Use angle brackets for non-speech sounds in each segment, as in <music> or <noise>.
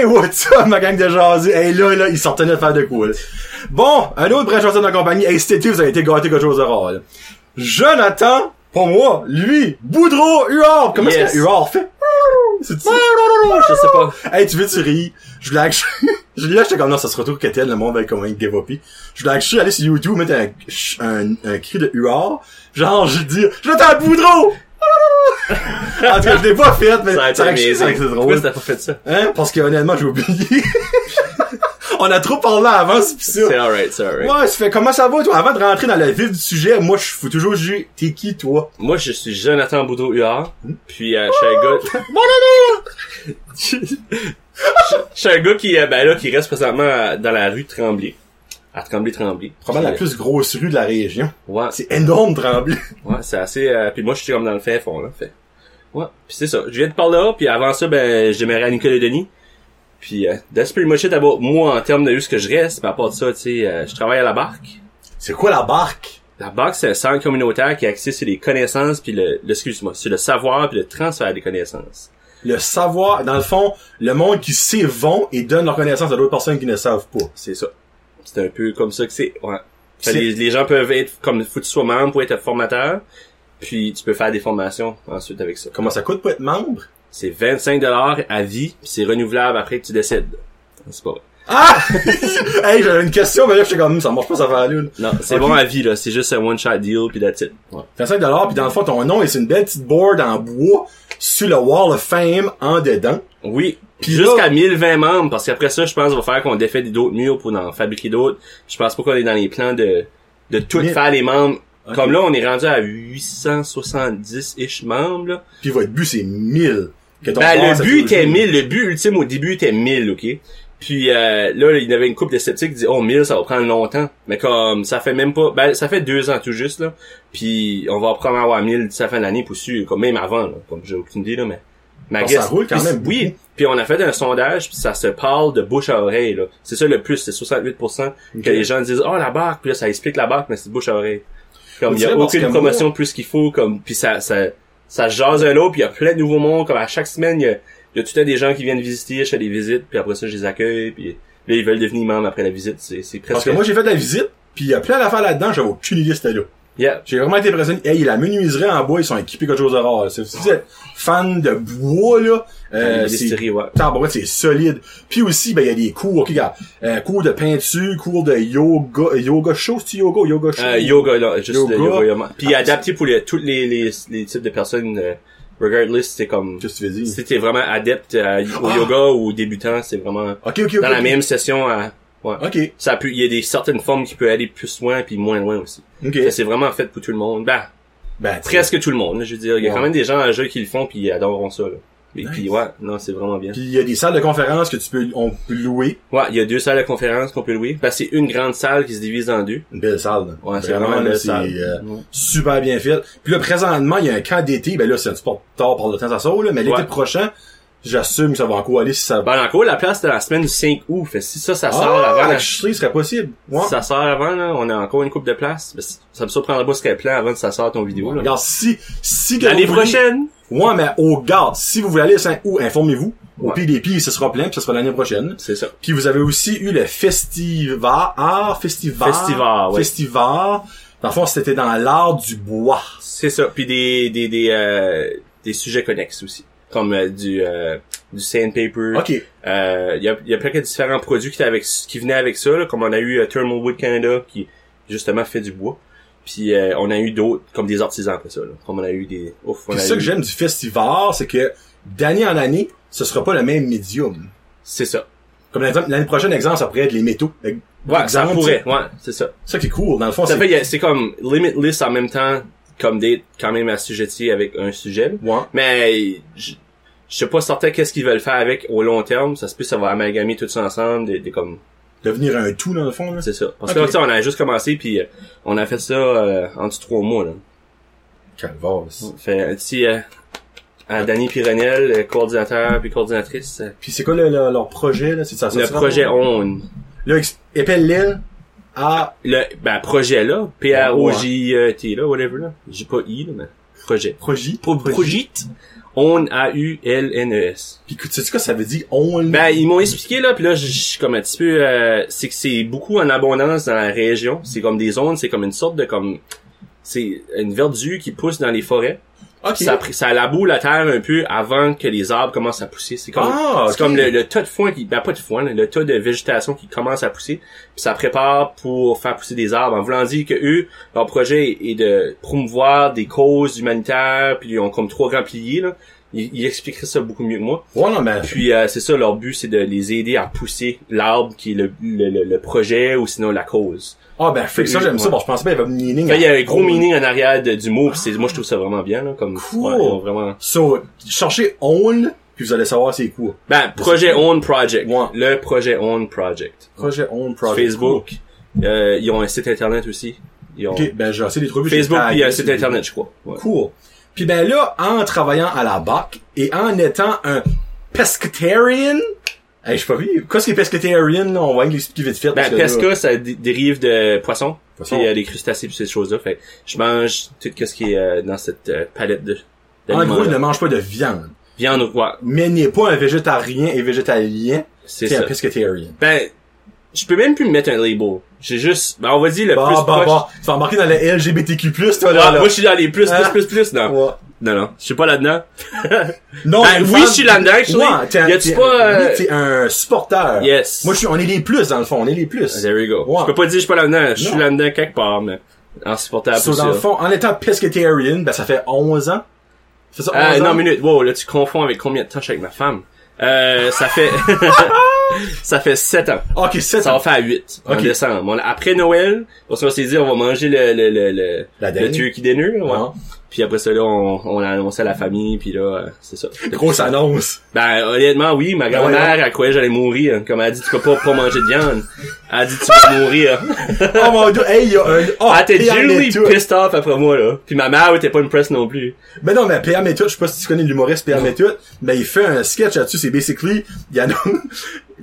Hey, what's up, ma gang de jaser? Hey, là, là, ils sortaient de faire de cool. Bon, un autre bref chanson de la compagnie. Hey, cet été, vous avez été gâtés quelque chose de rare, là. Jonathan, pour moi, lui, Boudreau, Huard. Comment Yes. est-ce que Huard fait? C'est? Je sais pas. Hey, tu veux, tu ris. Je voulais <laughs> acheter, je voulais acheter comme non, ça se retrouve qu'était le monde va être comme un give up. Je voulais acheter, aller sur YouTube, mettre un, un, un cri de Huard. Genre, je dis, Jonathan Boudreau! En tout cas, je l'ai pas fait, mais Ça a été amazing. Pourquoi drôle. t'as pas fait ça? Hein? Parce que honnêtement, j'ai oublié. <laughs> On a trop parlé avant, c'est pis ça. C'est alright, c'est alright. Ouais, ça fait comment ça va, toi? Avant de rentrer dans le vif du sujet, moi, je faut toujours juger. T'es qui, toi? Moi, je suis Jonathan Boudreau Huard. Puis, euh, je suis un gars... <laughs> <laughs> Je je suis un gars qui, euh, ben là, qui reste présentement à- dans la rue Tremblay. À Tremblay-Tremblay. Probablement la plus grosse rue de la région. Ouais, C'est énorme, Tremblay. <laughs> ouais, c'est assez... euh, puis moi, je suis comme dans le fin fond, là, fait. Ouais, puis c'est ça. Je viens de par là, puis avant ça, ben, je démarrais à Nicolas Denis. Puis, euh, that's pretty much it about moi en termes de ce que je reste. Mais à part de ça, tu sais, euh, je travaille à la barque. C'est quoi la barque? La barque, c'est un centre communautaire qui est axé sur les connaissances, puis le, le excuse-moi, sur le savoir, puis le transfert des connaissances. Le savoir, dans le fond, le monde qui sait vont et donne leur connaissance à d'autres personnes qui ne savent pas. C'est ça. C'est un peu comme ça que c'est. Ouais. Fait les, les gens peuvent être comme faut que tu sois membre pour être formateur, puis tu peux faire des formations ensuite avec ça. Comment ça coûte pour être membre? C'est 25 dollars à vie, puis c'est renouvelable après que tu décides. C'est pas vrai. Ah! <laughs> hey, j'avais une question, mais là, j'étais comme, ça marche pas, ça va aller. Non, c'est bon à vie là, c'est juste un one shot deal puis that's it. Ouais. 25 dollars, puis dans le fond, ton nom, et c'est une belle petite board en bois sur le Wall of Fame en dedans. Oui. Jusqu'à là- 1020 1020 membres, parce qu'après ça, je pense, qu'on va faire qu'on défait d'autres murs pour en fabriquer d'autres. Je pense pas qu'on est dans les plans de, de tout faire les membres. Comme là, on est rendu à 870-ish membres, là. Puis votre but, c'est 1000. Que ton Ben, le but était dit. 1000. Le but ultime au début était 1000, ok? Puis euh, là, il y avait une couple de sceptiques qui disaient, oh, 1000, ça va prendre longtemps. Mais comme, ça fait même pas... Ben, ça fait deux ans tout juste, là. Puis on va probablement avoir 1000 d'ici la fin de l'année pour sûr, comme même avant, là. Comme j'ai aucune idée, là, mais... ma Ah, ça roule quand même Oui. Puis on a fait un sondage, puis ça se parle de bouche à oreille, là. C'est ça le plus, c'est 68% Ok. que les gens disent, oh, la barque, puis là, ça explique la barque, mais c'est de bouche à oreille. Comme, il y a aucune promotion moi- plus qu'il faut, comme, puis ça, ça, ça jase un autre, puis il y a plein de nouveaux mondes, comme à chaque semaine, il y a, il y a tout le temps des gens qui viennent visiter, je fais des visites, puis après ça, je les accueille, puis là, ils veulent devenir membres après la visite, c'est, c'est presque... Parce que moi, j'ai fait la visite, puis il y a plein d'affaires là-dedans, j'avais aucune idée c'était là. Yeah. J'ai vraiment été impressionné. Hey, la menuiserie en bois, ils sont équipés quelque chose de rare. Si vous êtes fan de bois, là, euh, c'est... distilleries, ouais. C'est solide. Puis aussi, ben, il y a des cours, ok, regarde, euh, cours de peinture, cours de yoga, euh, yoga show, c'est yoga, yoga show? Euh, yoga, là, juste Yoga. yoga, yoga. Puis adapté pour les, tous les, les, les types de personnes, regardless, c'est comme... Qu'est-ce que tu veux dire? Si t'es vraiment adepte à- au Ah. yoga ou débutant, c'est vraiment Ok, ok, ok. dans la même session à... Ouais. Ok, Ça peut, il y a des certaines formes qui peuvent aller plus loin puis moins loin aussi. C'est vraiment fait pour tout le monde. Ben, Ben, presque tout le monde. Je veux dire, il y a quand même des gens à jeu qui le font puis ils adoreront ça. Là. Et Nice. puis ouais, non, c'est vraiment bien. Puis il y a des salles de conférences que tu peux, on peut louer. Ouais, il y a deux salles de conférence qu'on peut louer. Ben, c'est une grande salle qui se divise en deux. Une belle salle. là. Ouais, c'est vraiment une belle salle. euh, Ouais. super bien fait. Puis là, présentement, il y a un camp d'été. Ben là, c'est un petit peu tard par le temps, ça sort, là. Mais l'été Ouais. prochain, j'assume que ça va encore aller si ça... Ben, encore, la place de la semaine du 5 août. Fait que si ça, ça sort ah, avant, la chusserie serait possible. Ouais. si ça sort avant, là, on a encore une coupe de place. Ben, ça me surprendra pas ce qu'elle plan avant que ça sorte ton vidéo, là. Regarde, si, si que L'année prochaine! Ouais, mais au garde, si vous voulez aller le 5 août, informez-vous. Au Ouais. pires, ce sera plein, puis ce sera l'année prochaine. C'est ça. Puis vous avez aussi eu le festival, ah, festival. Festival, ouais. Festival. Dans le fond, c'était dans l'art du bois. C'est ça. Puis des des des euh, des sujets connexes aussi, comme euh, du euh, du sandpaper. Ok. Euh, Il y a il y a plein de différents produits qui étaient avec qui venaient avec ça, là, comme on a eu euh, Thermal Wood Canada qui justement fait du bois. Puis euh, on a eu d'autres comme des artisans après ça, là. comme on a eu des ouf. on a ça eu- que j'aime du festival, c'est que d'année en année, ce sera pas le même médium. C'est ça. Comme l'exemple- l'année prochaine, exemple, ça pourrait être les métaux. Ouais, Exemple, ça pourrait. Ouais, c'est ça. Ça qui est cool. Dans le fond, Ça c'est... fait c'est comme limitless en même temps comme d'être quand même assujetti avec un sujet. Ouais. Mais je, je sais pas certain qu'est-ce qu'ils veulent faire avec au long terme. Ça se peut ça va amalgamer tout ça ensemble, des, des comme Devenir un tout, dans le fond, là. c'est ça. Parce que là, tu sais, on a juste commencé puis euh, on a fait ça euh, en dessous de trois mois là. Calvasse. Fait un petit euh, à Danny Pironel, euh, coordinateur puis coordinatrice. Puis c'est quoi le- le- leur projet, là? C'est ça, le projet? ON. Là, épelle-l'île à... Le ben projet là, P R O J E T là, whatever là. J'ai pas I là mais projet. Projet. Pro Project. On A-U-L-N-E-S. Puis, tu sais quoi ça veut dire? On... Ben, ils m'ont expliqué, là, puis là, je je suis comme un petit peu... euh, c'est que c'est beaucoup en abondance dans la région. C'est comme des zones, c'est comme une sorte de comme... C'est une verdure qui pousse dans les forêts. Ok. Ça, ça laboure la terre un peu avant que les arbres commencent à pousser. C'est comme, Ah, c'est ok. comme le, le tas de foin qui, ben pas de foin, le tas de végétation qui commence à pousser. Puis ça prépare pour faire pousser des arbres. En voulant dire que eux, leur projet est de promouvoir des causes humanitaires. Puis ils ont comme trois grands piliers. Là. Ils, ils expliqueraient ça beaucoup mieux que moi. Ouais, non, mais... Puis euh, c'est ça, leur but, c'est de les aider à pousser l'arbre qui est le, le, le- projet ou sinon la cause. Ah, ben, fait que ça, j'aime ça. Bon, je pensais pas qu'il y avait un meaning. Fait, il y a un gros On. meaning en arrière de- du mot. C'est, moi, je trouve ça vraiment bien. Là, comme, Cool. ouais, vraiment... So, cherchez own, puis vous allez savoir c'est quoi. Ben, projet Own Project. Ouais. Le projet Own Project. Projet own project. Facebook. Euh, ils ont un site internet aussi. Ils ont Ok, ben, j'ai essayé de trouver. Facebook puis un site internet, je crois. Cool. Puis ben là, en travaillant à la BAC et en étant un pescatarian, hey, je sais pas vu, qu'est-ce qui est pescatarian, là? on va l'expliquer vite fait. Ben, que pesca, là- ça dé- dérive de poisson. Poisson. Puis euh, les crustacés puis ces choses-là. Fait que je mange tout ce qui est euh, dans cette euh, palette de en gros, il ne mange pas de viande. Viande, ouais, Mais n'est pas un végétarien et végétalien, c'est un pescatarian. Ben, je peux même plus me mettre un label. J'ai juste, ben, on va dire le Bah, plus bah, proche. bah, tu vas embarquer dans le LGBTQ+, toi, là, Ah, là. moi, je suis dans les plus, plus, Hein? plus, plus, non. Ouais. Non, non. Je suis pas là-dedans. Non, Ben, oui, je suis là-dedans, actually. Ouais, Y a-tu pas, euh, oui, t'es un supporter. Yes. Moi, je suis, on est les plus, dans le fond, on est les plus. There we go. Ouais. Je peux pas dire je suis pas là-dedans. Je suis là-dedans quelque part, mais en supportable So, dans le fond, en étant pescatarian, ben, ça fait 11 ans. Ça fait ça, 11 Ah, ans? non, minute. Wow, là, tu confonds avec combien de temps je suis avec ma femme. Euh, ça fait, <laughs> <laughs> <laughs> ça fait 7 ans. Ok, 7 Ça va ans. faire 8 en décembre. On- après Noël, on s'est dit, on va manger le, le, le, le, La le turkey dinner, ouais. Ouais. Puis après ça, là, on, on a annoncé à la famille, puis là, euh, c'est ça. Grosse annonce. Ben, honnêtement, oui, ma grand-mère, elle croyait que j'allais mourir. Comme elle a dit, tu peux pas, pas manger de viande. Elle a dit, tu vas mourir. <laughs> oh mon dieu, hey, il y a un, oh, Elle était pissed off après moi, là. Puis ma mère était pas impressed non plus. Ben non, mais P.A. Méthode, je sais pas si tu connais l'humoriste P.A. Méthode, mais il fait un sketch là-dessus, c'est basically, il annonce,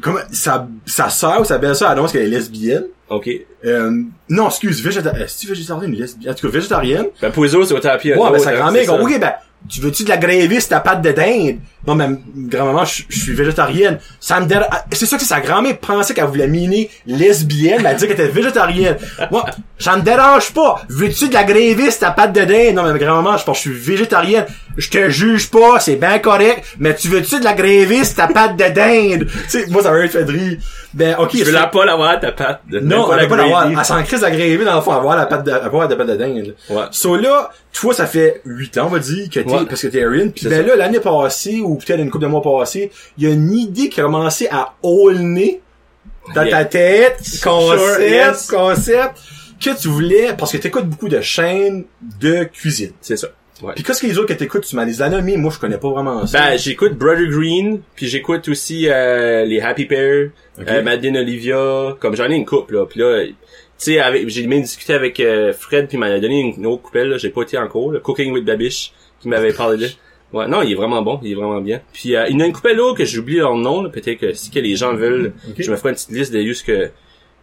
comme, sa, sa sœur ou sa belle-sœur annonce qu'elle est lesbienne. OK. Euh, non, excuse, végétarienne, est-ce que végétarienne ou lesbienne? En tout cas, végétarienne. Ben, pour les autres, c'est au tapis. Ouais, ben sa grand-mère, ok, ben, tu veux-tu de la sur ta pâte de dinde? Non, mais grand-maman, je je suis végétarienne. Ça me dérange. C'est ça que sa grand-mère pensait qu'elle voulait miner lesbienne, mais elle dit qu'elle était végétarienne. Moi, ça me dérange pas. Veux-tu de la sur ta pâte de dinde? Non, mais grand-maman, je pense que je suis végétarienne. Je te juge pas, c'est bien correct, mais tu veux-tu de la sur ta pâte de dinde? tu sais, moi, ça m'a fait de rire. Ben, ok. Je veux la pas l'avoir, ta patte. de- même non, elle veut pas l'avoir. Elle s'en crise la gravy dans le fond, avoir la pâte de, avoir la pâte de dinde. Ouais. So là, toi, ça fait 8 ans, on va dire, que t'es, Ouais. parce que t'es. Puis C'est ben ça. là, l'année passée, ou peut-être une couple de mois passés, il y a une idée qui a commencé à aulner dans Yeah. ta tête, concept, yes. concept, que tu voulais, parce que t'écoutes beaucoup de chaînes de cuisine. C'est ça. Ouais. Puis qu'est-ce que les autres que t'écoutes, tu m'as les nommés, moi je connais pas vraiment ça. Ben, j'écoute Brother Green, puis j'écoute aussi euh, les Happy Pear, Ok. euh, Madeleine Olivia, comme j'en ai une couple là. Puis là, tu sais, avec, j'ai même discuté avec euh, Fred, puis il m'a donné une, une autre coupelle, là, j'ai pas été en cours, là, Cooking with Babish, qui m'avait <laughs> parlé de. Ouais, non, il est vraiment bon, il est vraiment bien. Puis euh, il y en a une coupelle là que j'oublie leur nom, là, peut-être que si que les gens veulent, je me ferai une petite liste de juste que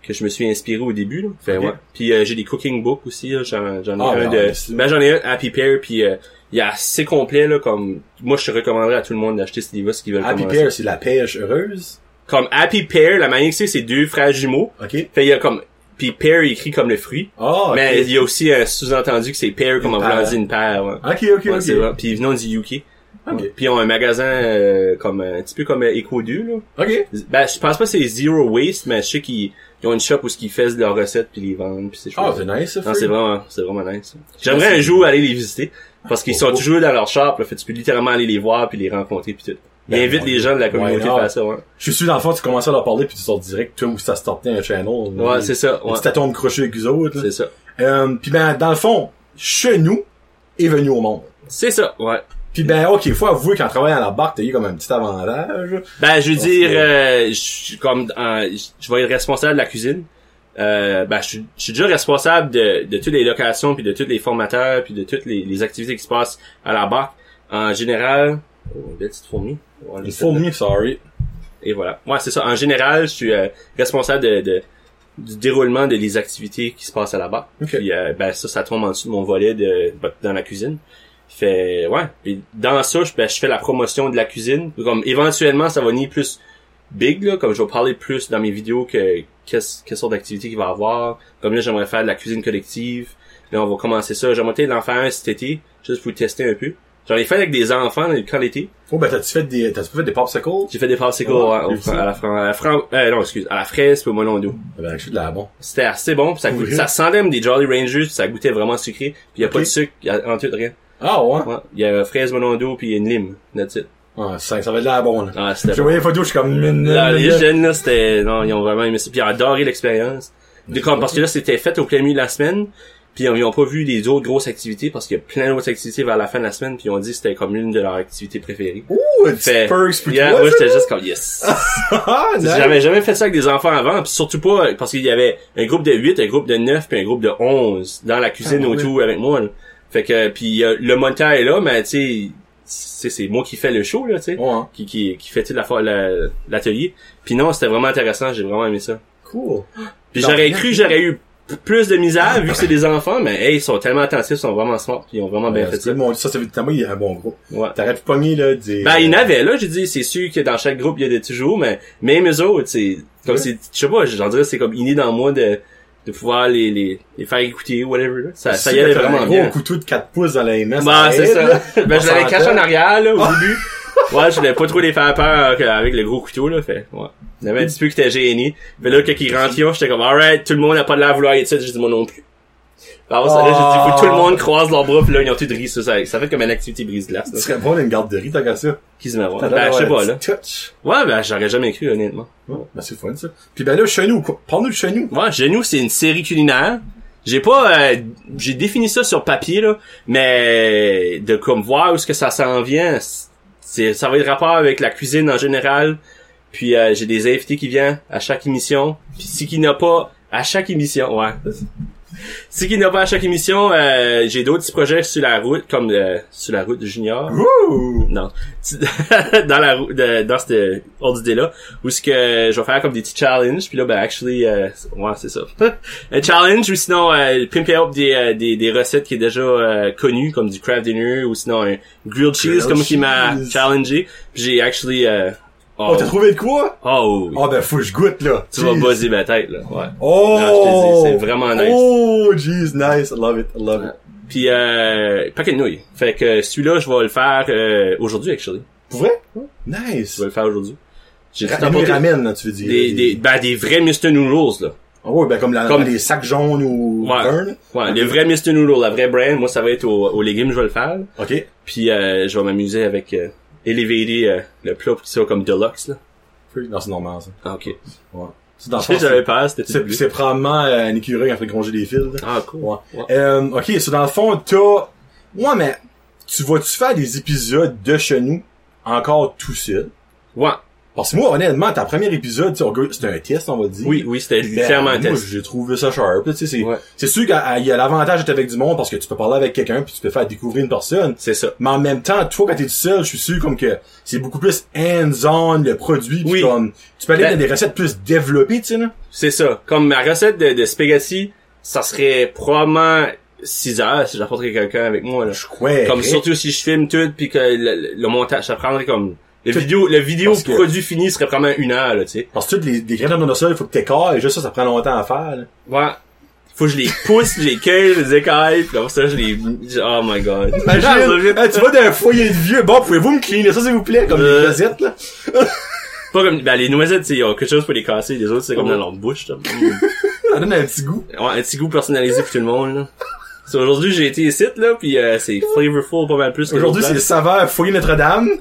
que je me suis inspiré au début là. Fait, ouais. Puis euh, j'ai des cooking books aussi, là. j'en j'en ai Ah, un ben, de ben j'en ai un Happy Pear puis euh, il est assez complet là comme moi je te recommanderais à tout le monde d'acheter ce livre s'ils veulent Happy commencer. Pear, c'est la pêche heureuse? Comme Happy Pear, la manière que c'est c'est deux frères jumeaux. Ok. Fait il y a comme puis pear écrit comme le fruit. Ok. Mais il y a aussi un sous-entendu que c'est pear comme on voulant dire une paire. Ouais. Ok, ok, Ouais, ok. Puis ils venons du UK. Ok. Ouais. Puis ils ont un magasin euh, comme un petit peu comme euh, Eco 2 là. Ok. Ben je pense pas que c'est Zero Waste, mais je sais qu'ils ils ont une shop où ils font leurs recettes puis les vendent puis c'est Ah, c'est nice, ça, Non, c'est vraiment, c'est vraiment nice. J'aimerais un jour aller les visiter. Parce qu'ils sont Oh. toujours dans leur shop, là. Fait tu peux littéralement aller les voir puis les rencontrer puis tout. Ils Ben, ouais. les gens de la communauté Ouais, à faire ça, ouais. Je suis sûr, dans le fond, tu commences à leur parler puis tu sors direct, toi, où ça startait un channel. Ouais, c'est ça, ouais. Tu t'attends crochet avec eux autres, là. C'est ça. Euh, puis ben, dans le fond, chez nous, est venu au monde. C'est ça, ouais. Puis ben, ok, faut avouer qu'en travaillant à la barque, t'as eu comme un petit avantage. Ben, je veux dire, euh, je suis comme, euh, je vais être responsable de la cuisine. Euh, ben, je suis, déjà responsable de, de toutes les locations, puis de tous les formateurs, puis de toutes les, les activités qui se passent à la barque. En général, une belle petite fourmi. Là. mieux, sorry. Et voilà. Moi, c'est ça. En général, je suis euh, responsable de, de- du déroulement de les activités qui se passent à la barre. Ok. Puis, euh, ben ça, ça tombe en dessous de mon volet de, dans la cuisine. Fait, ouais. Puis dans ça, je, ben, je fais la promotion de la cuisine. Comme, éventuellement, ça va ni plus big, là. Comme je vais parler plus dans mes vidéos que, qu'est-ce, quelle sorte d'activité qu'il va avoir. Comme là, j'aimerais faire de la cuisine collective. Là, on va commencer ça. J'aimerais peut-être faire un cet été, juste pour tester un peu. J'en ai fait avec des enfants quand l'été. Oh, ben, t'as-tu fait des, t'as-tu fait des popsicles? J'ai fait des popsicles Ouais, ouais, au- à la fran- à la fran- euh, non, excuse, à la fraise puis au melon d'eau. Ah Ben, je suis de la bon. C'était assez bon, puis ça, goûtait, ça sentait comme des Jolly Rangers, puis ça goûtait vraiment sucré, puis y a pas Ok. de sucre, y a en tout rien. Ah, ouais? Ouais, il y a fraise melon d'eau puis une lime, that's it. Ah, ça, ça va de la bon, là. Ah, c'était bon. voyais les photos, je suis comme, Là, les jeunes là, c'était non, ils ont vraiment aimé ça, puis ils ont adoré l'expérience. Comme- parce que là, c'était fait au plein milieu de la semaine, puis ils ont pas vu les autres grosses activités parce qu'il y a plein d'autres activités vers la fin de la semaine, puis ils ont dit que c'était comme l'une de leurs activités préférées. Ouh, un petit Fait- pour Yeah, moi j'étais juste comme yes. <laughs> Ah. J'avais jamais fait ça avec des enfants avant, puis surtout pas parce qu'il y avait un groupe de 8, un groupe de 9 puis un groupe de 11 dans la cuisine Ah, autour avec moi. là. Fait que puis euh, le monteur est là, mais tu sais c'est moi qui fais le show là, tu sais, Ouais, hein. qui qui qui fait la fois la- l'atelier. Puis non, c'était vraiment intéressant, j'ai vraiment aimé ça. Cool. Puis j'aurais cru j'aurais eu plus de misère vu que c'est des enfants, mais hey, ils sont tellement attentifs, ils sont vraiment smart, ils ont vraiment bien fait ça. mon- ça, ça veut dire, il y a un bon groupe. Ouais. T'aurais pu pogner, là, des... Ben, il y en avait, là, j'ai dit, c'est sûr que dans chaque groupe, il y a des toujours, mais même eux autres, c'est, comme Ouais. c'est, je sais pas, j'en dirais, c'est comme inné dans moi de, de pouvoir les, les, les faire écouter ou whatever, là. Ça, ça y allait vraiment un gros bien. couteau de 4 pouces dans la MS. Bah, c'est ça. là. <laughs> ben, je l'avais caché en arrière, là, au début. Ouais, je voulais pas trop les faire peur euh, avec le gros couteau, là, fait, ouais. Il avait un petit peu qui était gêné. Mais là, quand ils rentrent, j'étais comme, alright, tout le monde n'a pas de l'air à vouloir ça, j'ai dit moi non plus. Alors, ça, là, j'ai dit, faut que tout le monde croise leurs bras, pis là, ils ont tout de ça, ça, ça fait comme une activité brise-glace, Tu serais bon d'une garderie, t'as qu'à ça. Qui se met voir? Ben, je sais pas, là. Ouais, ben, j'aurais jamais cru, honnêtement. Ouais, ben, c'est fun, ça. Puis ben là, chez nous, quoi. Parle-nous de chez nous. Moi, chez nous, c'est une série culinaire. J'ai pas, euh, j'ai défini ça sur papier là, mais de comme voir où est-ce que ça s'en vient, c'est, ça va être rapport avec la cuisine en général. Puis euh, j'ai des invités qui viennent à chaque émission. Puis si qui n'a pas à chaque émission, ouais. Si qui n'a pas à chaque émission, euh, j'ai d'autres petits projets sur la route, comme euh, sur la route de Junior. Ouh! Non. <laughs> dans la rou- de, dans cette ordre d'idée-là, où ce que je vais faire comme des petits challenges, puis là, ben, actually, euh, ouais, c'est ça. <laughs> un challenge, ou sinon, euh, pimper up des, euh, des, des recettes qui est déjà euh, connues, comme du craft dinner, ou sinon un grilled cheese, Grilled comme qui m'a challengé. Puis j'ai actually, euh, oh, Oh, t'as trouvé de quoi? oh, oui. Oh, ben, faut que je goûte, là. tu vas buzzer ma tête, là, ouais. Oh! Non, je te dis, c'est vraiment nice. Oh, jeez, nice. I love it. I love it. Puis, euh, paquet de nouilles. Fait que celui-là, je vais le faire euh, aujourd'hui, actually. Pour vrai? Nice. Je vais le faire aujourd'hui. J'ai tout ramen, là, tu veux dire. des, des, ben, des vrais Mr. Noodles, là. Ah ouais, ben, comme, la, Comme- les sacs jaunes ou Ouais. burn. Ouais, Ok. les vrais Mr. Noodle, la vraie brand, moi ça va être aux, aux légumes, je vais le faire. OK. Puis euh, je vais m'amuser avec euh, elevator euh, le plat qui soit comme deluxe là. Non, c'est normal, ça. Ah, ok. Ouais. C'est dans le <laughs> j'avais peur, c'était c'est, probablement euh, un écureuil qui a fait gronger des fils, là. Ah cool. Ouais. Ouais. Euh, ok, c'est dans le fond, t'as... Ouais, mais tu vas-tu faire des épisodes de chez nous encore tout seul? Ouais. Parce que moi, honnêtement, ta premier épisode, c'était un test, on va dire. Oui, oui, c'était Ben, clairement un test. j'ai trouvé ça sharp. c'est, Ouais. sûr qu'il y a l'avantage d'être avec du monde parce que tu peux parler avec quelqu'un puis tu peux faire découvrir une personne. C'est ça. Mais en même temps, toi, quand t'es tout seul, je suis sûr comme que c'est beaucoup plus hands-on, le produit, Oui. comme, tu peux aller Ben- dans des recettes plus développées, tu sais. C'est ça. Comme ma recette de, de spaghetti, ça serait probablement 6 heures si j'apporterais quelqu'un avec moi là. Je crois. Comme surtout si je filme tout puis que le montage, ça prendrait comme le Tout- vidéo, le vidéo Parce que- produit fini serait probablement une heure là, tu sais. Parce que toutes les, les graines de sol, il faut que t'écartes, et juste ça, ça prend longtemps à faire, là. Ouais. Faut que je les pousse, je les cueille, je les écaille, puis après ça, je les... Oh my god. Imagine, <laughs> tu vas d'un foyer de vieux, bon, pouvez-vous me cleaner ça, s'il vous plaît, comme Euh. les noisettes, là? <laughs> Pas comme... Ben, les noisettes, ils ont quelque chose pour les casser, les autres, c'est comme dans leur bouche, là. <laughs> Ça donne un petit goût. Ouais, un petit goût personnalisé pour tout le monde, là. So, aujourd'hui, j'ai été ici, là, puis euh, c'est flavorful pas mal plus Aujourd'hui, c'est le saveur foyer Notre-Dame. <laughs>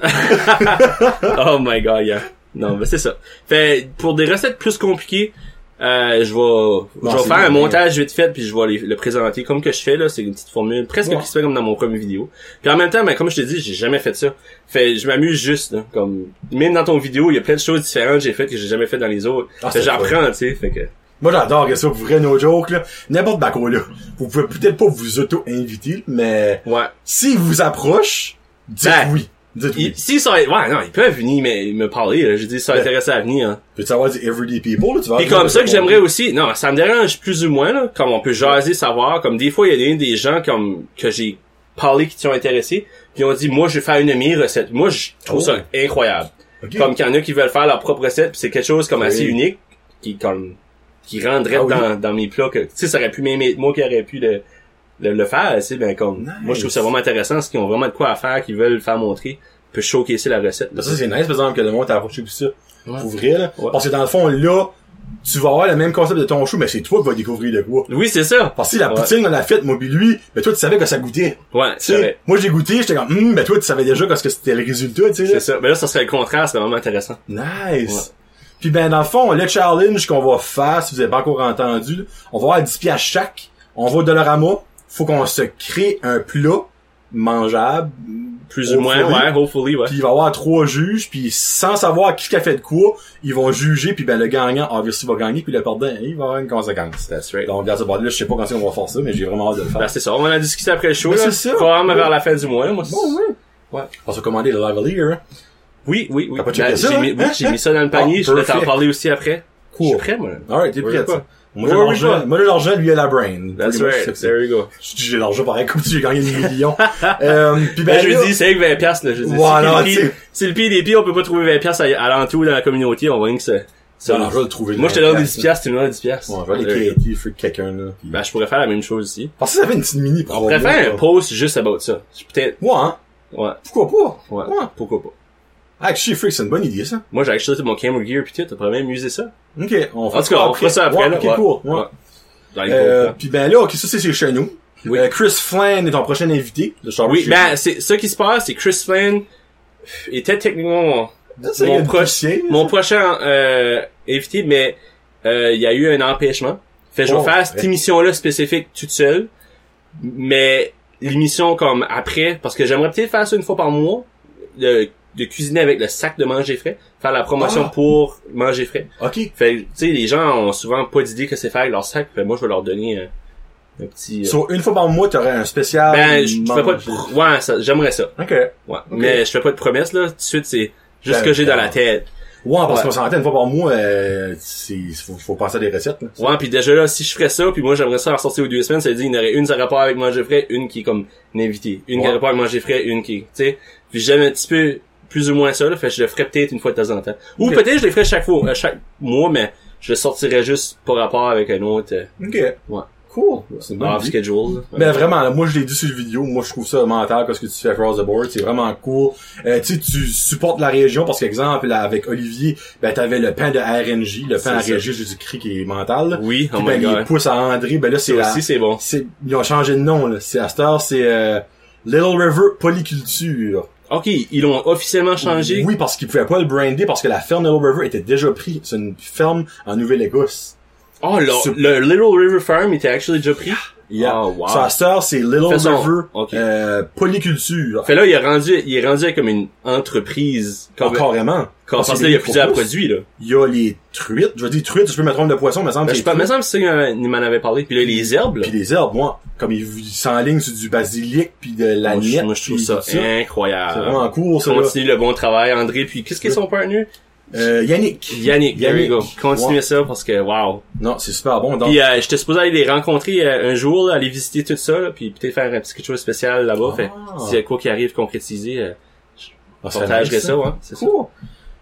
Oh my god, yeah. Non, mais c'est ça. Fait, pour des recettes plus compliquées, euh, je vais, je vais faire bien, un montage vite fait puis je vais les- le présenter comme que je fais là, c'est une petite formule presque Ouais. qui se fait comme dans mon premier vidéo. Puis en même temps, ben comme je te dis, j'ai jamais fait ça. Fait, je m'amuse juste là, comme même dans ton vidéo, il y a plein de choses différentes que j'ai faites que j'ai jamais fait dans les autres. Ah, fait, j'apprends, tu sais, fait que Moi, j'adore ça, pour vrai, no joke, là. N'importe baco, là. Vous pouvez peut-être pas vous auto-inviter, mais ouais. s'ils vous approchent, dites Ben, oui. Dites oui. Ils- Si ça ouais, non, ils peuvent venir mais me parler, là. je dis ça Ben. intéressé à venir. Hein. Peux-tu savoir du everyday people, là? Tu vas Puis comme ça que j'aimerais aussi, non, ça me dérange plus ou moins là, comme on peut jaser, savoir, comme des fois il y a des, des gens comme que j'ai parlé qui t'ont intéressé, puis ont dit moi je vais faire une mi-recette. Moi je trouve Oh. ça incroyable. Ok. Comme qu'il y en a qui veulent faire leur propre recette, puis c'est quelque chose comme assez Oui. unique qui comme qui rendrait Ah oui. dans, dans mes plats que tu sais ça aurait pu même être moi qui aurais pu le le, le faire, tu sais ben comme Nice. moi je trouve ça vraiment intéressant, ce qu'ils ont vraiment de quoi à faire, qu'ils veulent faire montrer, peut showcaser la recette. Ben, ça, c'est nice, par exemple, que le monde t'a approché pour ça. Ouais. Pour vrai, là. Ouais. Parce que dans le fond, là, tu vas avoir le même concept de ton show, mais c'est toi qui vas découvrir de quoi. Oui, c'est ça. Parce que la Ouais. poutine, on l'a faite, moi, lui, ben, toi, tu savais que ça goûtait. Ouais, Tu c'est sais, vrai. moi, j'ai goûté, j'étais comme, hum, ben, toi, tu savais déjà que c'était le résultat, tu sais. C'est ça. Mais là, ça serait le contraire, c'est vraiment intéressant. Nice. Ouais. Puis ben dans le fond, le challenge qu'on va faire, si vous avez pas encore entendu, là, on va avoir 10 pièces chaque. On va au Dollarama. Faut qu'on se crée un plat mangeable. Plus ou moins, ouais, hopefully, ouais. Puis il va y avoir trois juges, puis sans savoir qui a fait de quoi, ils vont juger, puis ben le gagnant, obviously, va gagner, puis le perdant, il va avoir une conséquence. That's right. Donc, regarde ça, bon, là, je sais pas quand qu'on va faire ça, mais j'ai vraiment hâte de le faire. Ben, c'est ça. On va en discuter après le show, Ben, là. c'est ça. Probablement Oui. vers la fin du mois, moi. Bon, oui. Ouais. On va se commander le Lavalier, hein. Oui, oui, oui. T'as pas checké Ben, ça, j'ai hein? mis, oui, Hein? j'ai mis ça dans le panier. Ah, je vais t'en parler aussi après. Cool. Je suis prêt, moi. Alright, t'es prêt, ça. Moi, j'ai oui, l'argent, pas. moi, j'ai l'argent, lui, il a la brain. That's je right. c'est- There you go. Je dis j'ai l'argent pareil comme si j'ai gagné des millions. <laughs> euh, puis Ben, ben, je dis, c'est avec 20 piastres, là. Je dis, Voilà, si tu le pire, des pires, on peut pas trouver 20 piastres à, l'entour dans la communauté, on va rien que ça. ça- Alors, je vais le trouver. moi, je te donne des 10 piastres, tu me donnes 10 piastres. Ouais, je vais aller créer quelqu'un, là. Ben, je pourrais faire la même chose ici. Parce que ça fait une petite mini On promo. pourrait faire un post juste about ça. Peut-être, Ouais, hein? ouais, Pourquoi pas? Ouais. pourquoi pas. Ah, Actually, freak, c'est une bonne idée, ça. Moi, j'ai acheté tout mon camera gear pis tout, t'as même usé ça? Ok, on En tout cas, on fera ça après, là. Ok, ouais. cool. Ouais. Ouais. Dans les Euh, puis ben là, ok, ça c'est chez nous. Oui. Euh, Chris Flynn est ton prochain invité. de Oui, ben, c'est, ça qui se passe, c'est Chris Flynn était techniquement mon. Ça, mon prochain, euh, invité, mais, euh, il y a eu un empêchement. Fait, je vais Oh, faire cette émission-là spécifique toute seule. Mais, l'émission comme après, parce que j'aimerais peut-être faire ça une fois par mois, de, de cuisiner avec le sac de manger frais, faire la promotion Ah. pour manger frais. Ok. Fait, tu sais, les gens ont souvent pas d'idée que c'est faire avec leur sac. Fait, moi, je vais leur donner euh, un petit. euh, So, une fois par mois, t'aurais un spécial. ben, je fais pas de. pro- Ouais, ça, j'aimerais ça. Ok. Ouais. Mais je fais pas de promesses là. Tout de suite, c'est juste ce que j'ai dans la ben, tête. Ouais, parce qu'on s'entend une fois par mois, euh, c'est, faut, faut penser à des recettes, là. Ouais, puis déjà là, si je ferais ça, puis moi j'aimerais ça en sortir aux deux semaines, ça veut dire il y en aurait une ça rapport avec manger frais, une qui est comme une invitée, une qui a rapport avec manger frais, une qui, tu sais, puis j'aime un petit peu plus ou moins ça, là, fait que je le ferais peut-être une fois de temps en temps. Ou peut-être je le ferais chaque fois, euh, chaque mois, mais je le sortirais juste par rapport avec un autre euh, Ok. Ouais. Cool. C'est bonne off schedule. là. Ben vraiment, là, moi je l'ai dit sur le vidéo, moi je trouve ça mental ce que tu fais across the board, c'est vraiment cool. Euh, tu sais, tu supportes la région parce qu'exemple, là, avec Olivier, ben t'avais le pain de RNJ, le pain j'ai du cri qui est mental. Oui, oh Puis my ben, god. pouces à André, ben là c'est aussi, c'est bon. ils ont changé de nom, là. C'est à cette heure, c'est, euh, Little River Polyculture. Ok, ils l'ont officiellement changé. Oui, parce qu'ils pouvaient pas le brander parce que la ferme Little River était déjà prise. C'est une ferme en Nouvelle-Écosse. Oh, le, le Little River Farm était actually déjà pris? Yeah. Oh, wow. Cette heure, c'est Little River euh, Polyculture. Fait là, il est rendu, il est rendu comme une entreprise. Ah, Comme, carrément. comme, parce c'est que là, il y a plusieurs produits, là. Il y a les truites. Je veux dire truites, je peux mettre trompe de poisson, mais ça me semble Ben, que je sais pas, mais ça me semble que m'en avait parlé. Puis là, les herbes, là. Puis les herbes, moi, comme ils s'enlignent sur du basilic puis de la moi, je, moi, je trouve ça tout C'est incroyable. vraiment cool, ça. là. Continue le bon travail, André. Puis, qu'est-ce qu'est son partner? Euh, Yannick. Yannick, there you go. Yannick. Continuez ça parce que, wow. Non, c'est super bon. Donc, Puis, euh, j'étais supposé aller les rencontrer euh, un jour, là, aller visiter tout ça, là, puis peut-être faire un petit quelque chose de spécial là-bas. Ah. Fait, s'il y a quoi qui arrive concrétisé, euh, ah, je c'est partagerai nice, ça, ouais. C'est ça. Cool.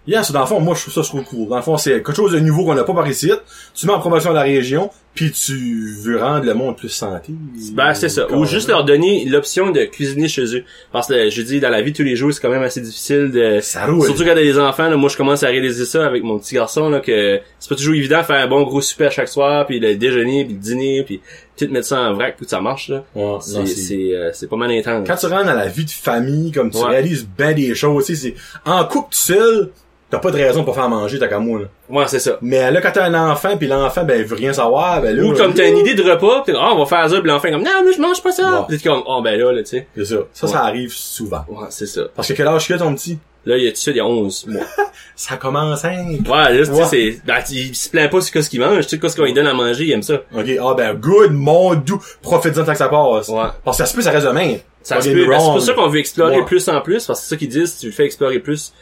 Yeah, so dans le fond, moi, je trouve ça, je trouve cool. Dans le fond, c'est quelque chose de nouveau qu'on n'a pas par ici. Tu mets en promotion à la région, puis tu veux rendre le monde plus santé? Ben, c'est ça. Ou juste leur donner l'option de cuisiner chez eux. Parce que, je dis, dans la vie de tous les jours, c'est quand même assez difficile de... Ça roule. Surtout quand t'as des enfants, là, moi je commence à réaliser ça avec mon petit garçon, là, que c'est pas toujours évident de faire un bon gros souper à chaque soir, puis le déjeuner, puis le dîner, puis tout mettre ça en vrac, puis que ça marche, là. Ouais, non, C'est, c'est- c'est, euh, c'est pas mal intense. quand tu rentres dans la vie de famille, comme tu Ouais. réalises ben des choses, tu sais, c'est, en couple tout seul, t'as pas de raison pour faire manger, t'as qu'à moi, là. Ouais, c'est ça. Mais là, quand t'as un enfant, puis l'enfant, ben, il veut rien savoir, ben là... Ou comme t'as une idée de repas, pis ah, on va faire ça, pis l'enfant est comme, non, mais je mange pas ça. Pis t'es comme, oh, ben là, là, tu sais. C'est ça. Ça, Ouais. ça arrive souvent. Ouais, c'est ça. Parce que quel âge a, ton petit? Là, il y a tout ça, il y a 11 mois. <laughs> Ça commence, hein? Ouais, là, tu sais, c'est, ben, il se plaint pas sur ce qu'il mange, tu sais, qu'est-ce qu'on lui donne à manger, il aime ça. Ok, ah ben, good, mon doux, profite-en tant que ça passe. Ouais. Parce que ça se peut, ça reste de même. Ça se peut, ben, c'est pour ça qu'on veut explorer Ouais. plus en plus, parce que c'est ça qu'ils disent, si tu le fais explorer plus,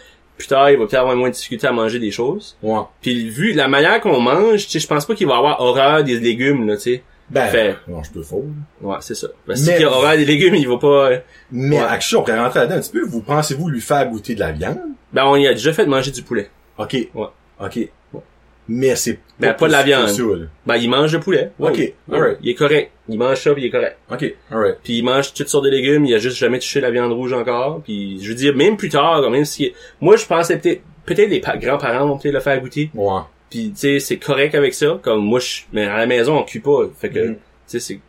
plus tard, il va peut-être avoir moins de difficulté à manger des choses. Ouais. Puis vu la manière qu'on mange, tu sais, je pense pas qu'il va avoir horreur des légumes, là, tu sais. Ben, Fait- non, je peux faux. Ouais, c'est ça. Parce Mais- qu'il aura des légumes, il va pas... euh, Mais, Ouais. actually, on pourrait rentrer là-dedans un petit peu. Vous pensez-vous lui faire goûter de la viande? Ben, on y a déjà fait de manger du poulet. OK. Ouais. OK. Mais c'est Ben, pas de la viande. ça. Ben, il mange le poulet. Ok, alright. Il est correct. Il mange ça, puis il est correct. OK. Alright. Puis il mange toutes sortes de légumes, il a juste jamais touché la viande rouge encore. Puis je veux dire, même plus tard, même si... Moi, je pensais peut-être... Peut-être les pa- grands-parents vont peut-être le faire goûter. Ouais. Puis, tu sais, c'est correct avec ça. Comme moi, je... Mais à la maison, on cuit pas. Fait que, Mhm. tu sais, c'est...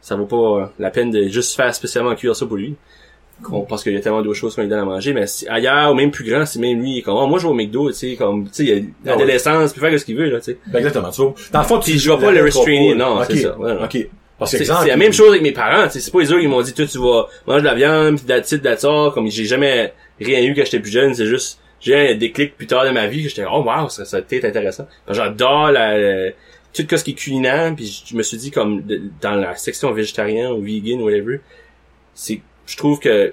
Ça vaut pas euh, la peine de juste faire spécialement cuire ça pour lui. Parce qu'il y a tellement d'autres choses qu'on lui donne à manger. Mais si- ailleurs, ou même plus grand, c'est même lui, il est comme, oh, moi, je vais au McDo, tu sais, comme, tu sais, il a Ah l'adolescence, puis faire ce qu'il veut, là, tu sais. Ben, exactement. Tu vois, dans le fond, tu je vais pas le restrainer, non, c'est ça, ouais. OK. Parce que, C'est la même chose avec mes parents, tu sais, c'est pas autres qui m'ont dit, toi, tu vas manger de la viande, pis that's all. Comme j'ai jamais rien eu quand j'étais plus jeune, c'est juste, j'ai un déclic plus tard de ma vie que j'étais, oh wow, ça, ça a été intéressant. J'adore la, tout ce qui est culinaire, puis je me suis dit, comme, dans la section végétarien ou vegan, whatever, c'est, je trouve que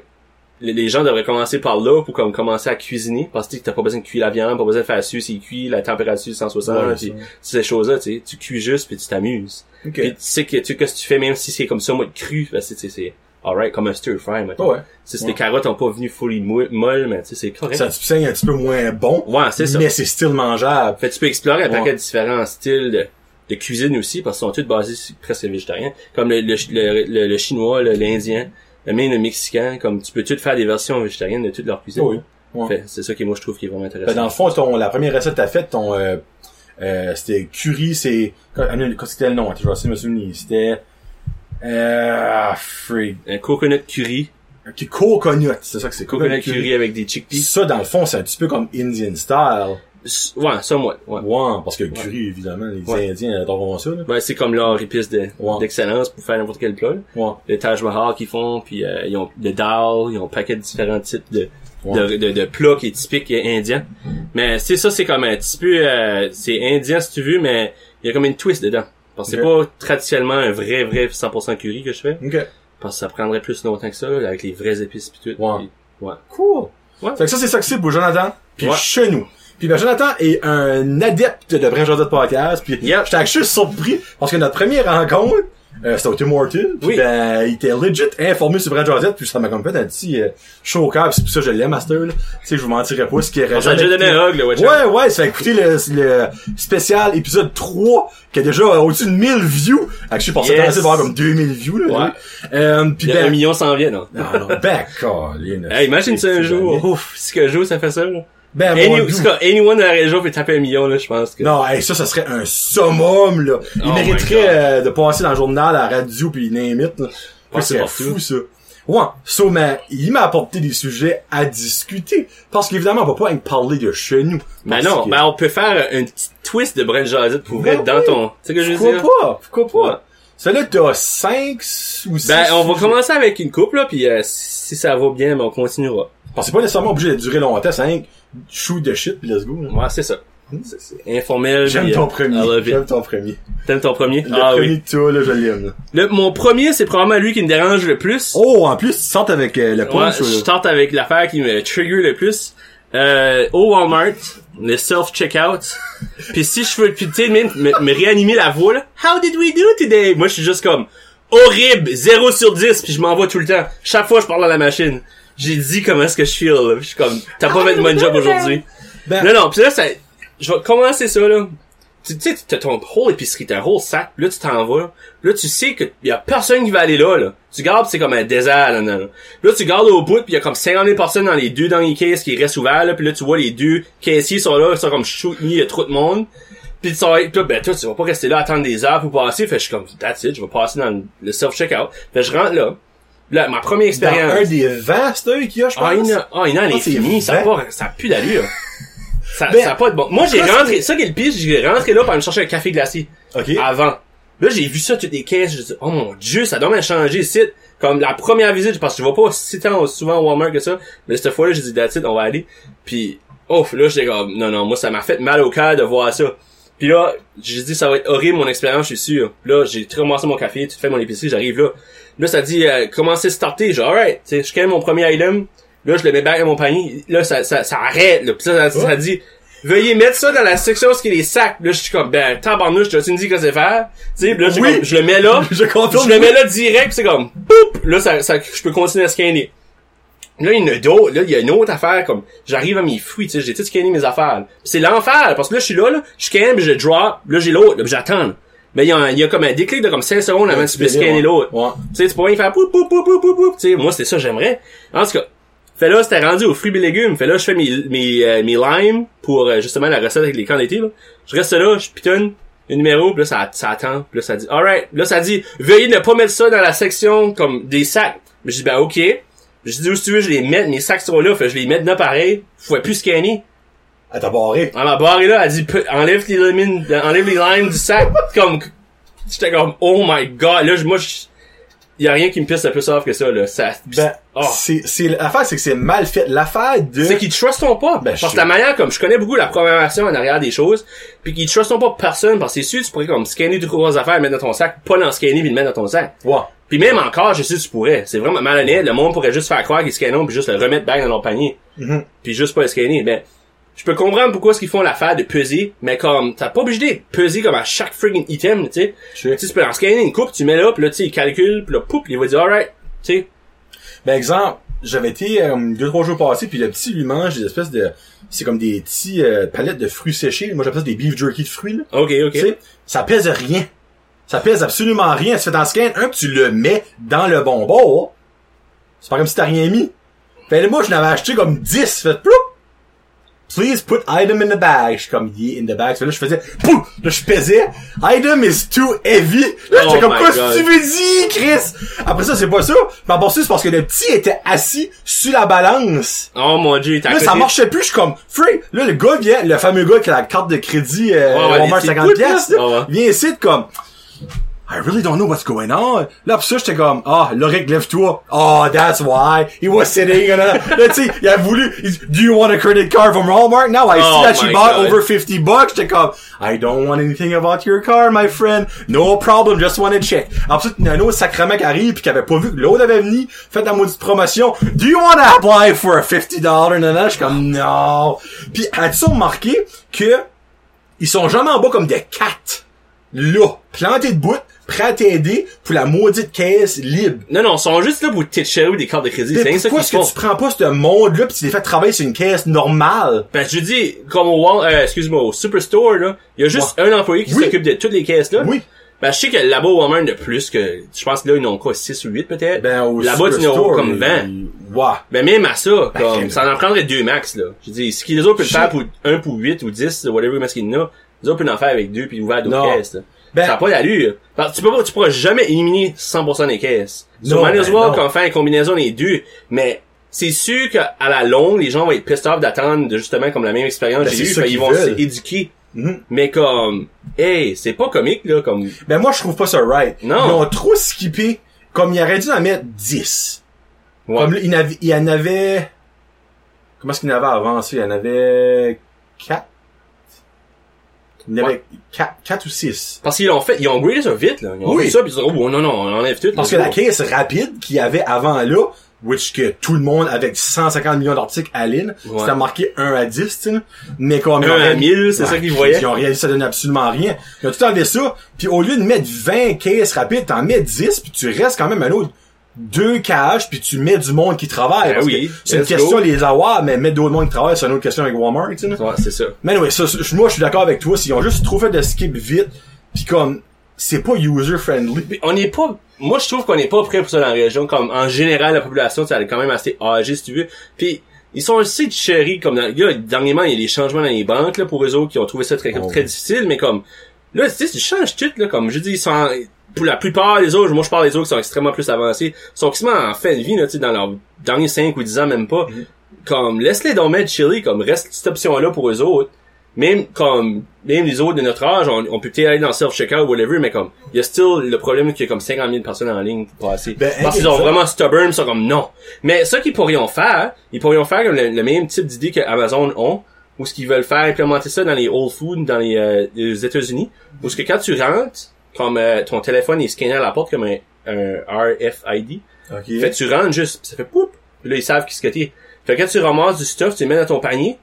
les, gens devraient commencer par là pour comme commencer à cuisiner parce que t'as pas besoin de cuire la viande, pas besoin de faire suer, c'est cuit, la température 160, Ouais, puis ces choses-là, tu sais, tu cuis juste puis tu t'amuses. OK. Puis tu sais que tu que tu fais même si c'est comme ça moi cru, ben, c'est c'est c'est alright comme un stir fry mettons. Ouais. Si Ouais. les carottes ont pas venu fully molles, mais tu sais c'est correct. Ça te un petit peu moins bon. Ouais, c'est ça. Mais c'est still mangeable. Fait tu peux explorer un paquet de différents styles de, de cuisine aussi parce qu'ils sont tous basés presque végétariens, comme le le, le, le- le chinois, l'indien, même le mexicain, comme tu peux tout faire des versions végétariennes de toute leur cuisine? Oui. Ouais. C'est ça qui moi je trouve qui est vraiment Ben, intéressant. dans le fond, ton, la première recette que t'as faite, ton, euh, euh, c'était curry, c'est, c'était le nom, attends, je vais essayer de me souvenir. C'était, euh, ah. Un coconut curry, Ok, coconut, c'est ça que c'est. coconut curry avec des chickpeas. Ça, dans le fond, c'est un petit peu comme Indian style. Ouais, ça moi. Ouais. Ouais, parce que le curry, évidemment, les Ouais. Indiens adoreront ça, là. Ben, c'est comme leur épice de- Ouais. d'excellence pour faire n'importe quel plat. Ouais. Le Taj Mahal qu'ils font, puis euh, ils ont le dal, ils ont un paquet de différents types de, de, de, de plats qui est typique indien. Mais c'est ça, c'est comme un petit peu, euh, c'est indien si tu veux, mais il y a comme une twist dedans. Parce que c'est pas traditionnellement un vrai, vrai 100% curry que je fais. Ok. Parce que ça prendrait plus longtemps que ça, avec les vraies épices pis tout. Ouais. Ouais. Cool. Ouais. Fait que ça, c'est ça que c'est pour Jonathan. Puis chez nous. Puis ben, Jonathan est un adepte de Brun Josette Podcast. Puis Yep. j'étais actually surpris parce que notre première rencontre, euh, c'était au Tim Hortons. Oui. ben, il était legit informé sur Brun Josette. Puis ça m'a comme fait un petit euh, show au cœur. Puis c'est pour ça que je l'aime, Master. Là. Tu sais, je vous mentirais pas ce qui aurait On jamais déjà donné un hug, là, watch. Ouais, ouais, ça a écouté le, le spécial épisode 3, qui a déjà euh, au-dessus de 1000 views. Actually, pour ça, Yes. pensé d'avoir comme 2000 views, là. Ouais. Euh, y a un ben, million s'en vient, non? non, non, ben, <laughs> Hey, imagine ça un jour. Ouf, si qu'un jour ça fait ça, là. Ben, Any, doux. en tout cas, anyone de la région peut taper un million, là, je pense que. Non, hey, ça, ça serait un summum, là. Il Oh my mériterait euh, de passer dans le journal, à la radio, puis name it, là. Ouais, c'est fou, ça. Ouais, so, mais il m'a apporté des sujets à discuter. Parce qu'évidemment, on va pas parler de chez nous. Ben non, que- ben on peut faire un petit twist de Brent Jazette pour Ben être dans oui. ton... Tu sais ce que je veux Pourquoi dire? pas? Pourquoi pas? Ouais. Celle-là, t'as 5 ou 6 Ben, on va commencer avec une coupe, là, puis euh, si ça va bien, ben on continuera. Parce que c'est pas nécessairement obligé de durer longtemps, 5 shoot de shit, puis let's go, là. Ouais, c'est ça. C'est informel. J'aime ton premier. J'aime ton premier. T'aimes ton premier? Le ah premier oui. de toi, là, je l'aime, là. Le, mon premier, c'est probablement lui qui me dérange le plus. Oh, en plus, tu sortes avec euh, le Ouais, punch. je là. tente avec l'affaire qui me trigger le plus. Euh, au Walmart, le self-checkout. <laughs> puis si je veux, puis tu sais, me, me réanimer la voix, là. How did we do today? Moi, je suis juste comme, horrible, 0 sur 10, puis je m'envoie tout le temps. Chaque fois, je parle à la machine. J'ai dit comment est-ce que je feel, là. Puis Je suis comme, t'as pas fait de bon job aujourd'hui. Ben- Non, non, pis là, ça, je vais commencer ça, là. Tu tu sais, t'as ton whole épicerie, t'as un whole sac, pis là, tu t'en vas, là. Là, tu sais que y a personne qui va aller là, là. Tu gardes, pis c'est comme un désert, là, là. là. Là, tu gardes au bout, pis y a comme 50 000 personnes dans les deux derniers caisses qui restent ouverts, là, pis là, tu vois les deux caissiers sont là, ils sont comme shoot me, y a trop de monde. Pis tu toi, ben, toi, tu vas pas rester là, attendre des heures pour passer, fait je suis comme, that's it, je vais passer dans le- self-checkout. Fait je rentre là. Là, ma première Dans expérience. un des vastes eux qu'il y a, je pense. Ah, il y en a, ah, il y en a, elle Ah, est ça a vrai? pas, ça a plus d'allure. <laughs> ça, Ben, ça a pas de bon. Moi, j'ai rentré, ça qui est le pire, j'ai rentré là pour aller me chercher un café glacé. Ok. Avant. Là, j'ai vu ça, toutes les caisses, je dis, oh mon dieu, ça doit même changer ici. Comme la première visite, parce que je vais pas si tant souvent au Walmart que ça, mais cette fois-là, j'ai dit, that's it, on va aller. Puis, ouf, là, j'étais comme, non, non, moi, ça m'a fait mal au cœur de voir ça. Puis là, j'ai dit, ça va être horrible, mon expérience, je suis sûr. Là, j'ai ramassé mon café, tout fait mon épicerie, j'arrive là. Là, ça dit, euh, commencez à starter. Genre, alright, tu sais, je gagne mon premier item. Là, je le mets back dans mon panier. Là, ça, ça, ça arrête, là. Puis ça, ça, ça dit, veuillez mettre ça dans la section où il y a les sacs. Là, je suis comme, ben, tabarnouche, tu me dis que c'est faire? Tu sais, puis là, je, Oui. comme, je le mets là. <laughs> Je. Je le mets là direct, pis c'est comme, poup! Là, ça, ça, je peux continuer à scanner. Là, il y a une d'autres, là, il y a une autre affaire, comme, j'arrive à mes fruits, tu sais, j'ai tout scanné mes affaires. C'est l'enfer, parce que là, je suis là, là, je scanne, pis je drop, là, j'ai l'autre, là, j'attends. Mais il y, a un- il y a comme un déclic de comme 5 secondes avant que tu peux scanner l'autre. Ouais. Tu sais, tu pourrais y faire poup, poup, poup, poup, poup, poup. Tu sais, moi, c'était ça, j'aimerais. En tout cas, fait là, c'était rendu aux fruits et légumes. Fait là, je fais mes, mes, euh, mes limes pour, euh, justement, la recette avec les camps d'été, là. Je reste là, je pitonne le numéro, pis là, ça, ça attend. Pis là, ça dit, alright. Là, ça dit, veuillez ne pas mettre ça dans la section, comme, des sacs. Mais je dis, ben, ok. Je dis, où si tu veux, je les mets, mes sacs sont là, fait je les mets dedans pareil. Faut plus scanner. Elle t'a barré. La barre est là, elle dit, enlève les limes, enlève les limes du sac. comme, j'étais comme, oh my god. Là, je- moi, je, y a rien qui me pisse un peu sauf que ça, là. Ça, Ben, oh. c'est, c'est, l'affaire, c'est que c'est mal fait. L'affaire de... C'est qu'ils trustent pas. Ben, parce que la manière, comme je connais beaucoup la programmation en arrière des choses, puis qu'ils trustent pas personne, parce que c'est sûr, tu pourrais comme scanner deux grosses affaires, mettre dans ton sac, pas l'en scanner puis le mettre dans ton sac. Ouais. Puis même encore, je sais que tu pourrais. C'est vraiment malhonnête. Le monde pourrait juste faire croire qu'ils scannent puis juste le remettre back dans leur panier. Mhm. Puis juste pas le scanner. Ben, je peux comprendre pourquoi est-ce qu'ils font l'affaire de peser, mais comme, t'as pas obligé de peser comme à chaque friggin' item, tu sais. Tu sais, tu peux en scanner une coupe, tu mets là, puis là, tu sais, il calcule, puis là, poup, il va dire, alright, tu sais. Ben, exemple, j'avais été, euh, deux, trois jours passés, puis le petit lui mange des espèces de, c'est comme des petits euh, palettes de fruits séchés. Moi, j'appelle ça des beef jerky de fruits, là. Ok, ok. Tu sais, ça pèse rien. Ça pèse absolument rien. Tu fais dans scan, un, tu le mets dans le bonbon. C'est pas comme si t'as rien mis. Fait que moi, je n'avais acheté comme 10. Fait ploup! Please put item in the bag. Je suis comme, yeah, in the bag. Fait là, je faisais, pouf! Là, je pesais. Item is too heavy. Là, Oh j'étais comme, my quoi God. tu veux dire, Chris? Après ça, c'est pas ça. Mais en c'est parce que le petit était assis sur la balance. Oh mon dieu, Là, ça marchait plus, je suis comme, free. Là, le gars vient, le fameux gars qui a la carte de crédit, euh, Ouais, ouais, Walmart les 50 petites piastres, poutres, là. là, Ouais, ouais. vient ici de comme, I really don't know what's going on. Là, pis ça, j'étais comme, ah, Loric, lève-toi. Oh, that's why. He was sitting, and, uh, <laughs> là, tu sais, il a voulu, do you want a credit card from Walmart? Now? I Oh see that she bought God. over 50 bucks. J'étais comme, I don't want anything about your car, my friend. No problem, just wanna check. Ensuite, il y a un autre sacrement qui arrive pis qui avait pas vu que l'autre avait venu, fait la maudite promotion. Do you want to apply for a $50? Nanana, je suis comme, non. Pis, as-tu remarqué que ils sont jamais en bas comme des quatre? Là, plantés de bout, prêts à t'aider pour la maudite caisse libre. Non, non, ils sont juste là pour t'écherer ou des cartes de crédit. C'est ça pourquoi est-ce que tu prends pas ce monde-là pis tu les fais travailler sur une caisse normale? Ben, je dis, comme au Wal- euh, excuse-moi, au Superstore, là, il y a juste un employé qui Oui. s'occupe de toutes les caisses, là. Oui. Ben, je sais que là-bas, au Walmart, il y en a plus que, je pense que là, ils en ont quoi, 6 ou 8 peut-être? Ben, au Là-bas, Superstore, as comme 20. il- Ouais. Ben, même à ça, comme, crème. ça en prendrait deux max, là. Je dis, ce qu'ils les autres peuvent faire pour 1 pour 8 ou 10, whatever, mais ce qu'il y en a, les autres peuvent en faire avec deux puis d'autres caisses, là. Ben- ça n'a pas d'allure. Parce que tu peux pas, tu pourras jamais éliminer 100% des caisses. Sur Non, Minus ben Wall, non. quand on fait une combinaison des deux, mais c'est sûr qu'à la longue, les gens vont être pissed off d'attendre de justement comme la même expérience Ben, j'ai eu, ça fait, qu'ils ils vont s'éduquer. Mhm. Mais comme, hey, c'est pas comique, là, comme, Ben, moi, je trouve pas ça right. Non. Ils ont trop skippé. Comme, il aurait dû en mettre 10. ouais. Comme là, il y en avait, il y en avait, comment est-ce qu'il en avait avant ça? Il y en avait 4. Il y en Ouais. avait 4, 4 ou 6. Parce qu'ils l'ont fait, ils ont gradé ça vite, là. Ils ont Oui. fait ça, puis ils ont dit, oh, non, non, on enlève tout. Parce que la go. caisse rapide qu'il y avait avant là, which que tout le monde avec 150 millions d'articles à ligne, Ouais. c'était marqué 1 à 10, tu sais. Mais Un ils ont à réalisé- 1000, c'est ça qu'ils voyaient. Ils ont réalisé que ça donnait absolument rien. Ils ont tout enlevé ça, puis au lieu de mettre 20 caisses rapides, t'en mets 10, puis tu restes quand même un autre deux cages, puis tu mets du monde qui travaille. Ben parce oui, que c'est une question go. les avoir, mais mettre d'autres monde qui travaille, c'est une autre question avec Walmart, tu sais. Ouais, c'est ça. Mais oui, ça, moi je suis d'accord avec toi, s'ils ont juste trop fait de skip vite, puis comme c'est pas user friendly. Puis on n'est pas moi je trouve qu'on n'est pas prêt pour ça dans la région comme en général la population ça elle est quand même assez âgée si tu veux puis ils sont aussi chéris comme dans, là, dernièrement il y a des changements dans les banques là pour eux autres qui ont trouvé ça très Oh. très difficile mais comme là tu sais tu changes tout là comme je dis ils sont pour la plupart des autres moi je parle des autres qui sont extrêmement plus avancés sont quasiment en fin de vie là tu sais dans leurs derniers 5 ou 10 ans même pas. Mhm. comme laisse-les mettre chili comme reste cette option là pour eux autres. Même comme même les autres de notre âge on, on peut peut-être aller dans self-checkout ou whatever mais comme il y a still le problème qu'il y a comme 50 000 personnes en ligne pour passer. Ben, parce qu'ils sont vraiment stubborn ils sont comme non. Mais ce qu'ils pourrions faire ils pourrions faire comme le, le même type d'idée que Amazon ont ou ce qu'ils veulent faire implémenter ça dans les Whole Foods dans les, euh, les États-Unis où ce que quand tu rentres comme euh, ton téléphone est scanné à la porte comme un, un RFID Ok. fait que tu rentres juste, pis ça fait poup. Puis là, ils savent qui ce que t'es. Fait que quand tu ramasses du stuff, tu le mets dans ton panier,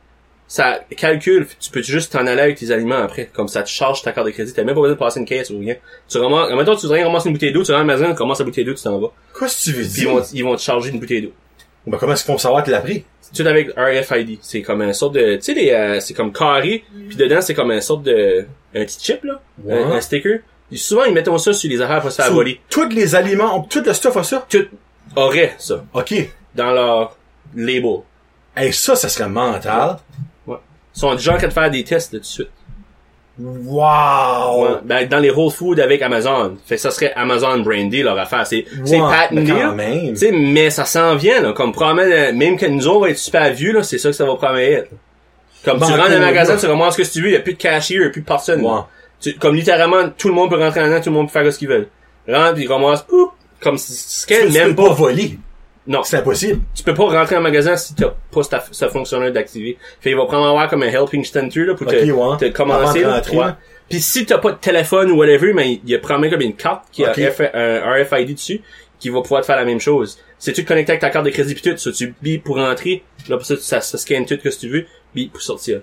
ça calcule, tu peux juste t'en aller avec tes aliments après, comme ça te charge ta carte de crédit, t'as même pas besoin de passer une caisse ou rien. Tu ramasses, maintenant tu voudrais ramasser une bouteille d'eau, tu vas à la maison, tu commences la bouteille d'eau, tu t'en vas. Qu'est-ce que tu veux Puis ils dire? vont, ils vont te charger une bouteille d'eau. Ben, comment est-ce qu'ils font savoir qu'il l'a pris? tout avec RFID. C'est comme un sorte de, tu sais, les, euh, c'est comme carré, puis dedans c'est comme un sorte de, un petit chip là, un sticker. Souvent ils mettent ça sur les affaires pour se faire voler. Tous les aliments, tout le stuff a ça? Tout aurait ça Ok. dans leur label. Hey, ça, ça serait mental. Ouais. Ils sont du genre à te faire des tests là, tout de suite. Wow! Ouais. Ben, dans les Whole Foods avec Amazon. Fait que ça serait Amazon brandé leur affaire. C'est, c'est Ouais, mais quand deal. même. Tu sais, mais ça s'en vient, là. Comme probablement, euh, même que nous autres, on va être super vieux, là, c'est ça que ça va probablement être. Comme tu Banco, rentres dans un magasin, tu ramasses ce que tu veux, il y a plus de cashier, y a plus de personne. Tu- comme littéralement, tout le monde peut rentrer dedans, tout le monde peut faire ce qu'il veut. Rentre, puis poup, comme si, tu même peux pas. voler. Non. C'est impossible. Tu peux pas rentrer en magasin si t'as pas ce, ce fonctionnaire d'activer. Fait, il va prendre avoir comme un helping center, là, pour te, ouais. te commencer, Avant de là. rentrer, Ouais. là. Puis si t'as pas de téléphone ou whatever, mais il y a probablement comme une carte qui a un RFID dessus, qui va pouvoir te faire la même chose. Si tu te connectes avec ta carte de crédit pis tout, ça, tu bip pour rentrer, là, pour ça, tu- ça, ça scanne tout que si tu veux, bip pour sortir.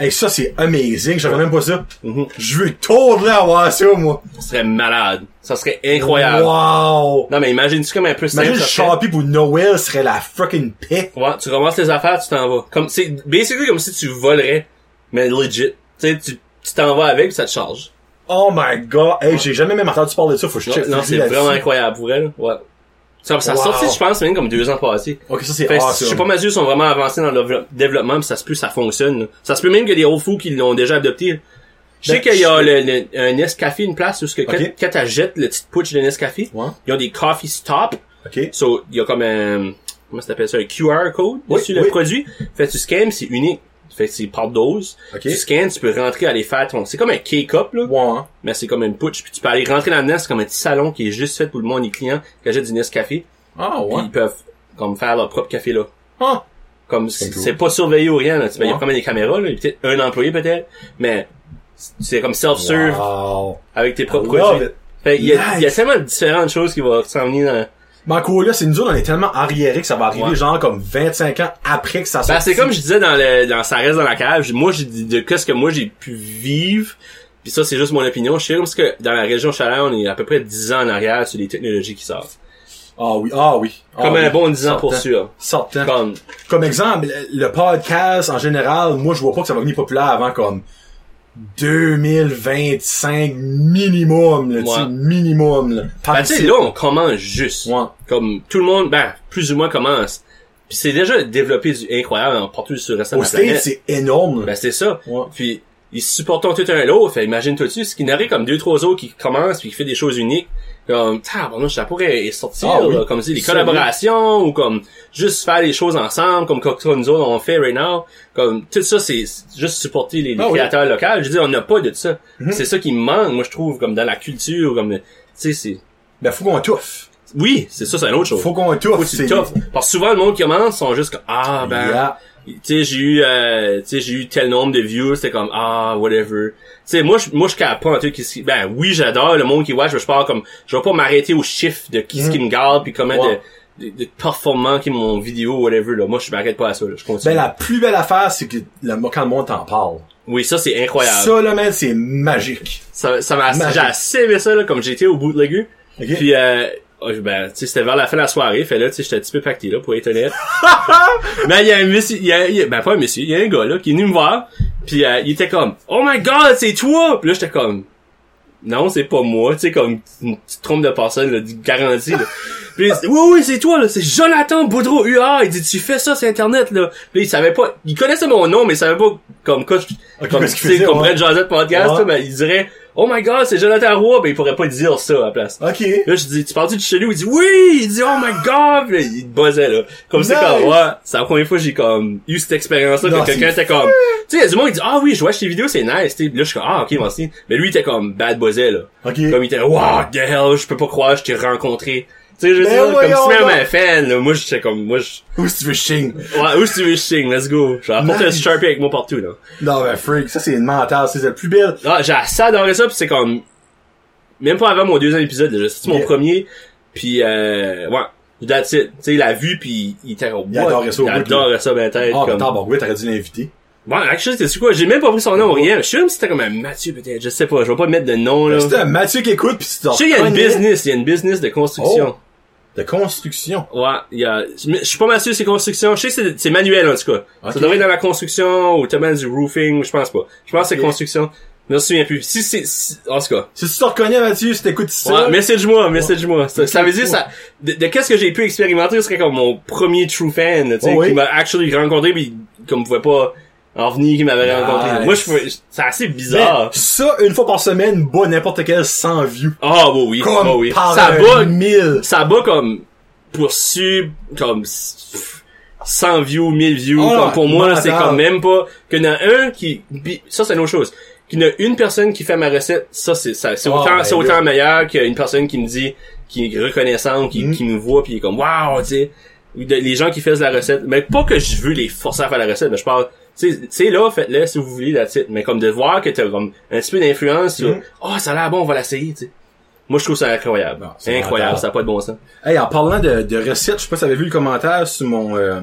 Hey, ça, c'est amazing. J'avais même pas ça. Mhm. Je veux tourner avoir ça, moi. Ça serait malade. Ça serait incroyable. Wow! Non, mais imagine-tu comme un peu Imagine simple, serait- Shopee pour Noël serait la fucking paix. Ouais, tu ramasses tes affaires, tu t'en vas. Comme, c'est, basically comme si tu volerais, mais legit. Tu sais, tu, tu t'en vas avec, ça te charge. Oh my god. Hey, j'ai jamais même entendu parler de ça. Faut que je check. non, c'est vraiment incroyable pour elle. Ouais. Ça, ça Wow. sorti, je pense, même comme deux ans passés. Ok, ça c'est Fait, awesome. je sais pas, mes yeux sont vraiment avancés dans le dévelop- développement, pis ça se peut, ça fonctionne. là. Ça se peut même que les Whole Foods qui l'ont déjà adopté. là. Je sais Ben, qu'il y a le, le- un Nescafé, une place où ce que quand, le petit pouch de Nescafé, Ouais. ils ont des coffee stop. Ok. So, il y a comme un, comment ça s'appelle ça, un QR code Oui, dessus le oui. produit. Fait tu scannes, c'est unique. Fait que c'est par dose. Ok. Tu scannes, tu peux rentrer aller faire ton, c'est comme un K-cup, là. Ouais. Mais c'est comme une pouch, puis tu peux aller rentrer là-dedans, c'est comme un petit salon qui est juste fait pour le monde, les clients qui achètent du Nescafé. Ah, Puis ouais. ils peuvent, comme, faire leur propre café là. Ah. Comme, C'est c'est cool. c'est pas surveillé ou rien, là. Tu- ben, Il y a Ouais. quand même des caméras, là. Il y a peut-être un employé, peut-être. Mais, c'est comme self-serve Wow. avec tes propres love produits. it. Fait, il y a, il y a Nice. tellement de différentes choses qui vont s'en venir dans, Mais encore là, c'est nous autres, on est tellement arriérés que ça va arriver Ouais. genre comme 25 ans après que ça Ben, sorte. c'est comme je disais dans le, dans ça reste dans la cave. Moi, j'ai dit de qu'est-ce que moi j'ai pu vivre. Puis ça, c'est juste mon opinion. Je sais parce que dans la région Chaleur, on est à peu près 10 ans en arrière sur les technologies qui sortent. Ah oui, ah oui. Ah Comme oui. un bon 10 ans pour sûr. Sortant. Comme, Comme exemple, le le podcast, en général, moi, je vois pas que ça va devenir populaire avant comme 2025 minimum, là, Ouais. minimum, là. Ben, tu sais, là, on commence juste. Ouais. Comme tout le monde, ben, plus ou moins commence. Puis c'est déjà développé du incroyable en partout sur le reste de Au la planète. c'est énorme. Ben, c'est ça. Ouais. Puis, ils supportent tout un l'autre. Fait, imagine tout de suite, ce en aurait comme deux, trois autres qui commencent puis qui fait des choses uniques. Comme, bon, ça pourrait sortir, Ah oui. là, comme si les collaborations ou comme juste faire les choses ensemble, comme que nous autres on fait right now. Comme, tout ça, c'est juste supporter les, les Ah oui. créateurs locaux. Je veux dire, on n'a pas de ça. Mhm. C'est ça qui me manque, moi, je trouve, comme dans la culture, comme, tu sais, c'est, Ben, faut qu'on touffe. oui, c'est ça, c'est une autre chose. Faut qu'on Faut touffe. que tu tough. Parce que souvent, le monde qui commence sont juste comme, ah, ben, Yeah. Tu sais j'ai eu euh, tu sais j'ai eu tel nombre de views c'était comme ah whatever tu sais moi je moi je capte pas un truc qui ben oui j'adore le monde qui watch mais je parle comme je vais pas m'arrêter au chiffre de qui ce qui me garde puis comment Ouais. de, de, de performant qui mon vidéo whatever là moi je m'arrête pas à ça là je continue Ben, la plus belle affaire, c'est que le, quand le monde t'en parle. oui ça c'est incroyable Ça, là, man, c'est magique. ça ça m'a j'ai assez aimé ça là comme j'étais au bootlegger Ok? puis euh, oh, ben, tu sais, c'était vers la fin de la soirée, fait là, tu sais, j'étais un petit peu pacté, là, pour être honnête. <laughs> Mais il y a un monsieur, il y a, il y a- ben, pas un monsieur, il y a un gars, là, qui est venu me voir, puis euh, il était comme, oh my god, c'est toi! Puis là, j'étais comme, non, c'est pas moi, tu sais, comme, tu te trompes de personne, là, garantie, là. Puis il dit, oui, oui, c'est toi, là, c'est Jonathan Boudreau UA, il dit, tu fais ça sur Internet, là. Puis il savait pas, il connaissait mon nom, mais il savait pas, comme, quoi, comme, tu sais, comme. Brett Josette podcast, Ouais. là, ben, il dirait, oh my god, c'est Jonathan Roy, ben, il pourrait pas dire ça à la place. Ok. Là, je dis, tu parles-tu de chez lui? Il dit, oui! Il dit, oh my god! Là, il buzzait, là. Comme c'est comme, ouais, c'est la première fois que j'ai comme, eu cette expérience-là, Non, que quelqu'un était comme, tu sais, il du monde qui dit, ah oui, je vois tes vidéos, c'est nice, tu Là, je suis comme, ah, ok, merci. Mais lui, il était comme, bad buzzait, là. Ok. Comme il était, wow, the hell, je peux pas croire, je t'ai rencontré. Tu sais, je veux Ben dire, comme si même un fan, là. Moi, j'étais comme, moi, je, Où si tu veux ching? ouais, où est-ce que tu veux signe? Let's go. Je vais apporter un. Sharpie avec moi partout, là. Non, ben, freak, ça, c'est une mentale. C'est le plus belle. Ah, j'ai assez adoré ça, pis c'est comme, même pas avant mon deuxième épisode, déjà. C'est mon premier, puis euh, ouais, that's it. Tu sais, il a vu, puis il était, Il adorait ça au il bout, adorait ça, ben tête, Ah, comme, attends, bon, oui, t'aurais dû l'inviter. Bon, actually, c'est quoi? J'ai même pas pris son nom ou rien. Je sais même si c'était comme un Mathieu, peut-être. Je sais pas. Je vais pas mettre de nom, là. C'était un Mathieu qui écoute pis tu Je sais qu'il y a une business. Il y a une business de construction. De construction. Ouais, il y a, je suis pas mal sûr c'est construction. Je sais que c'est- c'est manuel, en tout cas. Ok. Ça devrait être dans la construction, ou tellement du roofing, je pense pas. Je pense que c'est construction. Je me souviens plus. Si c'est, si- en tout cas. Si tu te reconnais, Mathieu, si t'écoutes ça. Ouais, message-moi, message-moi. Ça, ça veut dire, ça, de, de qu'est-ce que j'ai pu expérimenter, ce serait comme mon premier true fan, tu sais, Oh oui. qui m'a actually rencontré pis comme pouvait pas venir qui m'avait Nice. rencontré. Moi, je c'est assez Mais bizarre. ça, une fois par semaine, bat n'importe quel 100 views. Ah, oui, oui. Comme ah oui. par Ça bat, mille. ça bat comme, pour su, comme, pff, 100 views, 1000 views, Oh, comme pour moi, c'est comme même pas, qu'il y en a un qui, ça, c'est une autre chose. Qu'il y en a une personne qui fait ma recette, ça, c'est, ça, c'est Ah, autant, ben c'est autant meilleur qu'une personne qui me dit, qui est reconnaissante, qui, Mm. qui me voit pis qui est comme, wow, tu sais. Les gens qui font la recette. Mais pas que je veux les forcer à faire la recette, mais je parle, tu sais, tu sais, là, faites-le si vous voulez, la titre. Mais comme de voir que t'as comme un petit peu d'influence sur, Mm. oh, ça a l'air bon, on va l'essayer, tu sais. Moi, je trouve ça incroyable. C'est incroyable, ça a pas de bon sens. Hey, en parlant de, de recettes, je sais pas si t'avais vu le commentaire sur mon, euh,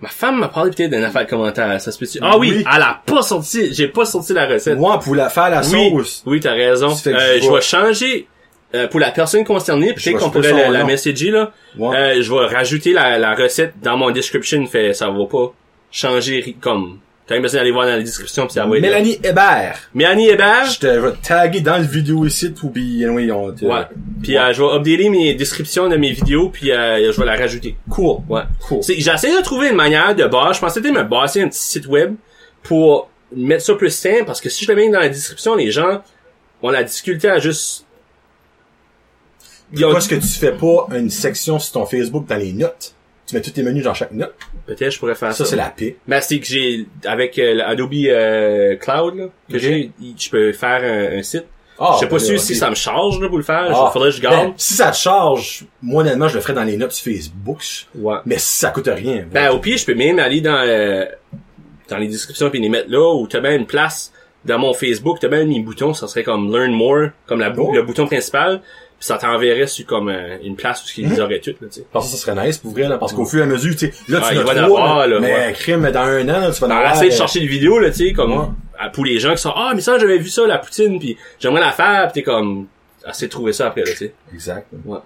Ma femme m'a parlé peut-être d'une affaire de commentaire, ça se peut-tu? Ah oui, Oui. elle a pas sorti, j'ai pas sorti la recette. moi, pour la faire la oui, sauce. oui, t'as raison. Euh, je vais- changer, euh, pour la personne concernée, peut-être qu'on pourrait la, la messager, là. Ouais. Euh, je vais rajouter la, la recette dans mon description, fait, ça va pas changer, comme, t'as même besoin d'aller voir dans la description pis ça va. Mélanie Hébert. Mélanie Hébert? Je te vais te taguer dans le vidéo ici, tout puis anyway, on te- Ouais. Puis euh, je vais updater mes descriptions de mes vidéos puis euh, je vais la rajouter. Cool. Ouais. Cool. C'est- essayé de trouver une manière de base. Je pensais peut-être me bâtir un petit site web pour mettre ça plus simple parce que si je le mets dans la description, les gens ont la difficulté à juste. Pourquoi est-ce que tu fais pas une section sur ton Facebook dans les notes? Tu mets tous tes menus dans chaque note. Peut-être je pourrais faire ça. Ça, c'est la paix. Ben, c'est que j'ai, avec euh, l'Adobe euh, Cloud, là, que j'ai, je peux faire un, un site. Ah, je sais pas sûr si ça me charge, là, pour le faire. Ah. Faudrait que je garde. Ben, si ça te charge, moi, honnêtement, je le ferais dans les notes Facebook. ouais. Mais si ça coûte rien. Ben, au pire, je peux même aller dans, euh, dans les descriptions puis les mettre là, ou t'as bien une place dans mon Facebook, t'as bien mes boutons, ça serait comme Learn More, comme la Oh. le bouton principal, puis ça t'enverrait sur comme euh, une place où ils Mhm. les auraient toutes, là, tu sais. Parce que ça serait nice pour vrai, là, parce qu'au fur et à mesure, tu sais, là, tu il en va as en trois, avoir, là, là, mais ouais. crime, dans un an, là, tu vas en Ben, avoir. essayer de chercher des vidéos, là, tu sais, comme, Ouais. pour les gens qui sont, ah, mais ça, j'avais vu ça, la poutine, puis j'aimerais la faire, pis t'es comme, essayer de trouver ça après, là, tu sais. Exact. Ouais.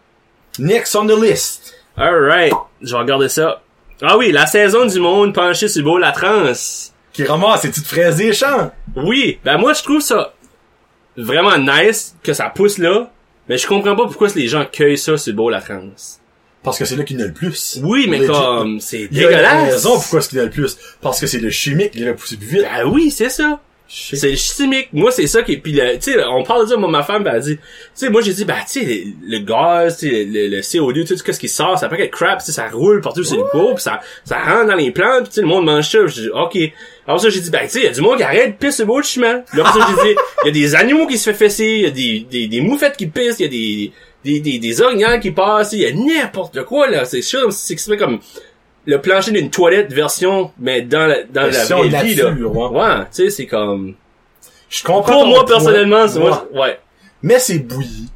Next on the list. Alright, je vais regarder ça. Ah oui, la saison du monde penché sur le beau la transe. Qui ramasse ces petites fraises des champs. Oui, ben moi je trouve ça vraiment nice que ça pousse là, mais je comprends pas pourquoi les gens cueillent ça sur le beau la France. Parce que c'est là qu'il y en a le plus. Oui, mais Legit. comme c'est Il y a une dégueulasse. raison pourquoi est-ce qu'il y en a le plus. Parce que c'est le chimique, il va pousser plus vite. Ben oui, c'est ça. C'est chimique. Moi, c'est ça qui puis tu sais, on parle de ça, moi, ma femme, ben, elle dit, tu sais, moi, j'ai dit, bah, tu sais, le, gaz, tu sais, le, le CO2, tout ce qui sort, ça fait que crap, tu sais, ça roule partout sur le pot, pis ça, ça rentre dans les plantes, pis tu sais, le monde mange ça, j'ai dit, ok. Alors ça, j'ai dit, ben, tu sais, y a du monde qui arrête de pisser sur le beau chemin. Là, après ça, j'ai dit, <laughs> y a des animaux qui se fait fesser, y a des, des, des moufettes qui pissent, y a des, des, des, des orignaux qui passent, y a n'importe quoi, là. C'est sûr, c'est comme le plancher d'une toilette version, mais dans la, dans Version la vraie vie, là. ouais. Ouais, tu sais, c'est comme... Je comprends Pour moi, personnellement, c'est moi, ouais. Mais c'est bouilli.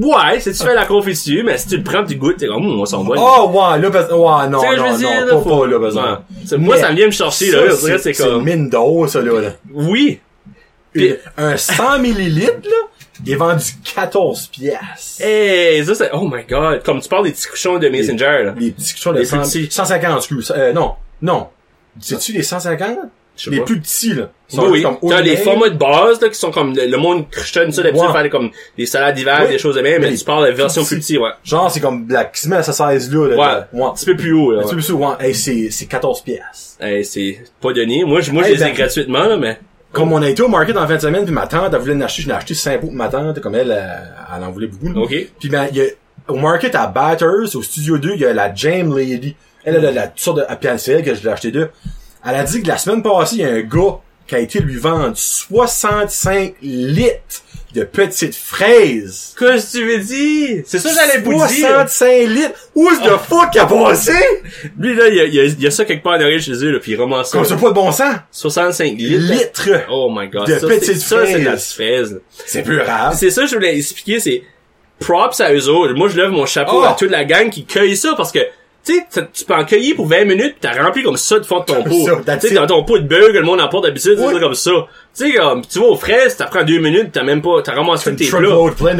Ouais, si tu fais la confiture, mais si tu le prends pis tu goûtes, t'es comme, hum, on s'en va. Oh, ouais, là, parce... ouais, non, non, veux dire, non, là, pas, pas, là, besoin. Ouais. Moi, ça vient me chercher, Ça, là. C'est c'est C'est comme... une mine d'eau, ça, là. là. Oui. Une- un 100 millilitres, là, il est vendu 14 piastres. Hey, ça, c'est... Oh my god. Comme tu parles des petits couchons de Messenger, là. Les petits cochons de Les plus 100 petits. 150, excuse. Euh, non, non. C'est-tu les 150? Je sais Les pas. plus petits, là. Oui, juste oui. comme T'as les formats de base, là, qui sont comme, le, le monde cruchonne ça d'habitude, Ouais. faire comme des salades d'hiver, Oui. des choses de même, mais Mais tu parles de version plus petit. petite, ouais. Genre, c'est comme la qui se met à sa size-là, là. Ouais. là. Ouais. Un petit peu plus haut, là. Un petit peu plus souvent. Hey, c'est, c'est 14 piastres. Hey, c'est pas donné. Moi, je, moi, je les ai ben- gratuitement, là, mais... Comme on a été au market en fin de semaine, puis ma tante, elle voulait en acheter, je l'ai acheté 5 pots pour ma tante, comme elle, elle, elle en voulait beaucoup. là. OK. Puis ben, il y a, au market à Batters, au Studio 2, il y a la Jam Lady. Elle, elle a la sorte de, Piancel que je l'ai acheté d'eux. Elle a dit que la semaine passée, il y a un gars qui a été lui vendre 65 litres de petites fraises. Qu'est-ce que tu veux dire? C'est ça que j'allais vous dire. 65 litres! Où est-ce the fuck qu'il a passé? Lui, là, il y a, y a, y a ça quelque part en arrière chez eux, là, pis il ramasse ça. Comme ça, pas de bon sens. 65 litres. Litres! Oh my god. De ça, petites ça, c'est de la fraises. fraise. C'est plus rare. C'est ça que je voulais expliquer, c'est props à eux autres. Moi, je lève mon chapeau Oh. à toute la gang qui cueille ça parce que tu sais, tu peux en cueillir pour 20 minutes pis t'as rempli comme ça de fond de ton <laughs> pot. Tu sais, dans ton pot de que le monde apporte d'habitude, c'est comme ça. Tu sais, comme, tu vas aux fraises, t'as pris 2 minutes, t'as même pas, t'as ramassé tous tes plats.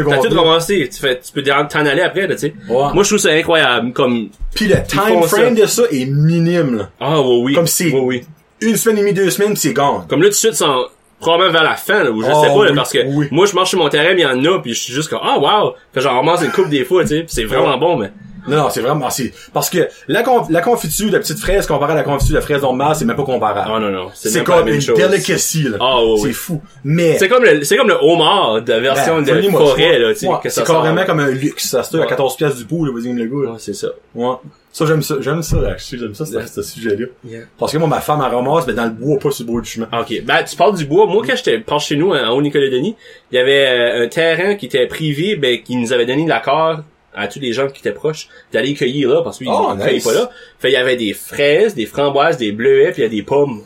T'as tout ramassé. Tu fais, tu peux t'en aller après, tu sais. Moi, je trouve ça incroyable, comme, Puis le time frame de ça est minime, là. ah, oui, oui. Comme si- Oui, oui. Une semaine et demie, deux semaines, pis c'est gone. Comme là, tout de suite, sont probablement vers la fin, là, ou je Oh, sais pas, là, parce que oui. moi, je marche sur mon terrain, mais il y en a, puis je suis juste comme, ah, wow! Fait genre, ramasse une coupe des fois, tu sais, pis c'est vraiment bon, mais, Non, non, c'est vraiment, c'est, parce que la, conf- la confiture de petite fraise comparée à la confiture de fraise normale, c'est même pas comparable. ah, non, non, c'est la comme une chose. delicacy, là. Ah, oui, c'est oui. fou. Mais, C'est comme le, c'est comme le homard de la version ben, de dis-moi, forêt, là, tu sais, ouais, c'est carrément comme un luxe. Ça se trouve à Ouais. 14 pièces du pot, là, vas-y, le là. Ouais, c'est ça. Ouais. Ça, j'aime ça, j'aime ça, actually, j'aime ça, Yeah. ce sujet-là. Yeah. Parce que moi, ma femme, elle ramasse, mais dans le bois, pas sur le bord du chemin. Ah, Ok, ben tu parles du bois. Moi, quand j'étais par chez nous, en haut Nicolas-Denis, il y avait euh, un terrain qui était privé, ben qui nous avait donné l'accord à tous les gens qui étaient proches? D'aller cueillir là, parce qu'ils Oh, ne cueillaient nice. pas là. Fait il y avait des fraises, des framboises, des bleuets, puis il y a des pommes.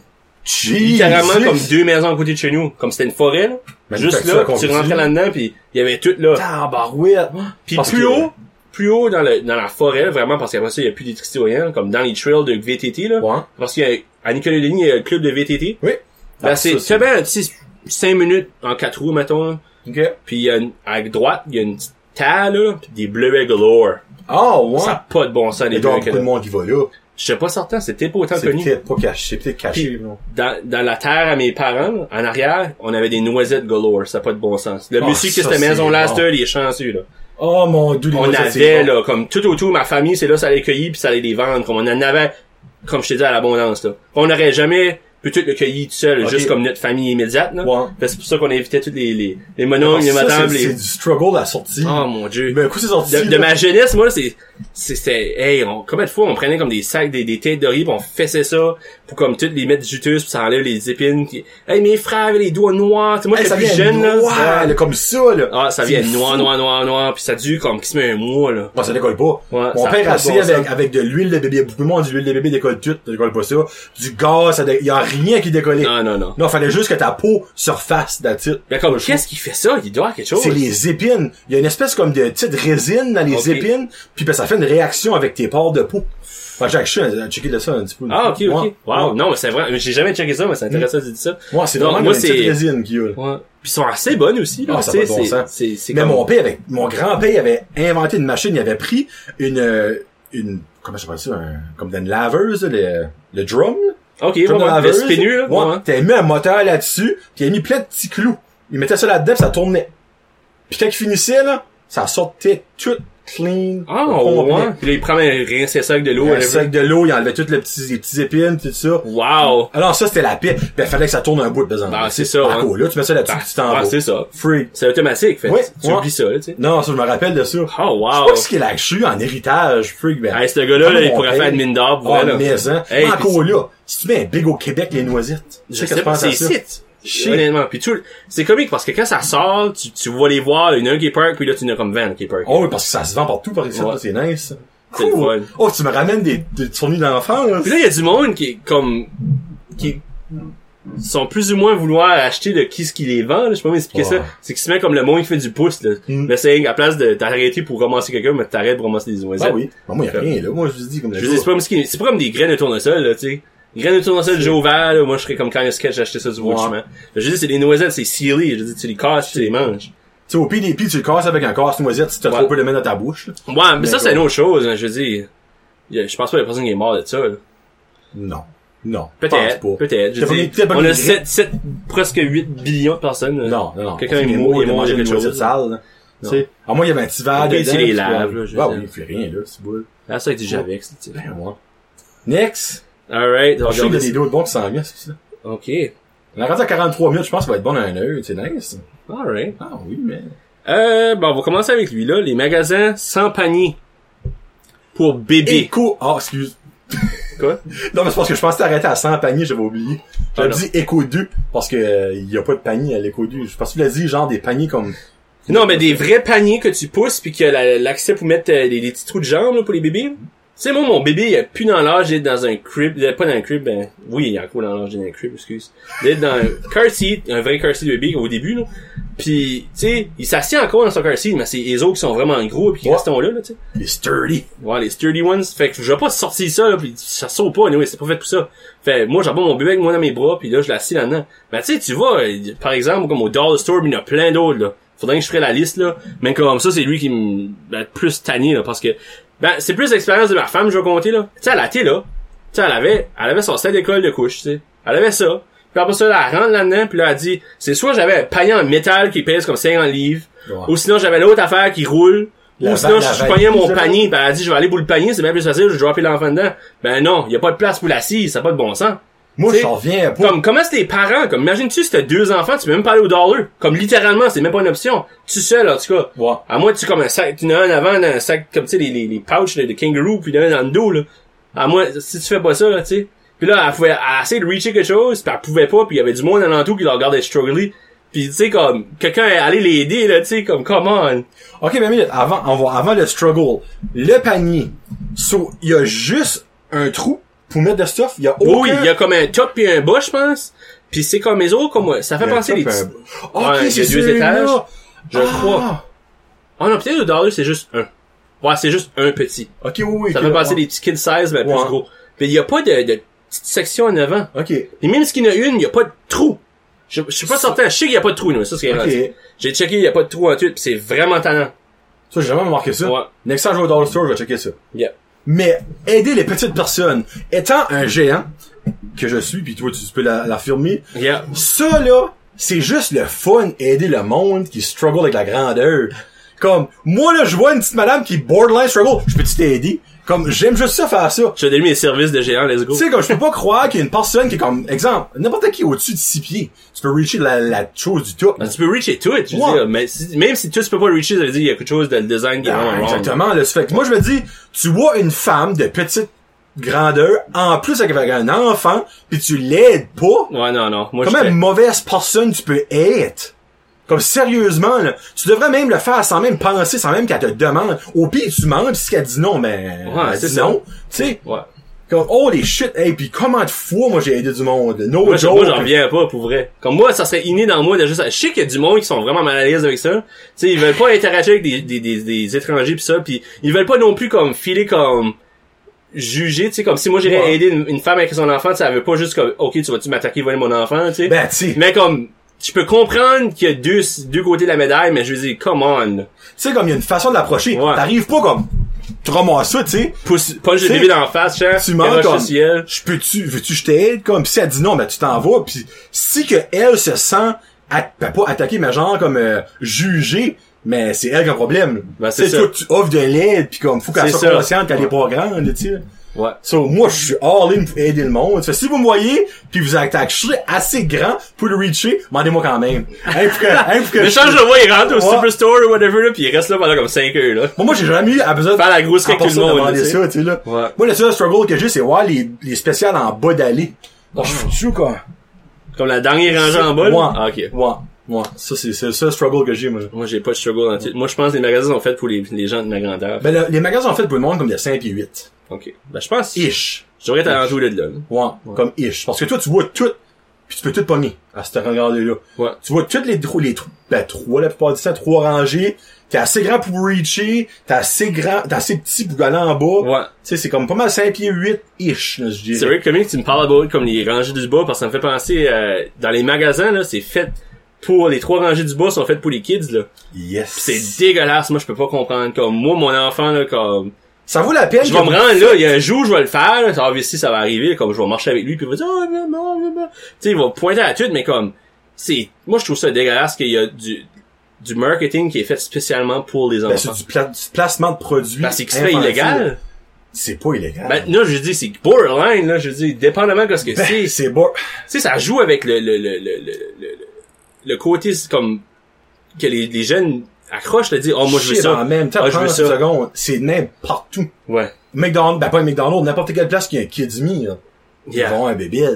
Littéralement Jesus! comme deux maisons à côté de chez nous. Comme c'était une forêt, là. Juste là, tu rentrais là-dedans, puis il y avait tout là. Tabarouette! Puis plus que- haut, plus haut dans, le, dans la forêt, vraiment, parce qu'après ça, il y a plus d'électricité ou rien, comme dans les trails de VTT, là. Ouais. Parce qu'il y a, à Nicolas-Denis, il y a le club de VTT. Oui. Ben, Ah, c'est, c'est bien, tu sais, 5 minutes en 4 roues, mettons. là. Ok. Puis il y a une- à droite, il y a une petite taille, là, pis des bleuets galore. Oh, ouais. Ça a pas de bon sens, les Il doit y bleuets avoir beaucoup de monde qui va là. Je sais pas certain, peut-être pas autant connu. peut-être pas caché, peut-être caché, non. Dans, dans la terre à mes parents, en arrière, on avait des noisettes galore. Ça a pas de bon sens. Le Ah, monsieur qui a cette maison-là, c'était il est chanceux, là. Oh, mon dieu, les on avait là comme tout autour ma famille c'est là ça allait cueillir puis ça allait les vendre comme on en avait comme je t'ai dit à l'abondance là on n'aurait jamais pu tout le cueillir tout seul juste comme notre famille immédiate là Ouais. C'est pour ça qu'on invitait tous les les les mononcles les Ça, madames c'est- les du struggle à la sortie. oh mon dieu Ben, écoute, c'est sorti. de, de ma jeunesse moi c'est c'était hey on, combien de fois on prenait comme des sacs des, des têtes de riz pis on fessait ça pour comme toutes les mettre juteuses puis ça enlève les épines puis, hey mes frères avaient les doigts noirs Tu sais, moi Hey, j'étais plus jeune là noir, Ouais. là, comme ça, là. ah ça vient noir noir noir noir puis ça dure comme qui se met un mois là Moi, ça décolle pas. Ouais, Mon père assis bon avec, avec de l'huile de bébé. Beaucoup dit l'huile de bébé décolle tout. Ça décolle pas ça. Du gaz, ça dé... y a rien qui décollait. non non non Non, fallait juste que ta peau surface it. Mais comme, qu'est-ce qui fait ça? Il doit avoir quelque chose. C'est les épines. Il y a une espèce comme de petite résine dans les épines, puis ben, ça fait une réaction avec tes pores de peau. Jacques Chu a checké de ça un petit peu. Ah, ok, ok. Ouais, Wow. ouais. Non, mais c'est vrai. J'ai jamais checké ça, mais c'est intéressant de dire ça. Ouais, c'est vraiment moi, une petite résine là. Ouais. Puis ils sont assez bonnes aussi, là. Ah, ça pas de bon Mais comme... mon père avait, mon grand-père avait inventé une machine, il avait pris une, euh, une, comment ça s'appelle ça, un, comme d'une laveuse, là, le, le drum, là. Ok, ouais, de ouais, le là. T'avais mis un moteur là-dessus, puis il a mis plein de petits clous. Il mettait ça là-dedans, ça tournait. Puis quand il finissait, là, ça sortait tout clean. Ah, complet. ouais. Puis là, il prend un rince sec de l'eau. Un sac de l'eau, il enlevait toutes les petits, les petits épines, tout ça. Wow. Alors ça, c'était la paix. Ben, fallait que ça tourne un bout de besoin. Ben, c'est ça, Par hein. là, tu mets ça là-dessus, puis tu t'en vas. c'est ça. Free. C'est automatique, fait. Ouais, tu ouais. oublies ça, là, tu sais. Non, ça, je me rappelle de ça. Oh, Je sais wow. pas ce qu'il a eu en héritage, freak, ben. Hey, ce gars-là, là, il pourrait faire une mine d'or, pour Ah, là. mais, hein. Hey, Encore puis- là, si tu mets un big au Québec, les noisettes. Je sais pas, c'est sites. Shit. Honnêtement. Puis tout, c'est comique parce que quand ça sort, tu, tu vas les voir, il y en a un qui est park, puis là, tu en as comme 20 qui est. Oh oui, parce que ça se vend partout par ici, Ouais. là, c'est nice. C'est le Cool. fun. Oh, tu me ramènes des, des souvenirs d'enfance. Puis là, il y a du monde qui est comme, qui sont plus ou moins vouloir acheter de qui ce qui les vend, là. je sais pas m'expliquer Ouais. ça. C'est qu'il se met comme le monde qui fait du pouce, là. Mm. Mais c'est à place de t'arrêter pour ramasser quelqu'un, mais t'arrêtes pour ramasser des oiseaux. Ah oui. Bon, moi, y a rien, là. Moi, je vous dis comme Je dire, c'est pas, comme c'est pas comme des graines de tournesol, là, tu sais. Les graines de tournesol Joval, moi, je serais comme quand il y a sketch ça du de Ouais. chemin. Je dire, c'est des noisettes, c'est sealy. Je veux dire, tu les casses, tu les manges. Tu sais, au pire des pires, tu le casses avec un casse-noisette si t'as Ouais. trop peu de mettre dans ta bouche, là. Ouais, mais ça, c'est une autre chose, hein, je veux dire. Je pense pas qu'il y a personne qui est mort de ça, là. Non. Non. Peut-être, peut-être. On a des 7, 7, presque 8 billions de personnes. Non, non, non. Quelqu'un est mort, il est de mort de quelque noisette chose. sale. Tu sais. Ah, moi, il y avait un petit verre dedans. tu les laves, là, veux oui, il fait rien, là, c'est boule. Ah, ça avec du Javex, tu sais. Ben, moi. Next. Alright, Je sais y a des d'autres bons qui s'en viennent, c'est ça. Ok. On a rendu à 43 minutes, je pense ça va être bon à un heure, c'est nice. Alright. Ah oui, mais... Euh, bon, on va commencer avec lui, là. Les magasins sans panier. Pour bébé. Éco... Ah, excuse. <laughs> Quoi? Non, mais c'est parce que je pensais t'arrêter à 100 paniers, j'avais oublié. J'avais Ah, dit Eco 2, parce que euh, il y a pas de panier à l'Eco 2. Je pense que tu l'as dit, genre des paniers comme... Non, mais des vrais paniers que tu pousses puis que la- l'accès pour mettre euh, des, des petits trous de jambes, là, pour les bébés. Sais, moi, mon bébé, il est plus dans l'âge d'être dans un crib, il est pas dans un crib, ben, oui, il est encore dans l'âge d'être dans un crib, excuse. D'être dans un car seat, un vrai car seat de bébé au début, là. Puis, tu sais, il s'assied encore dans son car seat, mais c'est les autres qui sont vraiment gros, puis qui restent là, là, tu sais. Les sturdy. Ouais, les sturdy ones. Fait que je vais pas sortir ça, là, pis ça saute pas, anyway, c'est pas fait pour ça. Fait moi, j'abats mon bébé avec moi dans mes bras, puis là, je l'assis là-dedans. Ben, tu sais, tu euh, par exemple, comme au Dollar Store, il y en a plein d'autres, là. Faudrait que je ferais la liste, là. Mais comme ça, c'est lui qui me, ben, plus tanné, là, parce que, ben, c'est plus l'expérience de ma femme, je vais compter, là. Tu sais, elle a été, là. Tu sais, elle avait, elle avait son set d'école de couche, tu sais. Elle avait ça. Puis après ça, là, elle rentre là-dedans, puis là, elle dit, c'est soit j'avais un panier en métal qui pèse comme 50 livres, ou sinon j'avais l'autre affaire qui roule, La ou sinon je pognais mon panier, ben elle a dit je vais aller pour le panier, c'est bien plus facile, je vais dropper l'enfant dedans. Ben non, y a pas de place pour l'assise, ça n'a pas de bon sens. Moi, j'en reviens pas. Comme comment c'est tes parents, comme imagine-tu si t'as deux enfants, tu peux même pas aller au dollar. Comme littéralement, c'est même pas une option. Tu seul, en tout cas. Ouais. À moins tu comme un sac, tu en as un avant, un sac comme tu sais les, les, les pouches de kangaroo, puis un dans le dos là. À moins si tu fais pas ça là, tu sais. Puis là, elle pouvait elle essayait de reacher quelque chose, puis elle pouvait pas, puis il y avait du monde en tout qui la regardait struggler. Puis tu sais comme quelqu'un est allé l'aider là, tu sais comme come on. Ok, mais minute, avant, on va, avant le struggle. Le panier. So, il y a juste un trou pour mettre de stuff. Il y a aucun... Oui, il y a comme un top puis un bas, je pense. Puis c'est comme les autres comme ça fait penser les petits. Ok, Ouais, il y a c'est deux étages, je Ah. crois. Ah non, peut-être le dollar c'est juste un. Ouais, c'est juste un petit. Ok, oui, oui. Ça fait passer ouais. des petits kid size, mais plus gros. Puis il y a pas de, de petite section en avant. Ok. Et même s'il y en a une, il y a pas de trou. Je, je suis pas certain. Je sais qu'il y a pas de trou, nous. Ça, c'est Ok. grave. J'ai checké, il y a pas de trou en tout, pis c'est vraiment tannant. Ça, j'ai jamais remarqué ça. Ouais. Next time je vais au Dollar Store, je vais checker ça. Yeah. Mais aider les petites personnes, étant un géant que je suis, puis toi tu peux la- l'affirmer, Yeah. ça là, c'est juste le fun aider le monde qui struggle avec la grandeur. Comme moi là, je vois une petite madame qui borderline struggle, je peux t'aider? Comme j'aime juste ça faire ça. Je vais donner mes services de géant, let's go. Tu sais, comme je peux pas croire qu'il y a une personne qui est comme, exemple, n'importe qui au-dessus de six pieds, tu peux reacher la, la chose du top. Ben, tu peux reacher tout, je veux Ouais. dire. Mais si- même si tout tu peux pas reacher, ça veut dire qu'il y a quelque chose dans le design qui est Ah, exactement, là. Ça fait que moi, je me dis, tu vois une femme de petite grandeur, en plus avec un enfant, puis tu l'aides pas, Ouais, non, non. Moi, je comment mauvaise personne tu peux être? Comme sérieusement, là, tu devrais même le faire sans même penser, sans même qu'elle te demande. Au pire, tu demandes, puis si qu'elle dit non, ben, Ouais, elle dit non. Tu sais, Ouais. comme, oh les shit, hey, puis comment de fois, moi, j'ai aidé du monde? No Moi, joke. moi, j'en reviens pas, pour vrai. Comme moi, ça serait inné dans moi de juste, je sais qu'il y a du monde qui sont vraiment mal à l'aise avec ça. Tu sais, ils veulent pas interagir avec des, des, des, des étrangers pis ça, pis ils veulent pas non plus comme filer comme juger, tu sais, comme si moi j'irais Ouais. aider une, une femme avec son enfant, tu sais, elle veut pas juste comme, ok, tu vas-tu m'attaquer, voler mon enfant, tu sais. Ben, tu sais, tu mais comme, je peux comprendre qu'il y a deux, deux côtés de la médaille, mais je veux dire, come on. sais, comme il y a une façon de l'approcher. Ouais. T'arrives pas comme, tu ramasses ça, tu sais. Punch le Tu dans la face, cher. tu mens garoche comme- je peux-tu, veux-tu que je t'aide? Comme, pis si elle dit non, ben, tu t'en vas, pis si que elle se sent, at- ben, pas attaquée, mais genre, comme, euh, jugée, mais c'est elle qui a un problème. Ben, c'est Tu ça. toi, tu offres de l'aide, pis comme, faut qu'elle soit ça. consciente qu'elle est pas grande, tu sais. Ouais. So, moi, je suis all-in pour aider le monde. Fait, si vous me voyez, puis vous attaquez assez grand pour le reacher, demandez-moi quand même. <laughs> Hein, pour que, hein, pour que Le je- change de voix, il rentre au Ouais. Superstore ou whatever, là, pis il reste là pendant comme 5 heures, là. Bon, moi, j'ai jamais eu à besoin de Faire la grosse tout ça, le tu sais. ça, là. Ouais. Moi, le seul struggle que j'ai, c'est voir les, les spéciales en bas d'allée. Donc, je suis quoi? Comme la dernière rangée en bas, là? Ouais. Ah, ok. Ouais. Ouais. Ça, c'est, c'est le seul struggle que j'ai, moi. Moi, j'ai pas de struggle dans tout. Moi, je pense que les magasins sont faits pour les, les gens de ma grandeur. Ben, le- les magasins sont faits pour le monde comme de 5 et 8. Ok. Ben, je pense, Ish. je devrais à l'entour de là. là. Ouais. Comme ish. Parce que toi, tu vois tout, puis tu peux tout pogner à cette grandeur-là. Ouais. Tu vois toutes les trous, les trous, ben, trois, la plupart du temps, trois rangées. T'es assez grand pour reacher, t'es assez grand, t'es assez petit pour aller en bas. Ouais. Tu sais, c'est comme pas mal 5 pieds 8 ish, là, je dirais. C'est vrai que comme tu me parles about comme les rangées du bas, parce que ça me fait penser, euh, dans les magasins, là, c'est fait pour, les trois rangées du bas sont faites pour les kids, là. Yes. C'est dégueulasse, moi, je peux pas comprendre. Comme, moi, mon enfant, là, comme, Ça vaut la peine. je vais me rendre là, il y a un jour, je vais le faire, ça va si ça va arriver, comme je vais marcher avec lui, puis il va dire, oh, non, non, non, non. Tu sais, il va pointer à tout, mais comme, c'est, moi, je trouve ça dégueulasse qu'il y a du, du marketing qui est fait spécialement pour les Ben, enfants. c'est du, pla- du placement de produits. Ben, c'est que c'est pas infantiles. illégal. C'est pas illégal. Ben, là, je dis, c'est borderline, là, je dis, dépendamment de ce que Ben, c'est. c'est bon. Tu sais, ça joue avec le, le, le, le, le, le, le côté, comme, que les, les jeunes accrochent, de dire, oh, moi, je veux ça. En même temps, Ah, je veux 30 ça. secondes, c'est n'importe où. Ouais. McDonald's, ben pas McDonald's, n'importe quelle place qui a un Kids Me, là. Ils vont un bébé.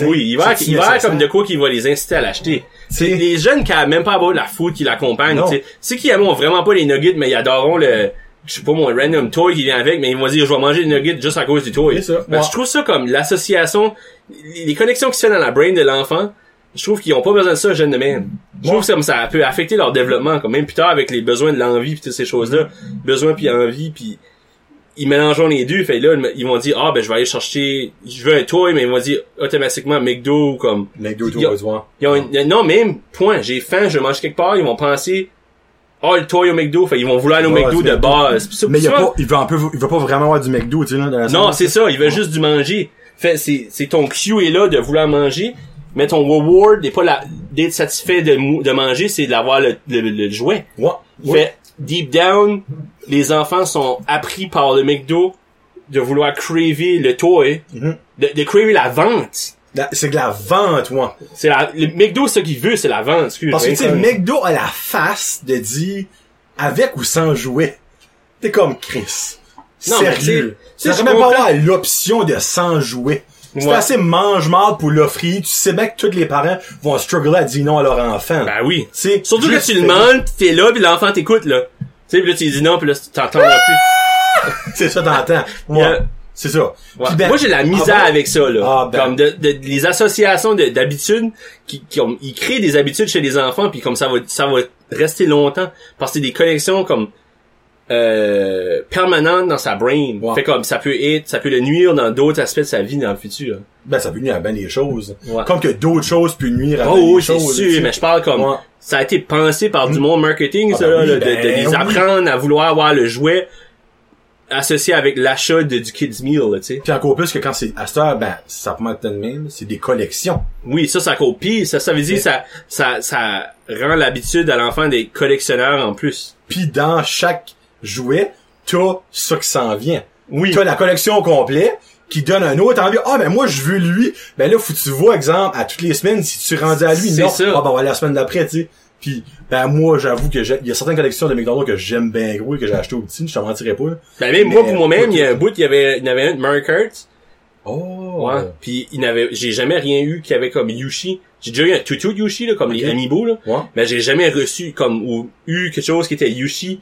Oui, il va, il va comme de quoi qui va les inciter à l'acheter. C'est les jeunes qui a même pas avoir la food qui sais. C'est qui aimeront vraiment pas les nuggets, mais ils adoreront le, je sais pas mon random toy qui vient avec, mais ils vont dire je vais manger des nuggets juste à cause du toy. Ça. Ben, Ouais. Je trouve ça comme l'association, les connexions qui se font dans la brain de l'enfant. Je trouve qu'ils ont pas besoin de ça jeune de même. Je trouve que ça, ça peut affecter leur développement, comme même plus tard avec les besoins de l'envie puis toutes ces choses-là, besoin puis envie puis ils mélangeront les deux. Fait là ils vont dire ah ben je vais aller chercher, je veux un toy, mais ils vont dire automatiquement McDo ou comme McDo, tu vois. ils ont une- non, même, point, j'ai faim, je mange quelque part, ils vont penser, oh, le toy au McDo, fait, ils vont vouloir aller au McDo de base. Mais il, pas, il, veut un peu, il veut pas vraiment avoir du McDo, tu sais, là, dans la non, c'est ça, il veut juste du manger. Fait, c'est, c'est ton cue est là de vouloir manger, mais ton reward n'est pas la, d'être satisfait de, de manger, c'est d'avoir le, le, le jouet. Ouais. ouais. Fait, deep down, les enfants sont appris par le McDo de vouloir craver le toy, Mhm. de, de craver la vente. C'est de la vente, ouais. C'est la, le McDo, ce qu'il veut, c'est la vente, excuse Parce que, tu sais, McDo a la face de dire avec ou sans jouet. T'es comme Chris. Non, Sérieux. tu même pas avoir l'option de sans jouet. C'est Ouais. assez mange-mal pour l'offrir. Tu sais bien que tous les parents vont struggler à dire non à leur enfant. Ben oui. Surtout que tu demandes, pis t'es là, pis l'enfant t'écoute, là. Tu sais, pis là, tu dis non, pis là, tu t'entendras plus. <laughs> C'est ça, t'entends. Ouais. C'est ça. Ouais. Ben- Moi, j'ai la misère Ah bon? avec ça, là. Ah ben. Comme de, de- les associations de- d'habitudes, qui, qui ont, ils créent des habitudes chez les enfants, puis comme ça va, ça va rester longtemps, parce que c'est des connexions comme euh, permanentes dans sa brain. Ouais. Fait comme ça peut être, ça peut le nuire dans d'autres aspects de sa vie dans le futur. Ben, ça peut nuire à bien des choses. Ouais. Comme que d'autres choses peuvent nuire à bien Oh des oui, c'est choses. sûr, mais je parle comme Ouais. ça a été pensé par du monde marketing, Ah ça, ben là, oui, là, de, ben de les oui. apprendre à vouloir avoir le jouet associé avec l'achat de, du kids meal, tu sais. Puis encore plus que quand c'est à cette heure, ben, ça peut être de même, c'est des collections. Oui, ça, ça copie, ça, ça veut dire, ça, ça, ça rend l'habitude à l'enfant des collectionneurs en plus. Puis dans chaque jouet, t'as ça qui s'en vient. Oui. T'as la collection au complet qui donne un autre envie. Ah, ben moi, je veux lui. Ben là, faut que tu vois, exemple, à toutes les semaines, si tu es rendu à lui, C'est non. ça. Ah, ben, on va aller la semaine d'après, tu sais. Puis, ben moi, j'avoue que il y a certaines collections de McDonald's que j'aime bien gros et que j'ai acheté au petit, je te mentirais pas. là. Ben, même moi, Mais, pour moi-même, il y a un bout, il y avait, il y avait un de Mario Kart. Oh. Ouais. Puis, il n'avait, j'ai jamais rien eu qui avait comme Yushi. J'ai déjà eu un tutu de Yushi, là, comme les Ok. amiibo, là. Ouais. Mais j'ai jamais reçu, comme, ou eu quelque chose qui était Yushi.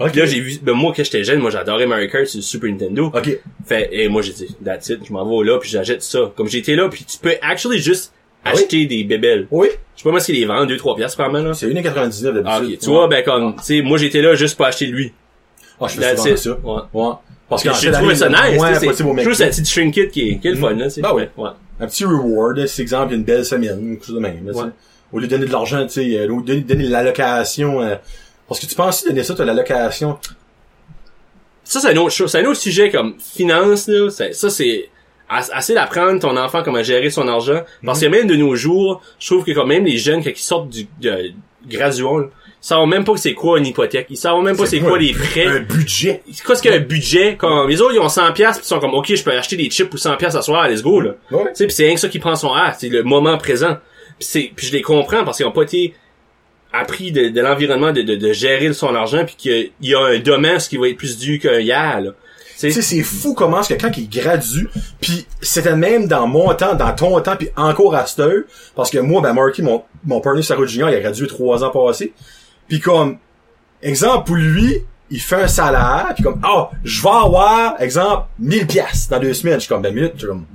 Là, j'ai vu, ben, moi, quand j'étais jeune, moi, j'adorais Mario Kart sur le Super Nintendo. Ok. Fait, et moi, j'ai dit, that's it, je m'en vais là, puis j'achète ça. Comme j'étais là, puis tu peux actually juste Ah oui? acheter des bébelles. Oui. Je sais pas moi qu'ils les vendent, 2-3 piastres probablement, là. C'est 1,99 d'habitude. Ah, ok. Tu vois, ben, comme, tu sais, moi, j'étais là juste pour acheter lui. Ah, je fais souvent ça. Ouais. Ouais. Parce que J'ai trouvé ça nice, Ouais, c'est- je trouve c'est un petit trinket qui est, qui est le fun, là, sais. Ben oui. Ouais. un petit reward, c'est exemple, une belle semaine, quelque chose de même. là. Ouais. Au lieu de donner de l'argent, tu sais, euh, au lieu de donner, donner l'allocation, euh, parce que tu penses si donner ça, t'as l'allocation. Ça, c'est un autre chose. C'est un autre sujet comme finance, là. C'est- Ça, c'est as- assez d'apprendre ton enfant comment gérer son argent. Parce que même de nos jours, je trouve que quand même les jeunes, quand ils sortent du de, graduant, là, ils savent même pas c'est quoi une hypothèque. Ils savent même pas c'est quoi les frais. Un budget? C'est quoi ce qu'il y a un budget? Comme, les autres, ils ont 100 pièces ils sont comme, OK, je peux acheter des chips pour 100 pièces à soir, let's go, là. Ouais. Tu sais, pis c'est rien que ça qui prend son ah, c'est le moment présent. Puis c'est, puis je les comprends parce qu'ils ont pas été appris de, de l'environnement de, de, de gérer son argent puis qu'il y a un ce qui va être plus dû qu'un hier, là. Tu Tu sais, c'est fou comment est-ce que quand il gradue, puis c'était même dans mon temps, dans ton temps, puis encore à cette heure, parce que moi, ben Marky, mon, mon partner Sarah Junior, il a gradué trois ans passés, puis comme, exemple, pour lui, il fait un salaire, puis comme, ah, je vais avoir, exemple, 1000 pièces dans deux semaines. Je suis comme, ben minute, suis comme,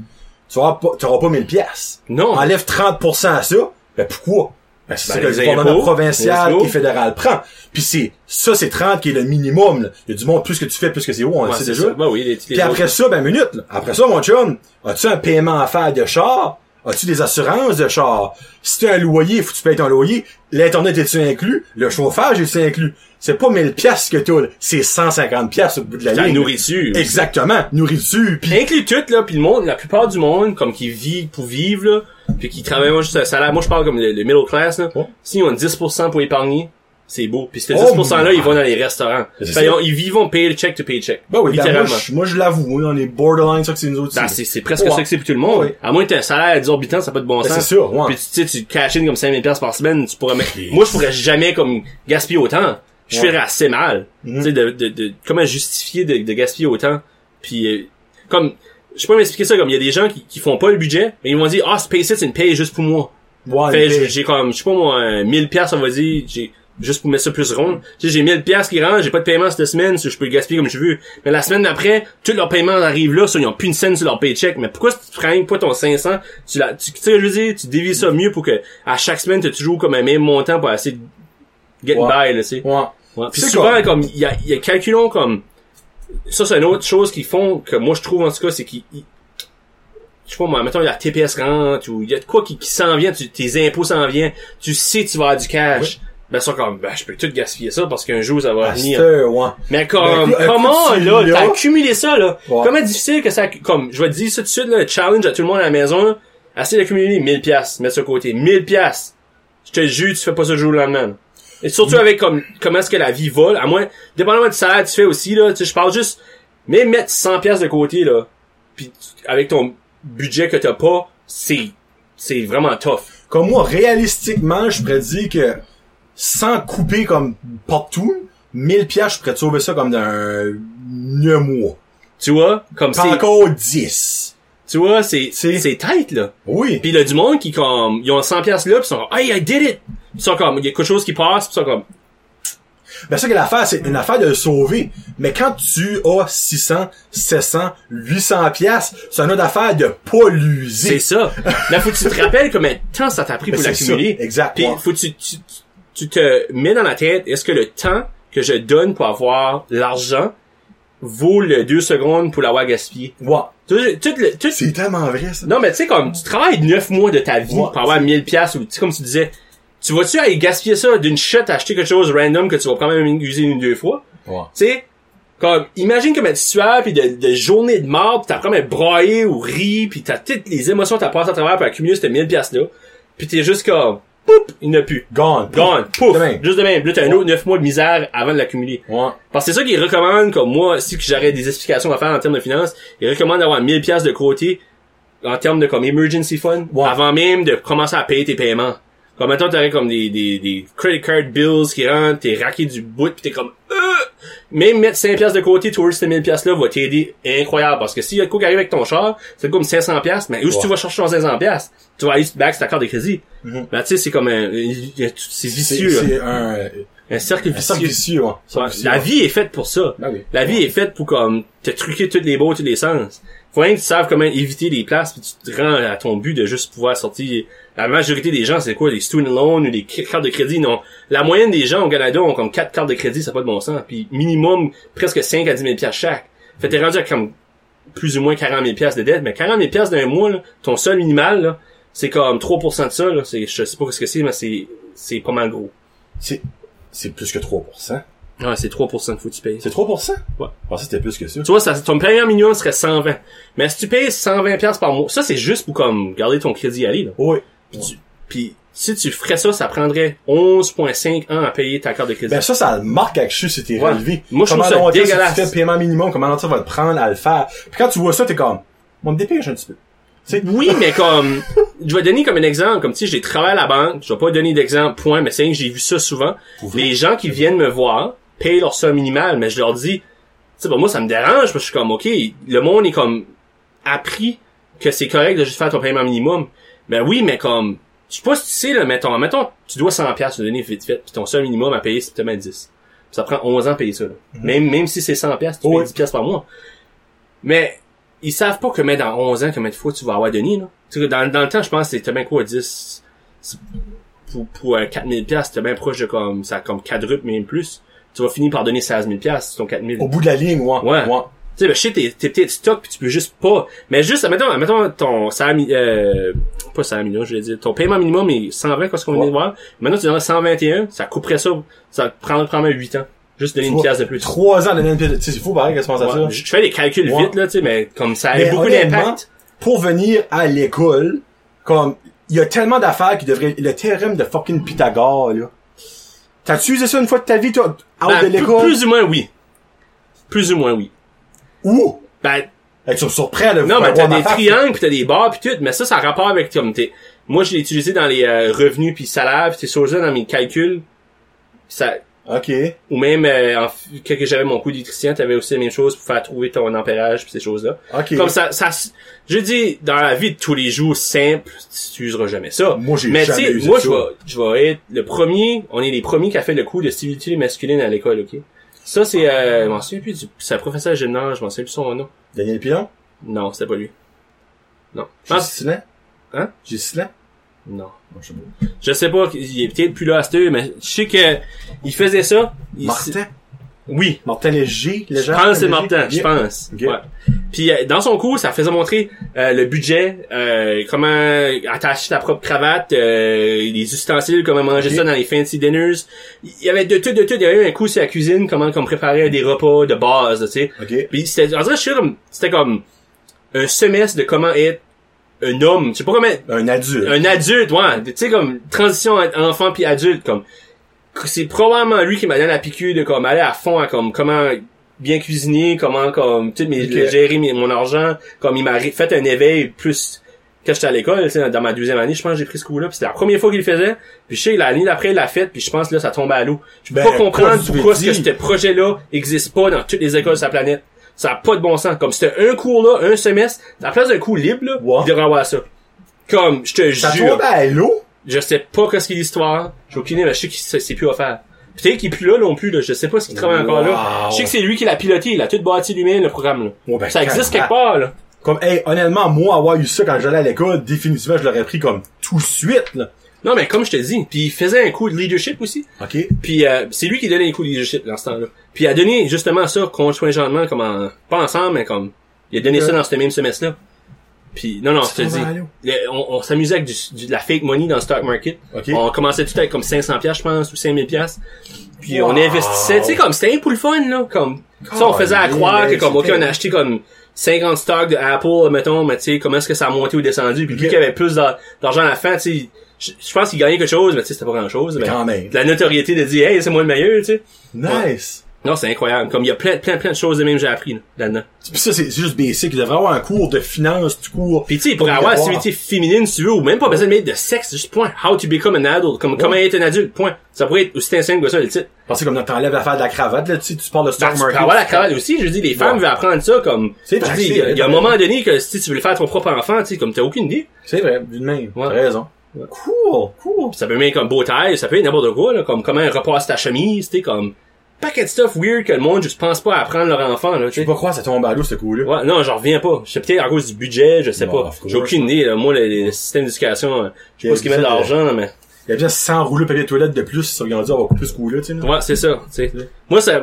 tu auras pas, tu auras pas 1000 pièces. non. Enlève 30% à ça, ben pourquoi? Ben, c'est Ben, ça que les le gouvernement provincial et fédéral prend. Puis c'est, ça c'est 30 qui est le minimum, là. Il y a du monde, plus que tu fais, plus que c'est haut, on le sait déjà. Ben oui, les, les Puis après ça, ben minute, là. après ça, mon chum, as-tu un paiement à faire de char? As-tu des assurances de char? Si tu as un loyer, faut que tu payes ton loyer. L'Internet est-tu inclus? Le chauffage est-tu inclus? C'est pas 1000 pièces que t'as, c'est 150 pièces au bout de la ligne. nourriture. Exactement. Nourriture, puis Inclut tout, là, puis le monde, la plupart du monde, comme qui vit pour vivre, là, puis qui travaille juste un salaire, moi je parle comme le, le middle class, là, s'ils ont 10% pour épargner, c'est beau. Puis ce Oh 10%-là, ils vont dans les restaurants. Fait, ils, ont- ils vivent paycheck to paycheck. Ben oui, ben littéralement. moi, je, moi, je l'avoue, moi, on est borderline, ça que c'est nous autres. Ben, c'est, c'est presque ça que c'est pour tout le monde. À moins que t'aies un salaire exorbitant, ça n'a pas de bon Ben, sens. c'est ça, ouais. Puis tu sais, tu cash in comme 5000 pièces par semaine, tu pourrais mettre... Moi, je pourrais jamais comme gaspiller autant. Je Ouais. ferais assez mal. Mhm. Tu sais, de, de, de, comment justifier de, de gaspiller autant? Puis, euh, comme, je peux m'expliquer ça comme, il y a des gens qui, qui font pas le budget, mais ils vont dire, ah, Space c'est une paye juste pour moi. Ouais, Fait, j'ai- comme, je sais pas moi, un 1000 pièces on va dire, j'ai juste pour mettre ça plus rond. Tu sais, j'ai 1000 pièces qui rentrent, j'ai pas de paiement cette semaine, je peux le gaspiller comme je veux. Mais la semaine d'après, tous leurs paiements arrivent là, so ils ont plus une scène sur leur paycheck. Mais pourquoi tu prends pas ton 500, tu la, tu, tu sais, je veux dire, tu dévies ça mieux pour que, à chaque semaine, tu toujours comme un même montant pour essayer de get Ouais. by, là, tu sais. Ouais. Ouais. Puis souvent, comme, il y a, il y a calculons comme, ça c'est une autre chose qu'ils font, que moi je trouve en tout cas, c'est qu'ils, ils- je sais pas moi, mettons, il y a TPS rentre, ou il y a de quoi qui, qui s'en vient, tu- tes impôts s'en viennent, tu sais tu vas avoir du cash. Ben, ça comme, ben, je peux tout gaspiller ça parce qu'un jour ça va venir. Pasteur, ouais. Mais comme, Ben, comment, là, fil, t'as là. accumulé ça, là? Ouais. Comment difficile que ça, comme, je vais te dire ça tout de suite, là, le challenge à tout le monde à la maison, là, essayer d'accumuler 1000 piastres, mettre ça côté. 1000 piastres. Je te jure, tu fais pas ça le jour le lendemain. Et surtout Mm. avec comme, comment est-ce que la vie va, là, à moins, dépendamment du salaire que tu fais aussi, là, tu sais, je parle juste, mais mettre 100 piastres de côté, là, puis avec ton budget que t'as pas, c'est, c'est vraiment tough. Comme moi, réalistiquement, je pourrais dire que sans couper comme partout, 1000 pièces, je pourrais te sauver ça comme dans un 9 mois. Tu vois? Comme c'est, encore 10. Tu vois, c'est, C'est- c'est tight, là. Oui. Pis il y a du monde qui comme ils ont 100 pièces là pis ils sont comme hey I did it. Pis ils sont comme il y a quelque chose qui passe pis ils sont comme Ben ça que l'affaire, c'est une affaire de le sauver. Mais quand tu as 600, 700, 800 pièces, c'est une autre affaire de pas c'est l'user. ça. Là faut que tu te rappelles combien de temps ça t'a pris Ben, pour c'est l'accumuler. exact, Pis ouais. faut que tu, tu tu te mets dans la tête est-ce que le temps que je donne pour avoir l'argent vaut le deux secondes pour l'avoir gaspillé? Ouais. Tout, tout le, tout- C'est tellement vrai, ça. non mais tu sais comme tu travailles neuf mois de ta vie Ouais. pour avoir 1000 pièces ou tu sais comme tu disais tu vas-tu aller gaspiller ça d'une shot acheter quelque chose random que tu vas quand même user une ou deux fois? Ouais. tu sais, comme, imagine comme tu suave pis de, de journée de mort pis t'as comme braillé ou ri pis t'as toutes les émotions que t'as passées à travers pour accumuler cette 1000 pièces là pis t'es juste comme, poup, il n'y en a plus. Gone. Gone, pouf, De même. juste de même. Là, t'as un autre 9 mois de misère avant de l'accumuler. Ouais. Parce que c'est ça qu'ils recommandent, comme moi, si j'aurais des explications à faire en termes de finances, ils recommandent d'avoir 1000 pièces de côté en termes de comme emergency fund Ouais. avant même de commencer à payer tes paiements. Comme maintenant t'aurais comme des, des, des credit card bills qui rentrent, t'es raqué du bout pis t'es comme euh! Même mettre 5 pièces de côté towards ces 1000 pièces là va t'aider incroyable parce que s'il y a de quoi qui arrive avec ton char, c'est comme 500 pièces, mais où si tu vas chercher ton 500 pièces, tu vas aller back sur ta carte de crédit. Mhm. Ben tu sais c'est comme un, c'est vicieux, c'est un, un cercle un vicieux. ouais. La vie est faite pour ça. Ben. La vie est faite pour comme te truquer toutes les beaux, tous les sens. Faut rien que tu saves comment éviter les places puis tu te rends à ton but de juste pouvoir sortir. La majorité des gens, c'est quoi? Des student loans ou des cartes de crédit? Non. La moyenne des gens au Canada ont comme quatre cartes de crédit, ça pas de bon sens. Puis minimum, presque 5 à 10 000 piastres chaque. Fait t'es rendu à comme plus ou moins 40 000 piastres de dette. Mais 40 000 piastres d'un mois, là, ton seul minimal, là, c'est comme 3% de ça. Là. C'est, je sais pas ce que c'est, mais c'est, c'est pas mal gros. C'est, c'est plus que 3%. Ouais, c'est 3% de faut que tu payes. C'est 3%? Ouais. Pensais que c'était plus que ça. Tu vois, ça, ton paiement minimum serait 120. Mais si tu payes 120 pièces par mois, ça c'est juste pour comme garder ton crédit aller là. Oui. Puis, tu- puis si tu ferais ça, ça prendrait 11.5 ans à payer ta carte de crédit. Ben ça, ça marque quelque chose, c'était Ouais. relevé. Moi, je comment trouve ça longtemps, si dégueulasse. tu fais le paiement minimum, comment ça va te prendre à le faire? Puis quand tu vois ça, t'es comme, on me dépêche un petit peu. Oui, mais <laughs> comme je vais donner comme un exemple, comme sais, j'ai travaillé à la banque, je vais pas donner d'exemple point, mais c'est vrai que j'ai vu ça souvent. Les gens qui viennent me voir payent leur somme minimale, mais je leur dis, tu sais, bon, moi ça me dérange parce que je suis comme, ok, le monde est comme appris que c'est correct de juste faire ton paiement minimum. Ben oui, mais comme, je sais pas si tu sais là, mettons, mettons, tu dois 100 pièces donner vite fait, puis ton seul minimum à payer c'est peut-être 10. Ça prend 11 ans à payer ça. là. Même même si c'est 100 pièces, tu payes 10 pièces par mois. Mais ils savent pas que mais dans 11 ans combien de fois tu vas avoir donné là. Tu sais, dans, dans le temps, je pense que c'était bien quoi 10 c'est- pour pour euh, 4000 pièces, c'était bien proche de comme ça comme quadruple même plus. Tu vas finir par donner 16 000 pièces ton 4000. au bout de la ligne, ouais. Ouais. Tu sais, ben, shit, t'es, t'es peut-être stock pis tu peux juste pas. Mais juste, admettons, admettons ton salaire, euh, pas salaire minimum, je vais dire, ton paiement minimum est 120, quoi, ce qu'on vient de voir. Maintenant, tu donnes 121, ça couperait ça, ça prendrait probablement 8 ans. Juste donner une pièce de plus. Trois ans de NNP. Tu sais, c'est fou pareil qu'est-ce qu'on pense à Ouais, ça? je je fais des calculs Ouais. vite, là, tu sais, mais comme ça a Mais beaucoup d'impact. Pour venir à l'école, comme, il y a tellement d'affaires qui devraient, le théorème de fucking Pythagore, là. T'as-tu usé ça une fois de ta vie, toi, out Ben, de l'école? plus ou moins, oui. Plus ou moins, oui. Où? Ben, Hey, tu me surprends, là. non, mais avoir t'as des triangles pis t'as des barres pis tout, mais ça, ça a rapport avec, comme, t'es, moi, je l'ai utilisé dans les euh, revenus puis salaires pis t'es sur ça dans mes calculs. Ça, Ok. Ou même, euh, en, quand j'avais mon cours d'électricien, t'avais aussi la même chose pour faire trouver ton ampérage pis ces choses-là. Ok. Comme ça, ça, je dis, dans la vie de tous les jours simple, tu useras jamais ça. Moi, j'ai Mais tu sais, moi, je vais, je vais être le premier, on est les premiers qui a fait le cours de civilité masculine à l'école, ok? Ça, c'est, euh, je m'en souviens plus du, c'est un professeur gymnase, je m'en souviens plus son nom. Daniel Pilon? Non, c'était pas lui. Non. J'ai? Hein? J'ai non. Je sais pas. Il est peut-être plus là à cette heure, mais je sais que, il faisait ça. Il- Martin? Oui. Martin Léger? Je pense que c'est? Martin, je pense. Ok. Ouais. Puis euh, dans son cours, ça faisait montrer euh, le budget, euh, comment attacher ta propre cravate, euh, les ustensiles, comment manger ça dans les fancy dinners. Il y avait de tout, de tout. Il y avait un coup sur la cuisine, comment comme préparer des repas de base, tu sais. Ok. Puis c'était, en vrai, je suis comme, c'était comme un semestre de comment être un homme. Je sais pas comment Un adulte. un adulte, ouais. Tu sais, comme, transition entre enfant puis adulte, comme, c'est probablement lui qui m'a donné la piqûre de, comme, aller à fond à, comme, comment bien cuisiner, comment, comme, tu sais, gérer mes- mon argent, comme, il m'a fait un éveil plus, quand j'étais à l'école, dans ma deuxième année, je pense que j'ai pris ce coup-là, puis c'était la première fois qu'il le faisait, puis je sais, l'année d'après, il l'a fait, puis je pense, là, ça tombe à l'eau. Je peux Ben, pas comprendre comme tu pourquoi ce projet-là existe pas dans toutes les écoles de sa planète. Ça a pas de bon sens. Comme c'était un cours là, un semestre, à la place d'un cours libre, là, Ouais. il devrait avoir ça. Comme, je te Ça jure. tombe à l'eau? Je sais pas qu'est-ce qu'il est l'histoire. J'ai aucune idée, mais je sais qu'il c'est plus offert. Peut-être qu'il est plus là non plus, là. Je sais pas s'il travaille encore là. Wow. Je sais que c'est lui qui l'a piloté. Il a tout bâti lui-même, le programme, là. Ouais, ben, ça existe quelque part, là. Comme, hey, honnêtement, moi, avoir eu ça quand j'allais à l'école, définitivement, je l'aurais pris comme tout de suite, là. Non, mais comme je te dis. Puis il faisait un coup de leadership aussi. OK? Puis euh, c'est lui qui donnait les coups de leadership dans ce temps-là. Puis il a donné justement ça conjointement, comme en... Pas ensemble, mais comme... Il a donné ça dans ce même semestre-là. Puis non, non, je te dis. le- on on s'amusait avec du, du- de la fake money dans le stock market. OK. On commençait tout avec comme 500 pièces je pense, ou 5000 pièces. Puis Wow. on investissait, tu sais, comme, c'était un pour le fun, là, comme, ça, on faisait à croire que, comme, ok, on a acheté comme 50 stocks de Apple, mettons, mais tu sais, comment est-ce que ça a monté ou descendu, puis lui qui avait plus d'ar- d'argent à la fin, tu sais, je je pense qu'il gagnait quelque chose, mais tu sais, c'était pas grand chose, mais Quand même. de la notoriété de dire, hey, c'est moi le meilleur, tu sais. Nice. Non, c'est incroyable. Comme, il y a plein, plein, plein de choses de même que j'ai appris, là, là-dedans. Puis ça, c'est juste basic. Il devrait avoir un cours de finance, du cours. Puis tu sais, il pourrait avoir la civilité féminine, si tu veux, ou même pas besoin de mettre de sexe, juste point. How to become an adult. Comme, comment être un adulte, point. Ça pourrait être aussi simple que ça, le titre. Parce que comme t'enlèves l'affaire de la cravate, là, tu sais, tu parles de Ben, stock tu peux market. avoir la cravate aussi, je dis, les femmes Ouais. veulent apprendre ça comme, C'est il y a- un moment donné que si tu veux le faire à ton propre enfant, tu sais, comme t'as aucune idée. C'est vrai, d'une main. Ouais. T'as raison. Cool, cool. Ça peut même comme beau taille, ça peut être n'importe quoi, là, comme comment repasser ta chemise, tu sais, comme, paquet de stuff weird que le monde juste pense pas à apprendre leur enfant, là, tu Je sais. peux pas croire que ça tombe à l'eau, ce coup-là. Ouais, non, j'en reviens pas. Sais peut-être à cause du budget, je sais Bon, pas. J'ai aucune idée, là. Moi, le, le système d'éducation, euh, je sais pas ce qu'ils mettent de l'argent, là, mais. Il y a bien 100 rouleaux de papier de toilette de plus, ça dire, on va couper ce coup-là, tu sais. là. Ouais, c'est ça. Moi, ça,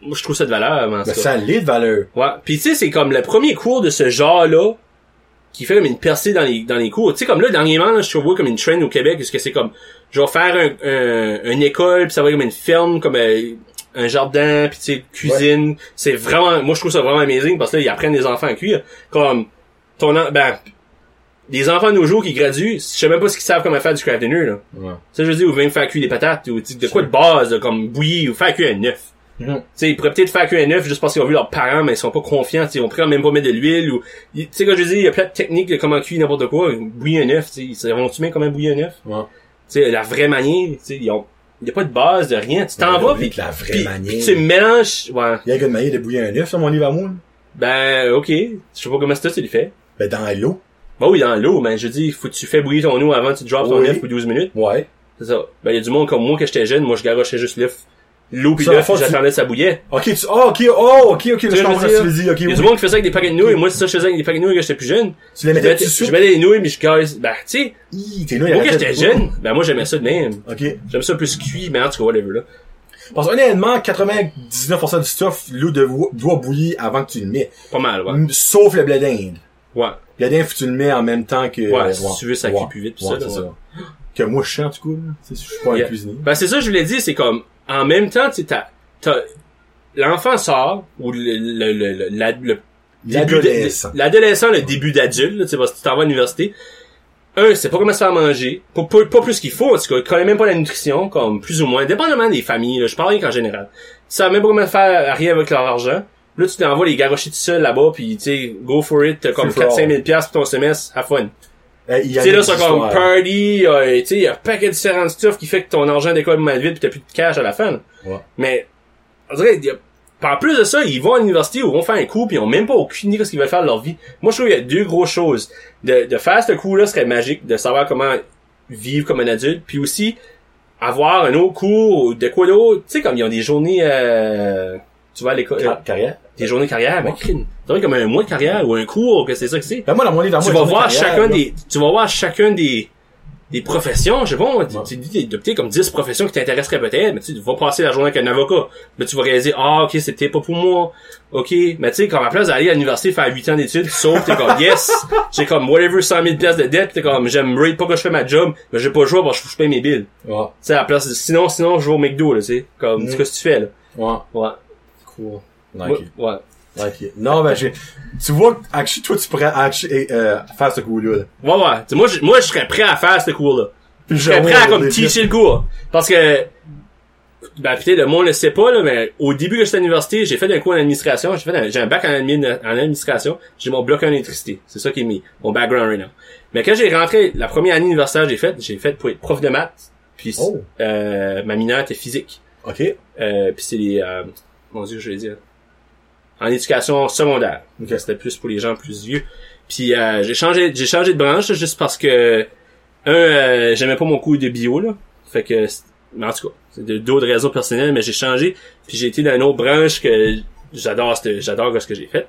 moi, je trouve ça de valeur, en Ben, ça l'est de valeur. Ouais. Puis tu sais, c'est comme le premier cours de ce genre-là qui fait comme une percée dans les dans les cours. Tu sais, comme là, dernièrement, là, je trouve comme une trend au Québec, parce que c'est comme, je vais faire un, un- une école, puis ça va être comme une ferme, comme euh, un jardin, puis tu sais, cuisine. C'est vraiment, moi je trouve ça vraiment amazing, parce que là, ils apprennent les enfants à cuire. Comme, ton, en- ben, les enfants de nos jours qui graduent, je sais même pas ce qu'ils savent comment faire du craft dinner, là. Ouais. Ça, je veux dire, ou même faire cuire des patates, ou tu sais, de quoi de base, là, comme bouillir, ou faire cuire un œuf. Mhm. Ils pourraient peut-être faire cuire un œuf juste parce qu'ils ont vu leurs parents, mais ils sont pas confiants, tu sais, ils pourrait même pas mettre de l'huile, ou, tu sais, quand je dis, il y a plein de techniques de comment cuire n'importe quoi, bouillir un œuf, ils savent-tu même comment bouillir un œuf? Ouais. Tu sais, la vraie manière, tu sais, ils ont, il y a pas de base de rien, tu t'en vas, que la vraie pis- manière. pis tu mélanges, ouais, Il y a une manière de bouillir un œuf, sur mon livre à moi. là? ben, ok, je sais pas comment c'est ça, tu le fais. Ben, dans l'eau. Bah oui, dans l'eau, mais je dis, faut que tu fais bouillir ton eau avant que tu drops ton œuf pour 12 minutes. Ouais. C'est ça. Ben, il y a du monde comme moi, que j'étais jeune, moi, je garochais juste l'œuf. L'eau pis l'œuf, j'attendais ça bouillait. Ok, tu, oh, ok, oh, ok, ok, je comprends ce que tu ok, Il y a du monde qui fait ça avec des paquets de nouilles, moi, c'est ça, je faisais avec des paquets de nouilles quand j'étais plus jeune. Tu les mettais mettais, tout de je mettais des nouilles, mais je gaze, ben, tu sais, moi, quand j'étais jeune, ben, moi, j'aimais ça de même. Ok. J'aime ça plus cuit, mais en tout cas, whatever, là. Parce que honnêtement, 99% du stuff, l'eau doit, bouillir avant que tu le mets. Pas mal, ouais. Sauf le blé d'Inde. Ouais. Le blé d'Inde, faut que tu le mets en même temps que... Ouais, si tu veux, ça cuit plus vite, pis ça, c'est ouais. ça. Que moi, je chante, du coup, là. Je suis pas un cuisinier. Ben, c'est ça, je voulais dire, c'est comme, en même temps, tu sais, l'enfant sort, ou le, le, le, le, la- L'adolescent. L'adolescent, le début d'adulte, tu sais, parce que tu t'en vas à l'université. Un, c'est pas comment se faire manger. Pas, pas, pas plus qu'il faut, en tout cas. Il connaît même pas la nutrition, comme plus ou moins. Dépendamment des familles, là. Je parle rien qu'en général. Ils savent même pas comment faire rien avec leur argent. Là, tu t'envoies les garocher tout seul là-bas, puis tu sais, go for it, t'as comme Free for 4-5 all. 000 piastres pour ton semestre, have fun. Y Tu sais, là, c'est comme party, euh, tu sais, il y a un paquet de différents stuff qui fait que ton argent décolle mal vite pis t'as plus de cash à la fin. Ouais. Mais, on dirait, y a- en plus de ça, ils vont à l'université ou vont faire un coup pis ils ont même pas aucune idée de ce qu'ils veulent faire de leur vie. Moi, je trouve qu'il y a deux grosses choses. De, de faire ce coup-là serait magique, de savoir comment vivre comme un adulte, puis aussi avoir un autre cours ou de quoi d'autre. Tu sais, comme ils ont des journées, euh, tu vas à l'école, euh, Car- Carrière? Des journées de carrière, mais. C'est vrai comme un mois de carrière ou un cours, que c'est ça que c'est Ben, moi, dans mon livre, tu moi, vas voir carrière, chacun là. des tu vas voir chacun des des professions, je sais pas, tu- tu dis d'opter comme 10 professions qui t'intéresseraient peut-être, mais tu tu vas passer la journée avec un avocat. Mais tu vas réaliser, ah, ok, c'était pas pour moi. Ok. Mais tu sais, comme à la place d'aller à l'université faire 8 ans d'études, tu sauves, t'es comme, <laughs> yes, j'ai comme whatever 100 000 pièces de dette, t'es comme, j'aime rate pas que je fais ma job, mais j'ai pas le choix parce que je paye mes billes. Tu Ouais. sais, à la place, de- sinon, sinon, je vais au McDo, là, tu sais. Comme, Mm. ce que tu fais, là. Ouais. Ouais. Cool. Ouais. Ok. ouais. Ok. Non, ben, j'ai, tu vois, actually, toi, tu pourrais, actually, euh, faire ce coup-là, là. Ouais, ouais. Moi, je, moi, je serais prêt à faire ce cours-là. Puis Je serais prêt à comme teacher le cours. Parce que, ben, peut-être le monde le sait pas, là, mais au début que j'étais à l'université, j'ai fait un cours en administration, j'ai fait un, j'ai un bac en, admin- en administration, j'ai mon bloc en électricité. C'est ça qui est mis, mon background right now. Mais quand j'ai rentré, la première année universitaire que j'ai faite, j'ai fait pour être prof de maths, puis, Oh. euh, ma mineure était physique. Ok. Euh, puis c'est les, euh, mon dieu, je vais dire, en éducation secondaire. Ok. C'était plus pour les gens plus vieux. Puis euh, j'ai changé, j'ai changé de branche juste parce que un, euh, j'aimais pas mon cours de bio là. Fait que, mais en tout cas, c'est de- d'autres raisons personnelles, mais j'ai changé. Puis j'ai été dans une autre branche que j'adore, j'adore ce que j'ai fait.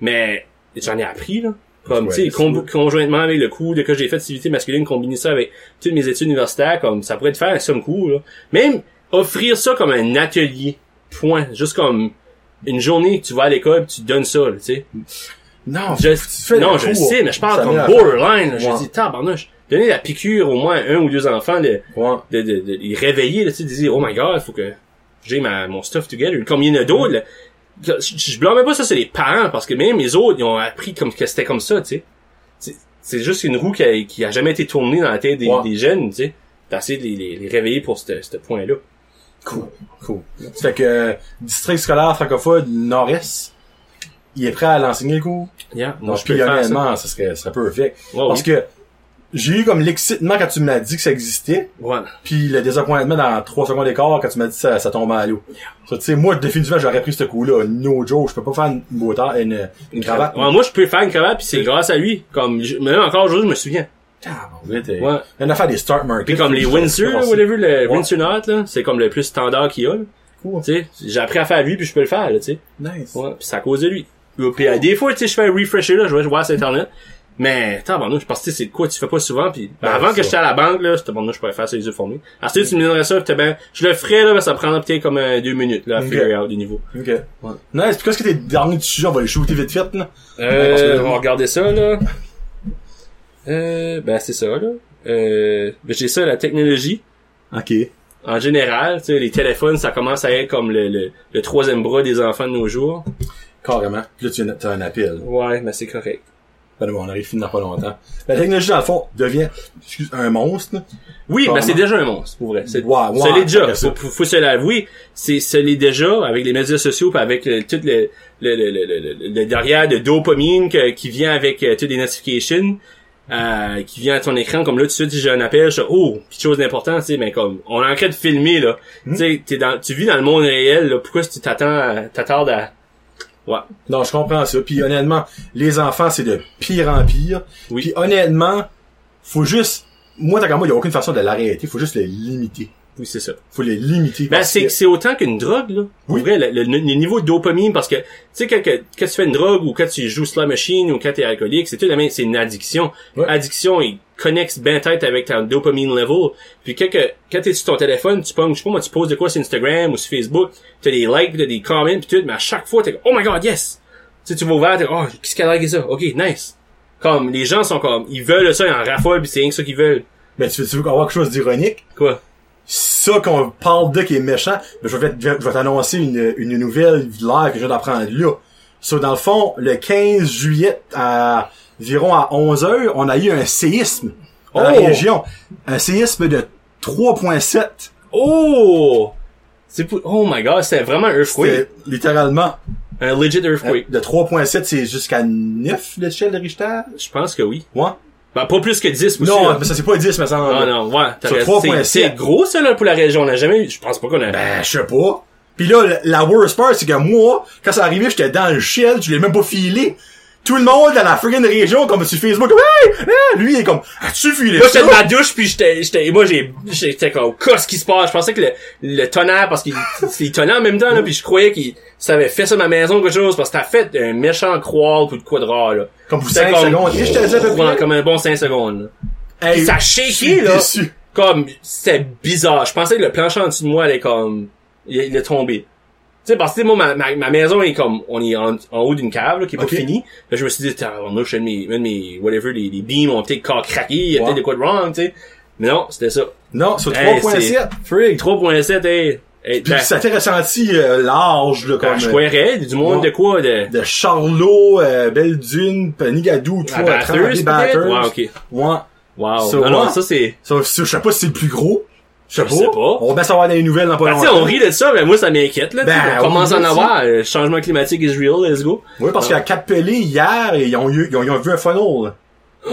Mais j'en ai appris là. Comme, Ouais, tu sais, con- conjointement avec le cours de que j'ai fait de civilité masculine, combiner ça avec toutes mes études universitaires, comme ça pourrait te faire un somme cours, là. Même offrir ça comme un atelier. Point. Juste comme une journée que tu vas à l'école tu donnes ça, tu sais. Non, Je, tu fais non, je cours. sais, mais je parle comme borderline. là. Je dis, tabarnouche. Donner la piqûre au moins à un ou deux enfants de, Ouais. de, de, de les réveiller, là, tu sais, de dire, oh my god, faut que j'ai ma, mon stuff together. Comme il y en a d'autres, là. Je, je blâme pas ça, c'est les parents, parce que même les autres, ils ont appris comme que c'était comme ça, tu sais. C'est- juste une roue qui a, qui a jamais été tournée dans la tête des, Ouais. des jeunes, tu sais. D'essayer de les, les, les réveiller pour ce ce point-là. Cool. Cool. Ça fait que, euh, district scolaire francophone Nord-Est, il est prêt à l'enseigner le cours? Yeah. Non, je peux faire ça. honnêtement, ça serait, ça serait perfect. Ouais, Parce oui. que, j'ai eu comme l'excitement quand tu me l'as dit que ça existait, Ouais. puis le désappointement dans trois secondes d'écart quand tu m'as dit que ça, ça tombait à l'eau. Ça, tu sais, moi, définitivement, j'aurais pris ce coup-là. No Joe, je peux pas faire une motard, une, une cravate. Ouais, moi, je peux faire une cravate, puis c'est grâce à lui. Comme, même encore aujourd'hui, je me souviens. Bon, ouais. Une affaire des start markets. Puis comme les Windsor, là, whatever, le Ouais. Windsor Note, là, c'est comme le plus standard qu'il y a, là. Cool. Tu sais, j'ai appris à faire lui, puis je peux le faire, là, tu sais. Nice. Ouais, puis c'est à cause de lui. Puis euh, des fois, tu sais, je fais un refresher, là, je vais voir sur Internet. Mais, tabarnouche, je pense que tu sais, c'est quoi tu fais pas souvent, puis ben, Ben, avant que j'étais à la banque, là, c'était bon, je pourrais faire ça les yeux formés. À ce tu me donnerais ça, ben, je le ferais, là, mais ça prendrait peut-être comme euh, deux minutes, là, à Ok. figure out du niveau. Ok. Nice. Puis qu'est-ce que tes derniers sujets, on va les shooter vite fait, là? Euh, on va regarder ça, là. Euh, ben, c'est ça, là. Euh, ben, j'ai ça, la technologie. Ok. En général, tu sais, les téléphones, ça commence à être comme le, le, le troisième bras des enfants de nos jours. Carrément. Puis là, tu as un appel. Ouais, mais c'est correct. Ben, bon, on arrive dans pas longtemps. La technologie, dans le fond, devient, excuse, un monstre. Oui, mais c'est déjà un monstre, pour vrai. C'est, ça l'est déjà. Faut, faut, faut se l'avouer. C'est, l'est déjà avec les médias sociaux pis avec le, tout le, le, le, le, le, le derrière de dopamine que- qui vient avec euh, toutes les notifications, euh, qui vient à ton écran. Comme là, tout de suite, j'ai un appel, je oh, quelque chose d'important, tu sais, mais comme, on est en train de filmer, là. Hmm? Tu sais, t'es dans, tu vis dans le monde réel, là. Pourquoi tu t'attends, t'attardes à, ouais. Non, je comprends ça. Puis honnêtement, les enfants, c'est de pire en pire. Oui. Puis honnêtement, faut juste... Moi, tant qu'à moi, il n'y a aucune façon de l'arrêter. Faut juste les limiter. Oui, c'est ça. Faut les limiter. Ben, c'est, c'est autant qu'une drogue, là. Oui. vrai, le, le- le niveau de dopamine, parce que, tu sais, quand, que- quand tu fais une drogue, ou quand tu joues slot machine, ou quand t'es alcoolique, c'est tout la même, c'est une addiction. Ouais. Addiction, il connecte bien tête avec ta dopamine level. Puis quand, quand t'es sur ton téléphone, tu pognes, je sais pas moi, tu poses de quoi sur Instagram ou sur Facebook, t'as des likes, t'as des comments, pis tout, mais à chaque fois, t'es comme, oh my god, yes! Tu sais, tu vas ouvert, t'es oh, qu'est-ce qu'elle a liké ça? Ok, nice. Comme, les gens sont comme, ils veulent ça, ils en raffolent, pis c'est rien que ça qu'ils veulent. Ben, tu veux, tu veux avoir quelque chose d'ironique? Quoi? Ça qu'on parle de qui est méchant, ben, je vais, je vais t'annoncer une, une nouvelle live que je viens d'apprendre là. So, dans le fond, le 15 juillet, à environ à 11 heures, on a eu un séisme dans la Oh! région. Un séisme de 3.7. Oh! C'est pour... Oh my god, c'est vraiment un earthquake. C'était littéralement Un legit earthquake. de 3.7, c'est jusqu'à 9 l'échelle de Richter? Je pense que oui. Ouais. Ben, pas plus que 10 aussi. Non, là. mais ça c'est pas 10, mais ça. Non, non, ouais. t'as Sur raison. 3.7. C'est gros, ça, là, pour la région. On a jamais eu, je pense pas qu'on a... Ben, je sais pas. Pis là, la- la worst part, c'est que moi, quand ça arrivait, j'étais dans le shell, je l'ai même pas filé. Tout le monde dans la friggin' région, comme sur Facebook, comme, hey, hey! lui, il est comme, as-tu filé Moi, ça? j'étais dans ma douche, puis j'étais, j'étais, moi, j'ai, j'étais comme, qu'est-ce qui se passe? Je pensais que le, le tonnerre, parce qu'il, <laughs> il tonnait en même temps, là, puis je croyais qu'il, ça avait fait ça ma maison, quelque chose, parce que t'as fait un méchant croire ou de quoi de rare, là. Comme pour C'était 5 secondes. Et je te dis à peu Ouais, près. comme un bon 5 secondes, là. Hey, ça shaké, là. déçu. Comme, c'était bizarre. Je pensais que le plancher en dessous de moi allait comme, il, il est tombé. Tu sais, parce que moi, ma, ma, ma maison est comme, on est en, en haut d'une cave, là, qui est pas finie. Là, je me suis dit, suis un de mes, mes, whatever, les, les beams ont peut-être craqué, il y a peut-être de quoi de wrong, tu sais. Mais non, c'était ça. Non, sur Hey, 3.7. Frig, 3.7, hey. hey Puis ben, ça t'est ressenti euh, large, là, ben, comme, je euh, du monde ouais. de quoi, de, de Charlot, euh, Belle-Dune, Nigadou, à toi, Bathurst, Tremblay, peut-être? Bathurst. Ouais, ok. Ouais. Wow. Ça, non, ça c'est, Ça, ça, je sais pas si c'est le plus gros. Je sais pas. On va bien savoir des nouvelles dans pas ben, longtemps. on rit de ça, mais moi, ça m'inquiète, là. Ben, on commence à en avoir, euh, changement climatique is real, let's go. Oui, parce Ah. qu'à Cap Pelé, hier, ils ont, eu, ils ont, ils ont vu un funnel. là. <gasps>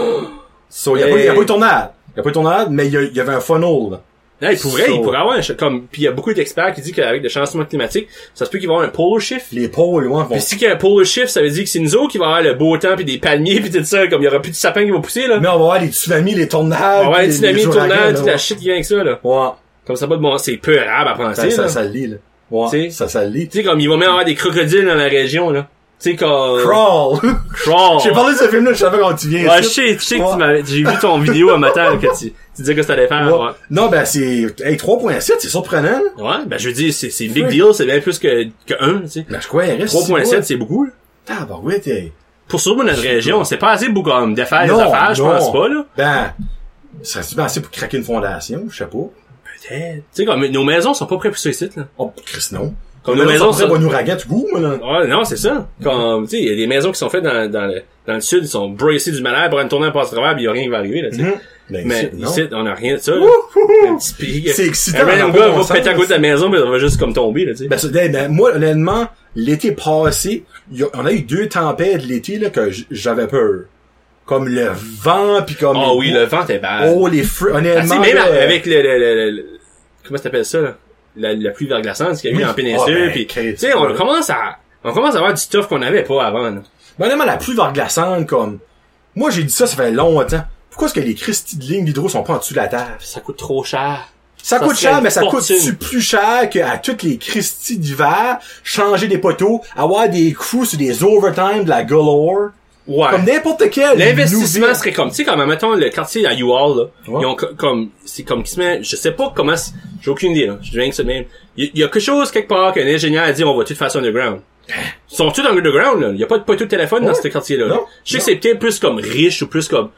So, il y a, a pas eu de tornade. Il y a pas eu de tornade, mais il y, y avait un funnel. là. Là, il pourrait, So- il pourrait avoir un, comme, puis il y a beaucoup d'experts qui disent qu'avec le changement climatique, ça se peut qu'il va y avoir un polar shift. Les pôles, vont... Puis si qu'il y a un polar shift, ça veut dire que c'est nous autres qui va avoir le beau temps puis des palmiers puis tout ça, comme il y aura plus de sapins qui vont pousser, là. Mais on va voir les tsunamis, les tornades. On va avoir les tsunamis, les là, toute la shit qui vient avec ça, là. Ouais. Comme ça, pas de bon, c'est peu arabe à Ça, penser, ça, là. ça le lit, là. Ouais. Tu sais? Ça, ça lit. Tu sais, comme il va même avoir des crocodiles dans la région, là. Tu sais, comme... Crawl! Crawl. J'ai parlé de ce film-là, je savais quand tu viens. Ouais, je ici. sais, je sais que tu m'avais, j'ai vu ton vidéo un matin, là, que tu, tu disais que t'allais faire, Ouais. ouais. Non, ben, c'est, hey, 3.7, c'est surprenant. là. Ouais, ben, je veux dire, c'est, c'est big deal, c'est bien plus que, que 1, tu sais. Ben, je crois, il reste 3.7, c'est beaucoup, là. Ah, bah ouais, t'es... Pour surtout notre région, c'est pas assez beaucoup comme de faire des affaires, je pense pas, là. Ben, ça serait assez pour craquer une fondation, je sais pas. Peut-être. Tu sais, comme, nos maisons sont pas prêtes pour ce site, là. Oh, Chris, non. Comme nos maisons ça sont... un ouragan tout goût, moi, là. Ouais, non, c'est ça. Comme, tu sais, il y a des maisons qui sont faites dans, dans le, dans le sud, ils sont bracés du malheur pour une tournée en passe travers, pis y a rien qui va arriver, là, tu sais. Mhm. Ben, Mais ici, on a rien de ça, là. Un petit pic. C'est excitant, Un random dans gars va péter à sens. côté de la maison, mais ça va juste comme tomber, là, tu sais. Ben, ben, moi, honnêtement, l'été passé, y a- on a eu deux tempêtes l'été, là, que j'avais peur. Comme le vent, puis comme... Ah les oui, le vent était bad. Oh, les fruits, Ah, honnêtement... même là, avec le, le, le, le- le- comment ça s'appelle ça, là? La, la pluie verglaçante qu'il y a eu en péninsule, Ah, ben, pis, Christ, tu sais, on commence à, on commence à avoir du stuff qu'on avait pas avant, là. Ben, honnêtement, la pluie verglaçante, comme... Moi, j'ai dit ça, ça fait longtemps. Pourquoi est-ce que les Christy de lignes d'hydro sont pas en dessous de la table? Ça coûte trop cher. Ça, Ça coûte cher, mais ça fortune. coûte plus cher qu'à toutes les Christy d'hiver, changer des poteaux, avoir des crews sur des overtime de la galore. Ouais. Comme n'importe quel. L'investissement serait comme, tu sais, comme, mettons, le quartier à UAll, là. Ouais. Ils ont co- comme, c'est comme qui se met, je sais pas comment, c'est- j'ai aucune idée, là. Je viens que ça de même. Il y, a quelque chose quelque part qu'un ingénieur a dit, on va tout faire ça underground? Ils sont tous underground, là. Il y a pas de poteau de téléphone dans ce quartier-là. là. Je sais que c'est peut-être plus comme riche ou plus comme,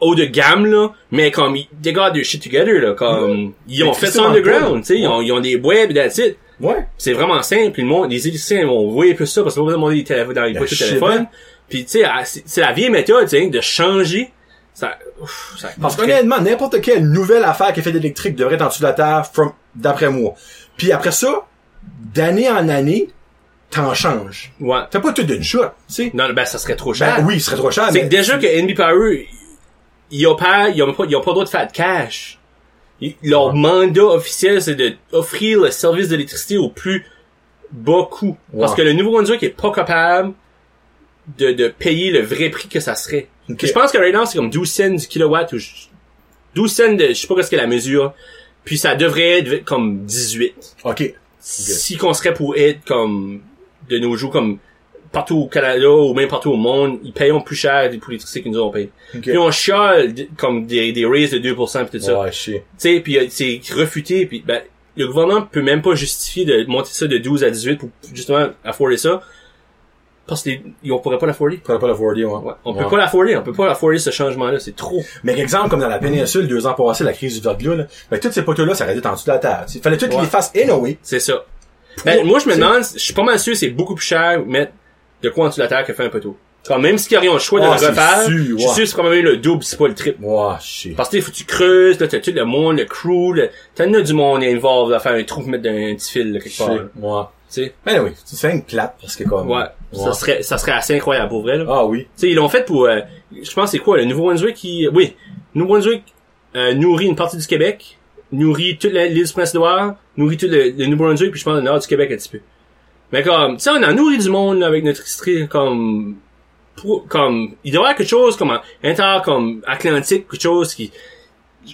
haut de gamme, là. Mais comme, ils, they got their shit together, là. Comme, ils ont fait ça underground, pas. tu sais. Ils ont, ils ont des web et that's it. Ouais. C'est vraiment simple. Le monde, les électriciens vont voir plus ça parce qu'on va demander des téléphones dans les poteaux de téléphone. Puis tu sais, c'est c'est la vieille méthode, tu sais, de changer. Ça, ouf, ça Parce qu'honnêtement, n'importe quelle nouvelle affaire qui est faite d'électrique devrait être en dessous de la terre, from, d'après moi. Puis après ça, d'année en année, t'en changes. ouais. T'as pas tout d'une shot, tu sais. Non, ben ça serait trop cher. Ben oui, ce serait trop cher, c'est mais... que déjà que NB Power, ils ont pas, ils ont pas, ils ont pas le droit de faire de cash. Ils- leur mandat officiel, c'est de offrir le service d'électricité au plus bas coût. Parce Ouais. que le Nouveau-Brunswick est pas capable de, de payer le vrai prix que ça serait. Ok. Puis Je pense que right now, c'est comme 12 cents du kilowatt ou je- 12 cents de, je sais pas qu'est-ce que la mesure. Puis ça devrait être comme 18. OK. Si qu'on serait pour être comme, de nos jours, comme, partout au Canada ou même partout au monde, ils payent plus cher pour l'électricité que nous on paye. OK. Puis on chiale comme des, des raises de 2% pis tout ça. Ouais, je sais. Tu sais, puis euh, c'est refuté, puis ben, le gouvernement peut même pas justifier de monter ça de 12 à 18 pour justement afforder ça. Parce qu'ils on pourrait pas l'afforder. Faudrait pas l'afforder, ouais. Ouais. On Ouais. peut pas l'afforder, on peut pas l'afforder ce changement-là, c'est trop. Mais exemple, comme dans la péninsule, deux ans passés, la crise du verglas, là, ben, tous ces poteaux-là, ça restait en dessous de la terre. Il fallait tous Ouais. les fassent anyway. C'est ça. Ben, moi, je me demande, je suis pas mal sûr, c'est beaucoup plus cher mettre de quoi en dessous de la terre que faire un poteau. Quand même s'ils auraient le choix de Ah, le refaire, je suis sûr c'est probablement le double, c'est pas le triple. Parce que faut que tu creuses, là, t'as tout le monde, le crew, le... t'en as du monde involved à faire un trou, mettre un petit fil, là, quelque part, là. Ouais. Tu sais? Ben oui, tu fais une clap parce que comme. Ouais. Ça serait, ça serait assez incroyable pour vrai, là. Ah oui. Tu sais, ils l'ont fait pour, euh, je pense c'est quoi, le Nouveau-Brunswick qui, oui, Nouveau-Brunswick euh, nourrit une partie du Québec, nourrit toute l'île du Prince-Édouard, nourrit tout le, le Nouveau-Brunswick, puis je pense le nord du Québec un petit peu. Mais comme, tu sais, on a nourri du monde là, avec notre industrie, comme, pour- comme, il doit y avoir quelque chose comme un inter, comme atlantique, quelque chose qui,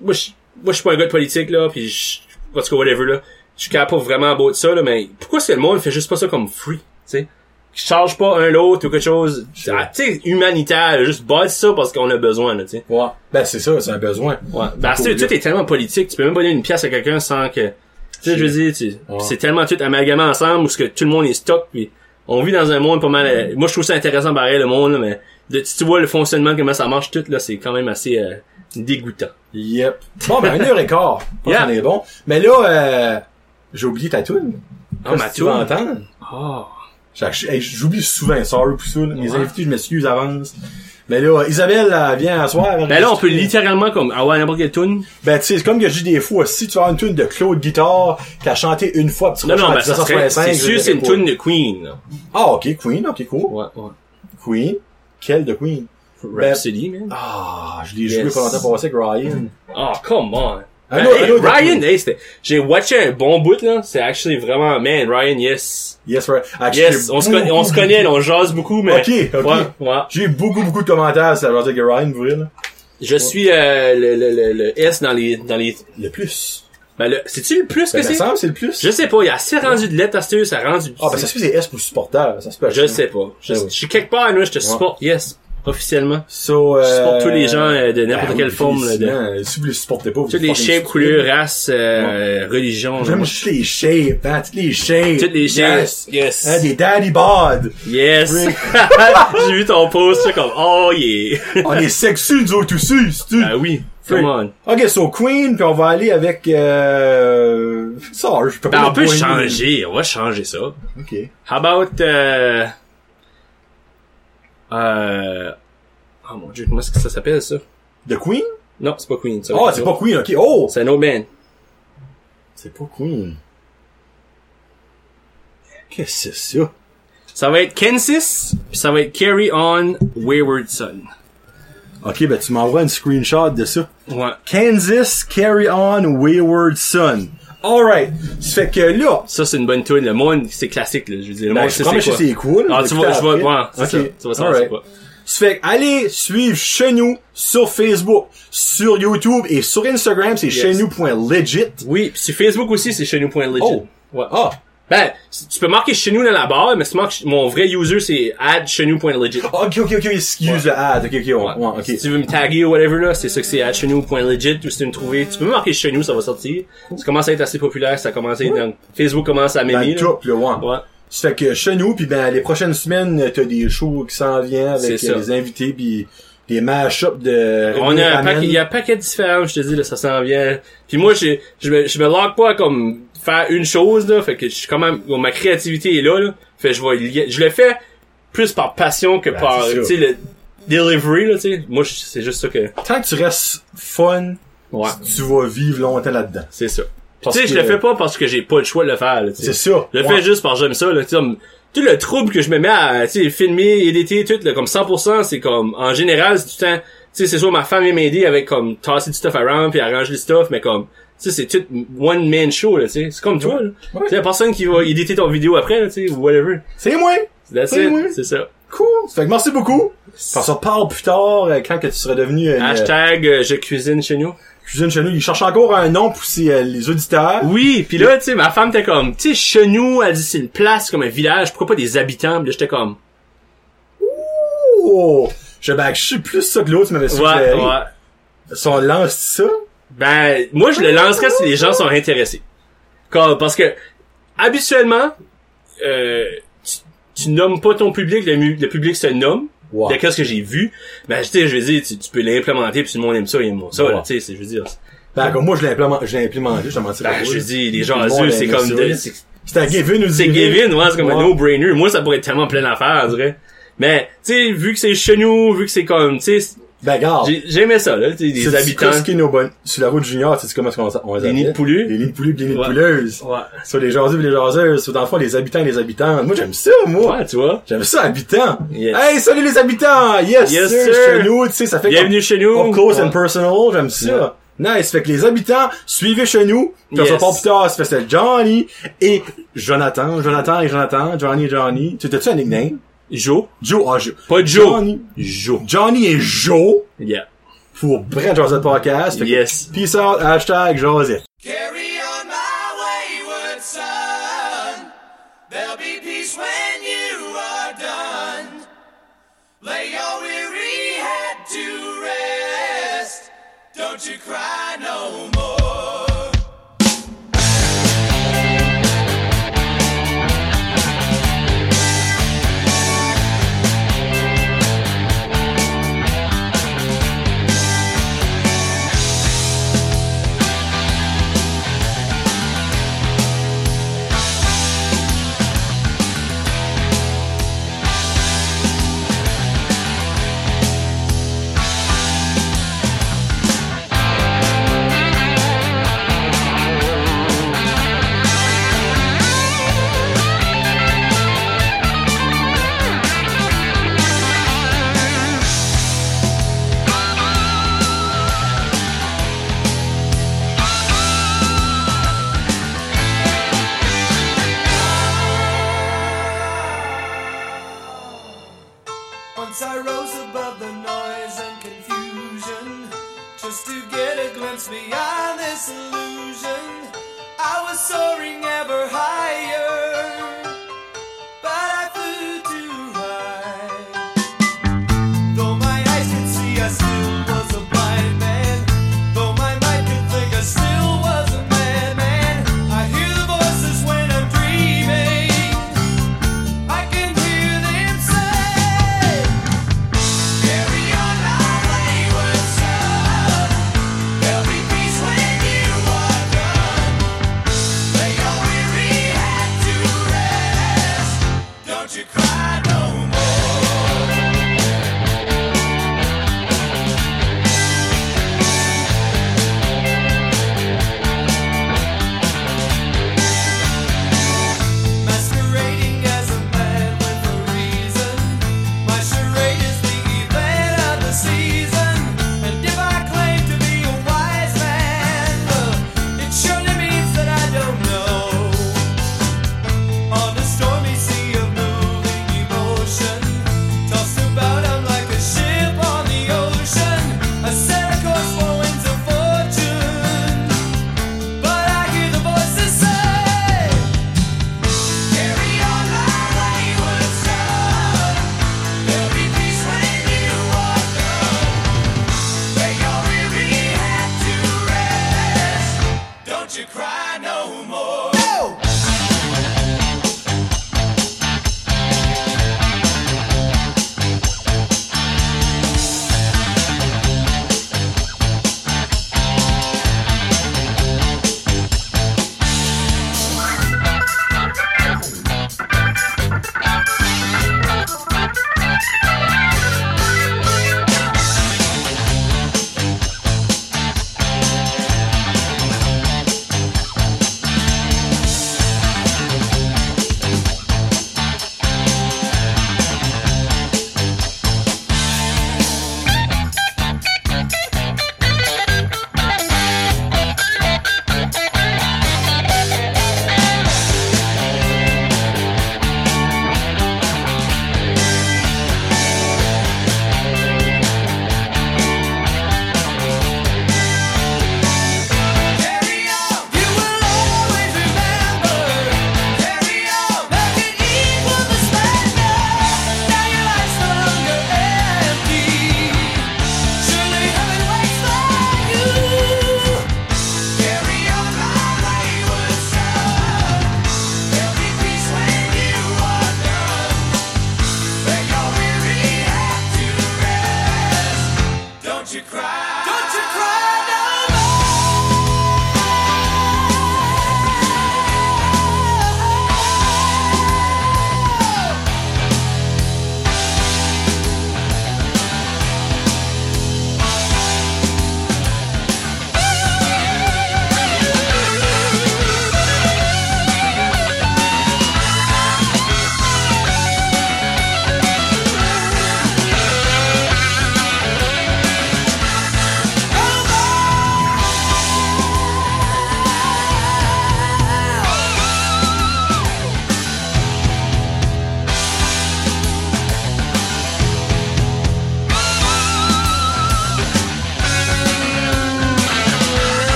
moi je, moi je suis pas un gars de politique là, puis je, en tout cas whatever là, je suis capable vraiment beau de ça là, mais pourquoi est-ce que le monde fait juste pas ça comme free, tu sais? Qui charge pas un l'autre ou quelque chose, Sure. ah, tu sais, humanitaire, juste bâtir ça parce qu'on a besoin là, tu sais. Ouais. Ben c'est ça, c'est un besoin. Ouais. Ben, tu tout est tellement politique, tu peux même pas donner une pièce à quelqu'un sans que, tu sais, je veux dire, tu- Ouais. c'est tellement tout amalgamé ensemble où ce que tout le monde est stock puis on vit dans un monde pas mal, euh, moi je trouve ça intéressant pareil le monde là, mais de, si tu vois le fonctionnement comment ça marche tout là, c'est quand même assez euh, dégoûtant. Yep. Bon, ben, une heure et quart. <laughs> Yeah. qu'on est bon. Mais là, euh, j'ai oublié ta tune. Ah, ma Qu'est-ce que tu vas toune? entendre? Oh. J'oublie souvent, sorry pour ça. là. Les Ouais. invités, je m'excuse avance. Mais là, Isabelle, elle vient à soir. Ben là on peut littéralement comme avoir n'importe quelle tune. Ben, tu sais, c'est comme que je dis des fois, si tu as une tune de Claude Guitare, qui a chanté une fois, tu Non non, ben en ça serait, 1965, c'est sûr c'est une tune de Queen. Là. Ah, ok, Queen, ok, cool. Ouais ouais. Queen. Quelle de Queen? Rhapsody man. Ah, je l'ai Yes. joué pas longtemps passé avec Ryan. Oh come on. Un autre- hey, un autre de Ryan, hey, c'était, j'ai watché un bon bout là, c'est actually vraiment man Ryan yes. Yes, right. Actually, Yes, on se, connaît, on se connaît, on jase beaucoup, mais... Ok, ok. Ouais, ouais. J'ai eu beaucoup, beaucoup de commentaires sur Roger Ryan, vous voyez, là. Je suis euh, le, le, le, le S dans les... Dans les Le plus. ben, le, c'est-tu le plus Ben, que c'est? semble, c'est le plus. Je sais pas, il y a assez rendu de lettres ça a rendu... Ah, ben, ça se fait, c'est S pour supporter. Ça se peut. Je sais pas. Ah je suis quelque part, là, je te supporte, yes, officiellement. So, euh, Je supporte tous les gens euh, de n'importe ben quelle oui, forme, là, de... Si vous les supportez pas, vous Toutes les shapes, couleurs, races, euh, religions. J'aime toutes les shapes, hein, toutes les shapes. Toutes les shapes. Yes. Yes. Hein, des daddy bod. Yes. <laughs> J'ai vu ton post, c'est comme, oh yeah. On est sexy, nous autres aussi, c'est Ah oui, come on. Ok, so Queen, puis on va aller avec, euh, ça, je peux pas Ben, on mettre peut changer, on va changer ça. Ok. How about, euh, euh, oh mon dieu, comment est-ce que ça s'appelle, ça? The Queen? Non, c'est pas Queen, ça. Oh, c'est pas Queen, ok. Oh! C'est un autre band. C'est pas Queen. Qu'est-ce que c'est ça? Ça va être Kansas, puis ça va être Carry On Wayward Son. Ok, ben tu m'envoies une screenshot de ça. Ouais. Kansas Carry On Wayward Son. Alright. Ça fait que là, Ça, c'est une bonne tune. Le monde, c'est classique, là. Je veux dire, le ben, monde c'est quoi? c'est cool. Ah, tu vois, je vois, ouais, c'est ça. Ok. Tu vas savoir c'est Alright. quoi. Ça fait allez suivre chez nous sur Facebook, sur YouTube et sur Instagram, c'est Yes. chez nous.legit. Oui, puis sur Facebook aussi, c'est chez nous.legit. Oh. Ouais. Ah, Ben, tu peux marquer chez nous dans la barre, mais si tu marques mon vrai user, c'est add chez nous.legit. ok, ok, ok, excuse le ad, ok, ok, ouais, ouais, ok. Si tu veux me taguer ou whatever, là, c'est ça que c'est chez nous.legit, ou si tu veux me trouver, tu peux me marquer chez nous, ça va sortir. Ça commence à être assez populaire, ça commence à être dans, Facebook commence à Dans m'aimer, le là. ouais. Ouais. Ça fait que chez nous, puis ben les prochaines semaines, t'as des shows qui s'en viennent avec des invités, puis des mash-ups de On a un paquet, il y a un paquet différent, je te dis, là, ça s'en vient. Puis moi, je, je me, je me log pas comme faire une chose, là, fait que je suis quand même, bon, ma créativité est là, là. Fait que je vais, lier- je le fais plus par passion que Ben, par, tu sais, le delivery, là, tu sais. Moi, c'est juste ça que, Tant que tu restes fun, ouais, tu vas vivre longtemps là-dedans. c'est ça. Tu sais, je le fais pas parce que j'ai pas le choix de le faire, là, tu sais. C'est ça. Je le Ouais. fais juste parce que j'aime ça, là, tu sais, comme, tout le trouble que je me mets à, tu sais, filmer, éditer, tout, là, comme 100%, c'est comme, en général, c'est tout le temps, tu sais, c'est soit ma femme vient m'aider avec, comme, tasser du stuff around, puis arranger le stuff, mais comme, sais, c'est tout one man show, là, tu sais. C'est comme toi, là. Ouais. Tu sais, y a personne qui va éditer ton vidéo après, là, tu sais, ou whatever. C'est moi! C'est moi. C'est ça. Cool! Fait que merci beaucoup! On se reparle plus tard, euh, quand que tu seras devenu euh, Hashtag, euh, je cuisine chez nous. cuisine chez nous. Il cherche encore un nom pour ses, les auditeurs. Oui, puis là, tu sais, ma femme était comme, tu sais, chez nous, elle dit c'est une place, comme un village, pourquoi pas des habitants? Puis là, j'étais comme, Oh! Je, ben, je sais plus ça que l'autre tu m'avais ouais, suggéré. ouais. Si on lance ça, Ben, moi, je le lancerais si les gens sont intéressés. Comme, parce que, habituellement, euh, tu, tu nommes pas ton public, le, le public se nomme. wow. De qu'est-ce que j'ai vu, ben, tu sais, je veux dire, tu, tu peux l'implémenter, puis tout le monde aime ça, il aime ça, là, tu sais, je veux dire. Ben, comme moi, je l'ai implémenté, je l'ai implémenté, je te mentirais Ben, pas, je dire, les gens azules, c'est comme, de- c'est un Gavin ou c'est Gavin, ouais, c'est comme un no-brainer. Moi, ça pourrait être tellement plein d'affaires, on dirait. Mais, tu sais, vu que c'est chez nous, vu que c'est comme, tu sais, Ben, regarde. J'ai- J'aimais ça, là, tu sais, des habitants. c'est nos bonnes. Sur la route junior, tu sais comment on, on les Des nids de poulus. Les nids de poulus pis les nids de pouleuses. Ouais. Sur les jaseux pis les jaseuses. Sur dans le fond, les habitants et les habitantes. Moi, j'aime ça, moi. Ouais, tu vois. J'aime ça, habitants. Yes. Hey, salut les habitants! Yes, Yes, sir! Chez nous, tu sais, ça fait Bienvenue chez nous. up close Ouais. and personal. J'aime ça. Nice. Fait que les habitants, suivez chez nous. Puis on se Yes. reparle plus tard. Ça fait Johnny et Jonathan. Jonathan et Jonathan. Johnny et Johnny. Tu t'as-tu un nickname? Joe? Joe. Ah, Joe. Pas Joe. Johnny. Joe. Johnny et Joe Yeah. pour Brent Josette Podcast. Fait que Yes. Peace out. Hashtag Josette. Carry on my wayward son. There'll be peace when you are done. Lay your weary head to rest. Don't you cry no more. Soaring ever higher,